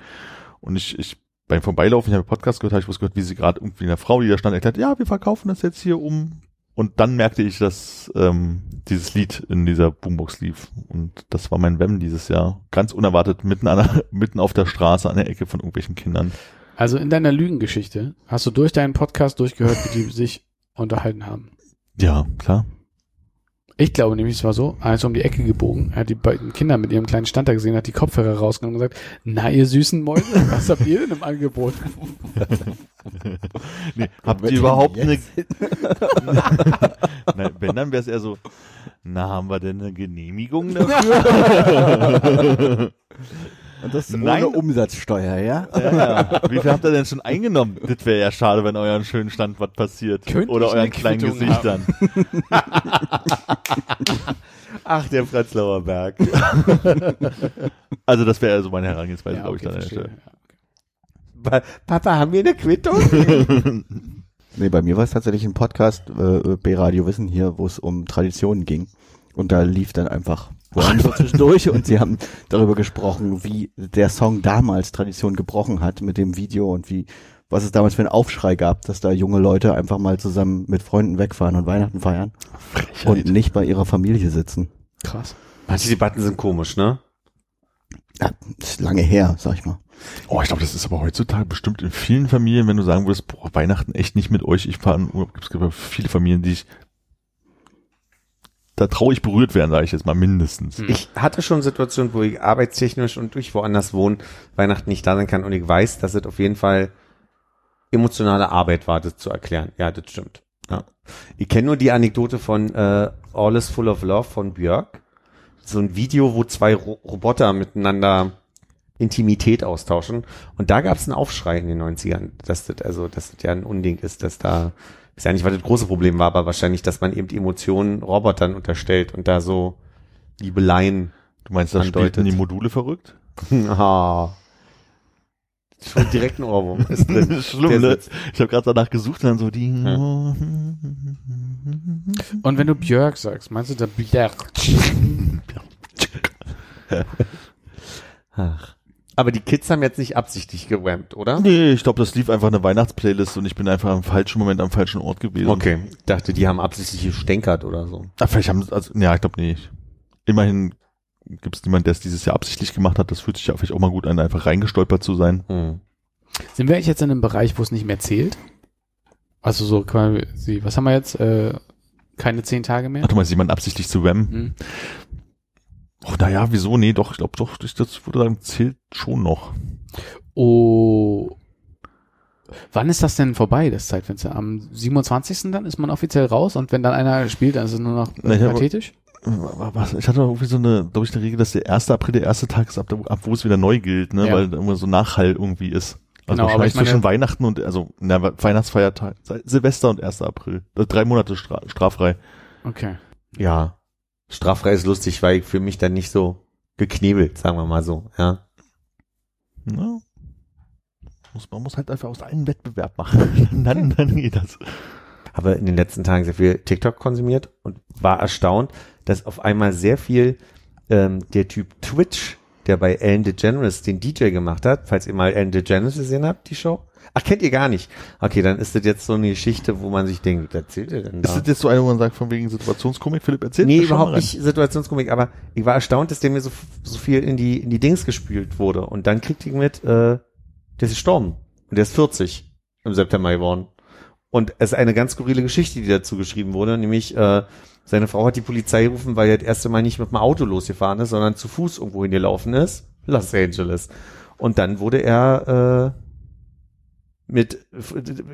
Und ich, ich beim Vorbeilaufen, ich habe Podcast gehört, habe ich was gehört, wie sie gerade irgendwie einer Frau, die da stand, erklärt, ja, wir verkaufen das jetzt hier um. Und dann merkte ich, dass ähm, dieses Lied in dieser Boombox lief. Und das war mein Wem dieses Jahr. Ganz unerwartet, mitten, an der, mitten auf der Straße, an der Ecke von irgendwelchen Kindern. Also in deiner Lügengeschichte hast du durch deinen Podcast durchgehört, wie die sich unterhalten haben. Ja, klar. Ich glaube nämlich, es war so, er ist um die Ecke gebogen, er hat die beiden Kinder mit ihrem kleinen Stand da gesehen, hat die Kopfhörer rausgenommen und gesagt, na ihr süßen Mäuse, was habt ihr denn im Angebot? Nee, habt ihr überhaupt denn eine... Na, wenn, dann wäre es eher so, na, haben wir denn eine Genehmigung dafür? Und das Nein. ohne Umsatzsteuer, ja? ja, ja. Wie viel habt ihr denn schon eingenommen? Das wäre ja schade, wenn euren schönen Stand was passiert. Könnte Oder euren eine kleinen Quittung Gesichtern. Ach, der Prenzlauer Berg. Also das wäre also meine Herangehensweise, Ja, glaube ich, okay, dann an der verstehe. Stelle. Pa- Papa, haben wir eine Quittung? Nee, bei mir war es tatsächlich ein Podcast, äh, B-Radio Wissen hier, wo es um Traditionen ging. Und da lief dann einfach einfach zwischendurch und sie haben darüber gesprochen, wie der Song damals Tradition gebrochen hat mit dem Video und wie, was es damals für einen Aufschrei gab, dass da junge Leute einfach mal zusammen mit Freunden wegfahren und Weihnachten feiern und nicht bei ihrer Familie sitzen. Krass. Manche Debatten sind komisch, ne? Ja, ist lange her, sag ich mal. Oh, ich glaube, das ist aber heutzutage bestimmt in vielen Familien, wenn du sagen würdest, boah, Weihnachten echt nicht mit euch, ich fahre in Urlaub. Es gibt aber viele Familien, die ich da traurig berührt werden, sage ich jetzt mal mindestens. Hm. Ich hatte schon Situationen, wo ich arbeitstechnisch und durch woanders wohnen, Weihnachten nicht da sein kann und ich weiß, dass es auf jeden Fall emotionale Arbeit war, das zu erklären. Ja, das stimmt. Ja. Ich kenne nur die Anekdote von äh, All is Full of Love von Björk. So ein Video, wo zwei Ro Roboter miteinander Intimität austauschen. Und da gab es einen Aufschrei in den 90ern, dass das, also, dass das ja ein Unding ist, dass da, weiß ja nicht, was das große Problem war, aber wahrscheinlich, dass man eben die Emotionen Robotern unterstellt und da so Liebeleien Du meinst, da andeutet. spielten die Module verrückt? Ah. Schon direkt ein Ohrwurm. Ist drin. Schlimm, Der ne? Ich habe gerade danach gesucht und dann so die... Und wenn du Björk sagst, meinst du da Björk? Ach. Aber die Kids haben jetzt nicht absichtlich gewampt, oder? Nee, ich glaube, das lief einfach eine Weihnachtsplaylist und ich bin einfach am falschen Moment am falschen Ort gewesen. Okay. Ich dachte, die haben absichtlich gestänkert oder so. Ah, vielleicht haben sie, also, ja, ich glaube nicht. Immerhin gibt es niemanden, der es dieses Jahr absichtlich gemacht hat. Das fühlt sich ja vielleicht auch mal gut an, einfach reingestolpert zu sein. Hm. Sind wir eigentlich jetzt in einem Bereich, wo es nicht mehr zählt? Also so quasi, was haben wir jetzt? Äh, keine zehn Tage mehr? Ach, du meinst, jemanden absichtlich zu wammen? Hm. Oh, naja, wieso? Nee, doch, ich glaube doch, das, das würde sagen, zählt schon noch. Oh. Wann ist das denn vorbei, das Zeitfenster? Am 27. dann ist man offiziell raus und wenn dann einer spielt, dann ist es nur noch Na, ich äh, pathetisch? Was, ich hatte irgendwie so eine, glaube ich, eine Regel, dass der 1. April der erste Tag ist, ab, ab wo es wieder neu gilt, ne? Ja. weil immer so Nachhall irgendwie ist. Also Genau, wahrscheinlich ich meine- zwischen Weihnachten und, also, na, Weihnachtsfeiertag, Silvester und 1. April. Also drei Monate stra straffrei. Okay. Ja. Straffrei ist lustig, weil ich für mich dann nicht so geknebelt, sagen wir mal so, ja. Ja. Muss, man muss halt einfach aus allen Wettbewerb machen. dann, dann geht das. Habe in den letzten Tagen sehr viel TikTok konsumiert und war erstaunt, dass auf einmal sehr viel ähm, der Typ Twitch, der bei Ellen DeGeneres den DJ gemacht hat, falls ihr mal Ellen DeGeneres gesehen habt, die Show. Ach, kennt ihr gar nicht. Okay, dann ist das jetzt so eine Geschichte, wo man sich denkt, was erzählt ihr denn da? Ist das jetzt so eine, wo man sagt, von wegen Situationskomik, Philipp, erzählt Nee, überhaupt nicht Situationskomik, aber ich war erstaunt, dass der mir so, so viel in die, in die Dings gespült wurde. Und dann kriegte ich mit, äh, der ist gestorben. Und der ist 40 im September geworden. Und es ist eine ganz skurrile Geschichte, die dazu geschrieben wurde, nämlich, äh, seine Frau hat die Polizei gerufen, weil er das erste Mal nicht mit dem Auto losgefahren ist, sondern zu Fuß irgendwo hingelaufen ist. Los Angeles. Und dann wurde er, äh, mit,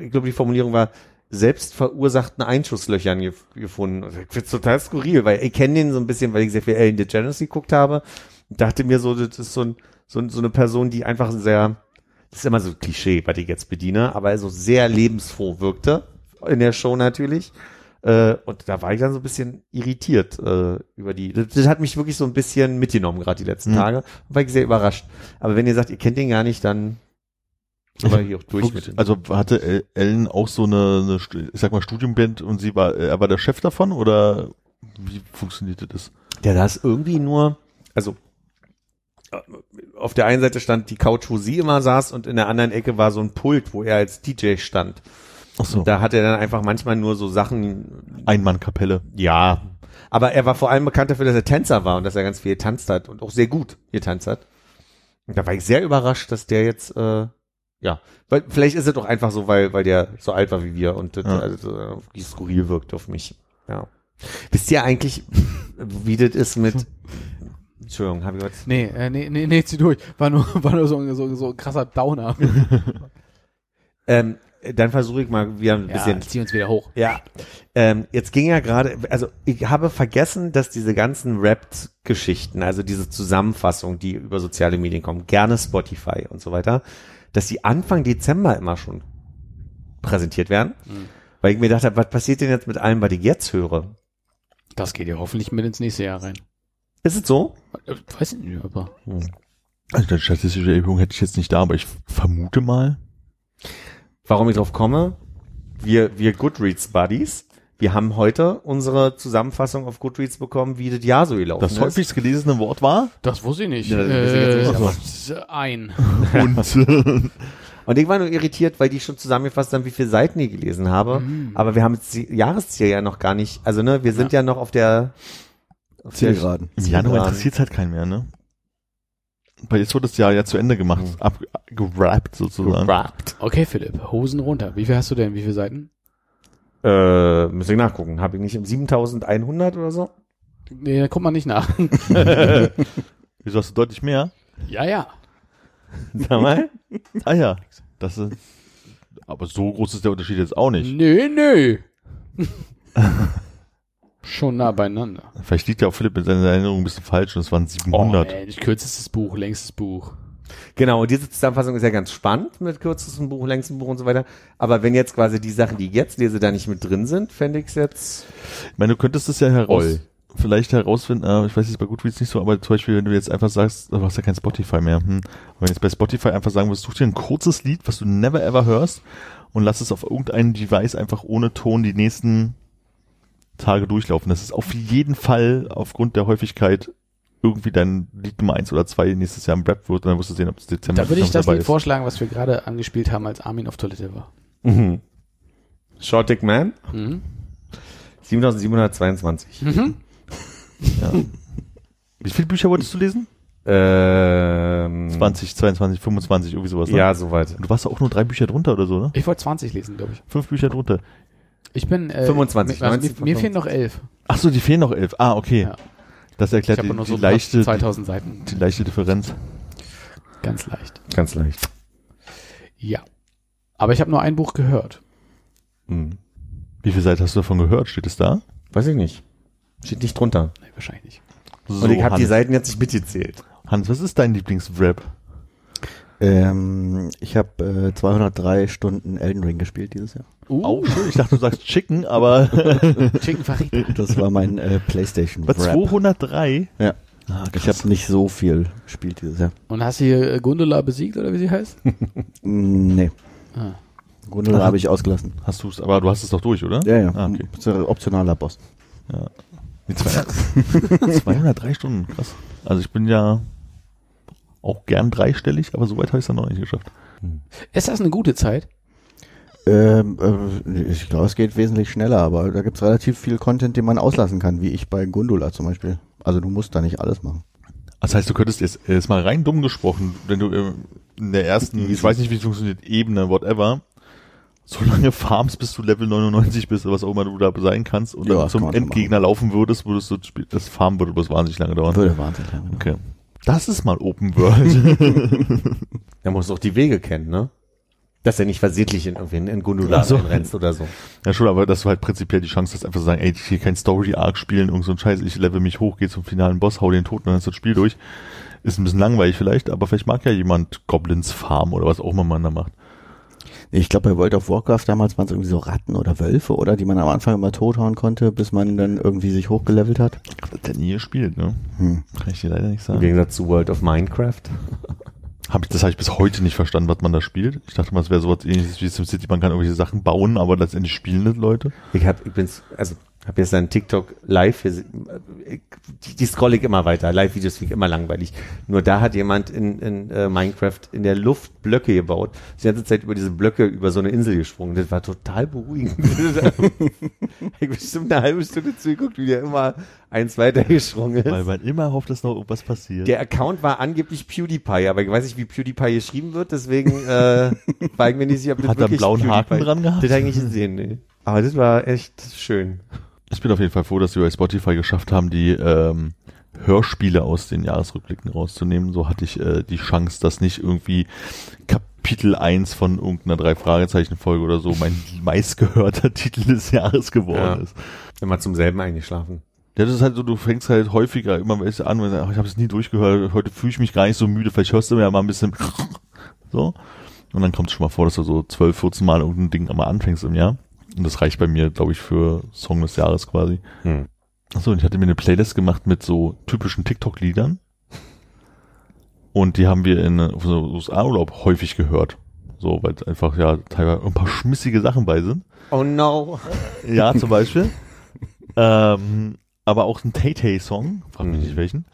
ich glaube, die Formulierung war, selbst verursachten Einschusslöchern gef gefunden. Und Ich find's total skurril, weil ich kenne den so ein bisschen, weil ich sehr viel Ellen DeGeneres geguckt habe. Und dachte mir so, das ist so, ein, so, so eine Person, die einfach sehr das ist immer so ein Klischee, was ich jetzt bediene, aber so sehr lebensfroh wirkte in der Show natürlich. Äh, und da war ich dann so ein bisschen irritiert äh, über die. Das, das hat mich wirklich so ein bisschen mitgenommen, gerade die letzten Mhm. Tage. War ich sehr überrascht. Aber wenn ihr sagt, ihr kennt den gar nicht, dann wir hier auch durch mit dem. Also hatte El- Ellen auch so eine, eine, ich sag mal, Studienband und sie war, er war der Chef davon oder wie funktionierte das? Ja, da ist irgendwie nur, also äh, auf der einen Seite stand die Couch, wo sie immer saß und in der anderen Ecke war so ein Pult, wo er als DJ stand. Ach so. Da hat er dann einfach manchmal nur so Sachen, Einmannkapelle. ja. Aber er war vor allem bekannt dafür, dass er Tänzer war und dass er ganz viel getanzt hat und auch sehr gut getanzt hat. Und da war ich sehr überrascht, dass der jetzt, äh, ja, weil vielleicht ist es doch einfach so, weil, weil der so alt war wie wir und das, Ja. also, äh, wie skurril wirkt auf mich. Ja. Wisst ihr eigentlich, wie das ist mit, Entschuldigung, habe ich was? Nee, äh, nee, nee, nee, zieh durch. War nur, war nur so, ein- so, so ein krasser Downer. Ähm, dann versuche ich mal wieder ein Ja, bisschen. zieh uns wieder hoch. Ja. Ähm, jetzt ging ja gerade, also ich habe vergessen, dass diese ganzen Rap-Geschichten, also diese Zusammenfassung, die über soziale Medien kommen, gerne Spotify und so weiter, dass die Anfang Dezember immer schon präsentiert werden. Weil ich mir gedacht habe, was passiert denn jetzt mit allem, was ich jetzt höre? Das geht ja hoffentlich mit ins nächste Jahr rein. Ist es so? Äh, Weiß ich nicht, aber. Also die statistische Erhebung hätte ich jetzt nicht da, aber ich vermute mal. Warum ich drauf komme? Wir, wir Goodreads Buddies, wir haben heute unsere Zusammenfassung auf Goodreads bekommen, wie das Jahr so gelaufen Das ist. häufigst gelesene Wort war Das wusste ich nicht. Ja, das jetzt nicht, äh, ein. und Und ich war nur irritiert, weil die schon zusammengefasst haben, wie viele Seiten ich gelesen habe. Aber wir haben jetzt die Jahresziel ja noch gar nicht. Also ne, wir sind ja, noch auf der auf der- Zielgeraden. im Januar interessiert es halt keinen mehr, ne? Weil jetzt wird das Jahr ja zu Ende gemacht, Mhm. abgerappt sozusagen. gerappt. Okay, Philipp, Hosen runter. Wie viel hast du denn? Wie viele Seiten? Äh, muss ich nachgucken. Habe ich nicht im 7100 oder so? Nee, da kommt man nicht nach. Wieso hast du deutlich mehr? ja, ja. Sag mal. Ah ja, das ist, aber so groß ist der Unterschied jetzt auch nicht. Nö, nö. Schon nah beieinander. Vielleicht liegt ja auch Philipp mit seiner Erinnerung ein bisschen falsch und es waren 700. Oh, ey, kürzestes Buch, längstes Buch. Genau, und diese Zusammenfassung ist ja ganz spannend mit kürzestem Buch, längstem Buch und so weiter. Aber wenn jetzt quasi die Sachen, die ich jetzt lese, da nicht mit drin sind, fände ich es jetzt. Ich meine, du könntest es ja heraus, Roll. vielleicht herausfinden, äh, ich weiß jetzt bei Goodreads nicht so, aber zum Beispiel, wenn du jetzt einfach sagst, du hast ja kein Spotify mehr, hm. Aber wenn jetzt bei Spotify einfach sagen würdest, such dir ein kurzes Lied, was du never ever hörst und lass es auf irgendeinem Device einfach ohne Ton die nächsten Tage durchlaufen. Das ist auf jeden Fall aufgrund der Häufigkeit irgendwie dein Lied Nummer eins oder zwei nächstes Jahr im Rap wird und dann wirst du sehen, ob es Dezember Da würde ich das Lied ist. vorschlagen, was wir gerade angespielt haben, als Armin auf Toilette war. Mhm. Short Dick Man, Mhm. 7722. Ja. Wie viele Bücher wolltest du lesen? Ähm, 20, 22, 25, irgendwie sowas. Ne? Ja, soweit. Du warst auch nur drei Bücher drunter oder so, ne? Ich wollte 20 lesen, glaube ich. Fünf Bücher drunter. Ich bin äh, 25, Mir, also 19 mir, mir fehlen noch elf. Ach so, die fehlen noch elf. Ah, okay. Ja. Das erklärt die, nur die so leichte, 2000 Seiten. die leichte Differenz. Ganz leicht. Ganz leicht. Ja. Aber ich habe nur ein Buch gehört. Hm. Wie viel Seiten hast du davon gehört? Steht es da? Weiß ich nicht. Steht nicht drunter. Nee, wahrscheinlich nicht. So, Und ich habe die Seiten jetzt nicht mitgezählt. Hans, was ist dein Lieblingsrap? Ähm, ich habe äh, 203 Stunden Elden Ring gespielt dieses Jahr. Uh, Oh, schön. Ich dachte, du sagst Chicken, aber Chicken Fajita. Das war mein äh, PlayStation bei Rap. 203? Ja. Ah, Ich habe nicht so viel gespielt dieses Jahr. Und hast du hier äh, Gundula besiegt, oder wie sie heißt? Mm, Nee. Ah. Grunde habe ich ausgelassen. Hast du es, aber du hast es doch durch, oder? Ja, ja. Ah, okay. Optionaler Boss. Nee, 200 203 Stunden, krass. Also ich bin ja auch gern dreistellig, aber so weit habe ich es dann noch nicht geschafft. Ist das eine gute Zeit? Ähm, äh, ich glaube, es geht wesentlich schneller, aber da gibt's relativ viel Content, den man auslassen kann, wie ich bei Gundula zum Beispiel. Also du musst da nicht alles machen. Das heißt, du könntest jetzt, jetzt mal rein dumm gesprochen, wenn du äh, in der ersten, ich weiß nicht, wie es funktioniert, Ebene, whatever, so lange farmst, bis du Level 99 bist, oder was auch immer du da sein kannst, und Ja, dann zum Endgegner laufen würdest, würdest du das Farmen würde bloß wahnsinnig lange dauern. Würde wahnsinnig lang. Okay. Das ist mal Open World. Er muss auch die Wege kennen, ne? Dass er nicht versehentlich in irgendwie in Gundula so. rennst oder so. ja schon, aber dass du halt prinzipiell die Chance hast, einfach zu sagen, ey, ich hier kein Story-Arc spielen, irgend so ein Scheiß, ich level mich hoch, geh zum finalen Boss, hau den Toten und dann ist das Spiel durch. Ist ein bisschen langweilig vielleicht, aber vielleicht mag ja jemand Goblins Farm oder was auch immer man da macht. Ich glaube, bei World of Warcraft damals waren es irgendwie so Ratten oder Wölfe, oder? Die man am Anfang immer tothauen konnte, bis man dann irgendwie sich hochgelevelt hat. Ich hab das ja nie gespielt, ne? Hm. Kann ich dir leider nicht Im sagen. Gegensatz zu World of Minecraft. Hab ich, das habe ich bis heute nicht verstanden, was man da spielt. Ich dachte mal, es wäre sowas ähnliches wie SimCity, man kann irgendwelche Sachen bauen, aber letztendlich spielen das Leute. Ich hab, ich bin's, also, hab jetzt ein TikTok live, hier, die, die scroll ich immer weiter. Live-Videos finde ich immer langweilig. Nur da hat jemand in, in äh, Minecraft in der Luft Blöcke gebaut. Ist die ganze Zeit über diese Blöcke über so eine Insel gesprungen. Das war total beruhigend. ich bestimmt eine halbe Stunde zugeguckt, wie der immer eins weiter gesprungen ist. Weil man immer hofft, dass noch irgendwas passiert. Der Account war angeblich PewDiePie, aber ich weiß nicht, wie PewDiePie geschrieben wird, deswegen äh, war ich mir nicht sicher, ob das Hat er einen wirklich blauen Haken PewDiePie- dran gehabt? Das habe ich nicht gesehen, nee. Aber das war echt schön. Ich bin auf jeden Fall froh, dass wir bei Spotify geschafft haben, die ähm, Hörspiele aus den Jahresrückblicken rauszunehmen. So hatte ich äh, die Chance, dass nicht irgendwie Kapitel 1 von irgendeiner Drei-Fragezeichen-Folge oder so mein meistgehörter Titel des Jahres geworden Ja. ist. Immer zum selben eingeschlafen. Ja, das ist halt so, du fängst halt häufiger immer welche an, wenn du, ach, ich habe es nie durchgehört, heute fühle ich mich gar nicht so müde, vielleicht hörst du mir ja mal ein bisschen so. Und dann kommt es schon mal vor, dass du so 12, 14 Mal irgendein Ding einmal anfängst im Jahr. Und das reicht bei mir, glaube ich, für Song des Jahres quasi. Hm. Achso, und ich hatte mir eine Playlist gemacht mit so typischen TikTok-Liedern. Und die haben wir in äh, auf so USA-Urlaub häufig gehört. So, weil einfach ja teilweise ein paar schmissige Sachen bei sind. Oh no. Ja, zum Beispiel. ähm, aber auch ein Tay-Tay-Song, frag mich Mhm. nicht welchen.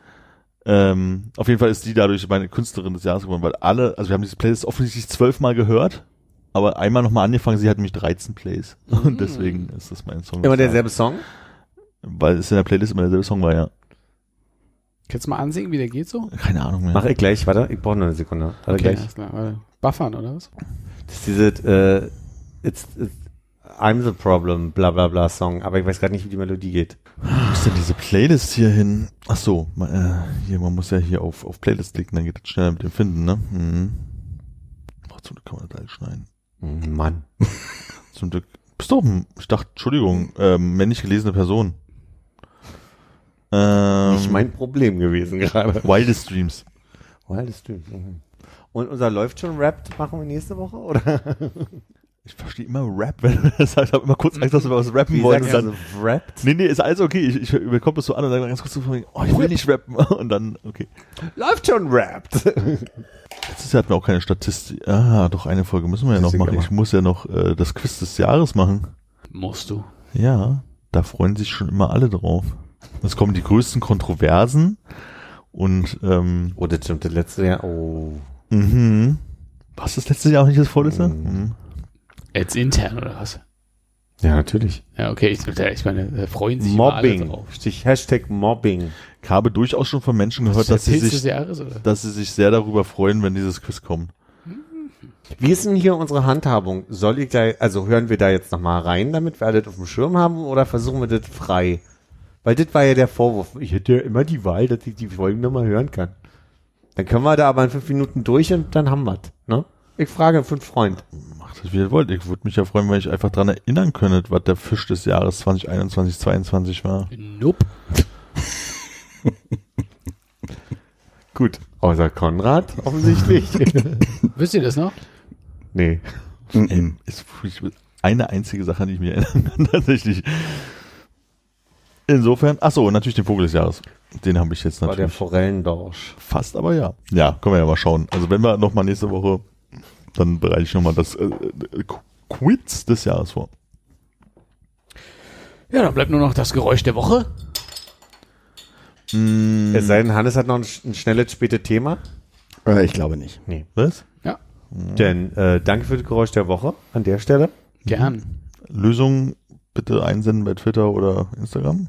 Ähm, auf jeden Fall ist die dadurch meine Künstlerin des Jahres geworden, weil alle, also wir haben diese Playlist offensichtlich zwölfmal gehört, aber einmal nochmal angefangen, sie hat nämlich 13 Plays. Und deswegen ist das mein Song. Immer derselbe Song? Weil es in der Playlist immer derselbe Song war, ja. Kannst du mal ansehen, wie der geht so? Keine Ahnung mehr. Mach ich gleich, warte, ich brauche noch eine Sekunde. Warte gleich. alles klar. Warte. Buffern, oder was? Das ist diese, äh, it's, it's, I'm the problem, bla bla bla Song, aber ich weiß gerade nicht, wie die Melodie geht. Wo ist denn diese Playlist hier hin? Ach so, ma- äh, hier, man muss ja hier auf, auf Playlist klicken, dann geht das schneller mit dem Finden, ne? Mhm. Ach, zum Glück kann man das alles schneiden. Mann. Zum Glück. Bist du, ein- ich dachte, Entschuldigung, ähm, männlich gelesene Person. Ähm, Nicht mein Problem gewesen gerade. Wildest Dreams. Wildest Dreams. mhm. Und unser läuft schon Rap machen wir nächste Woche, oder? Ich verstehe immer Rap, wenn du das sagst. Ich habe immer kurz Angst, dass wir was rappen wollen. Und dann, rappt? nee, nee, ist alles okay. Ich, ich bekomme das so an und sage ganz kurz so von mir, oh, ich will nicht rappen. Und dann, okay. Läuft schon rappt. Letztes Jahr hatten wir auch keine Statistik. Ah, doch, eine Folge müssen wir ja noch machen. Ich muss ja noch äh, das Quiz des Jahres machen. Musst du. Ja, da freuen sich schon immer alle drauf. Es kommen die größten Kontroversen und ähm, oh, das stimmt, das letzte Jahr, oh. mhm. Was das letzte Jahr auch nicht das vorletzte? Mhm. Jetzt intern, oder was? Ja, natürlich. Ja, okay, ich, ich meine, da freuen sich alle Mobbing. drauf. Stich, Hashtag Mobbing. Ich habe durchaus schon von Menschen gehört, Das dass sie sich, Jahres, dass sie sich sehr darüber freuen, wenn dieses Quiz kommt. Wie ist denn hier unsere Handhabung? Soll ich da, also hören wir da jetzt nochmal rein, damit wir alles auf dem Schirm haben, oder versuchen wir das frei? Weil das war ja der Vorwurf. Ich hätte ja immer die Wahl, dass ich die Folgen nochmal hören kann. Dann können wir da aber in fünf Minuten durch und dann haben wir's, ne? Ich frage für einen Freund. Macht das, wie ihr wollt. Ich würde mich ja freuen, wenn ich einfach dran erinnern könntet, was der Fisch des Jahres 2021, 2022 war. Nope. Gut. Außer Konrad, offensichtlich. Wisst ihr das noch? nee. Mhm. Ist eine einzige Sache, an die ich mich erinnern kann, tatsächlich. Insofern, ach so, und natürlich den Vogel des Jahres. Den habe ich jetzt War der natürlich Forellendorsch. fast, aber ja. Ja, können wir ja mal schauen. Also wenn wir noch mal nächste Woche, dann bereite ich noch mal das äh, äh, Quiz des Jahres vor. Ja, dann bleibt nur noch das Geräusch der Woche. Mm, Es sei denn, Hannes hat noch ein, ein schnelles spätes Thema. Äh, ich glaube nicht. Nee. was? Ja, Denn äh, danke für das Geräusch der Woche an der Stelle. gern. Lösung bitte einsenden bei Twitter oder Instagram.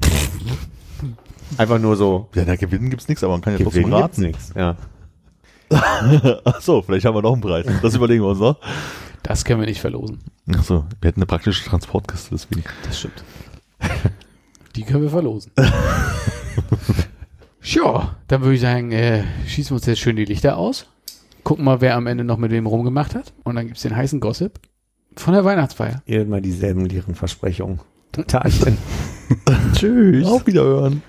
Einfach nur so. Ja, da gewinnen gibt's nichts, aber man kann ja trotzdem Gewinnen gibt's raten. nichts. Ja. Ach so, vielleicht haben wir noch einen Preis. Das überlegen wir uns noch. Das können wir nicht verlosen. Ach so, wir hätten eine praktische Transportkiste, deswegen. Das stimmt. Die können wir verlosen. ja, dann würde ich sagen, äh, schießen wir uns jetzt schön die Lichter aus. Gucken mal, wer am Ende noch mit wem rumgemacht hat. Und dann gibt's den heißen Gossip von der Weihnachtsfeier. Immer dieselben leeren Versprechungen. Totalchen. Tschüss. Auf Wiederhören.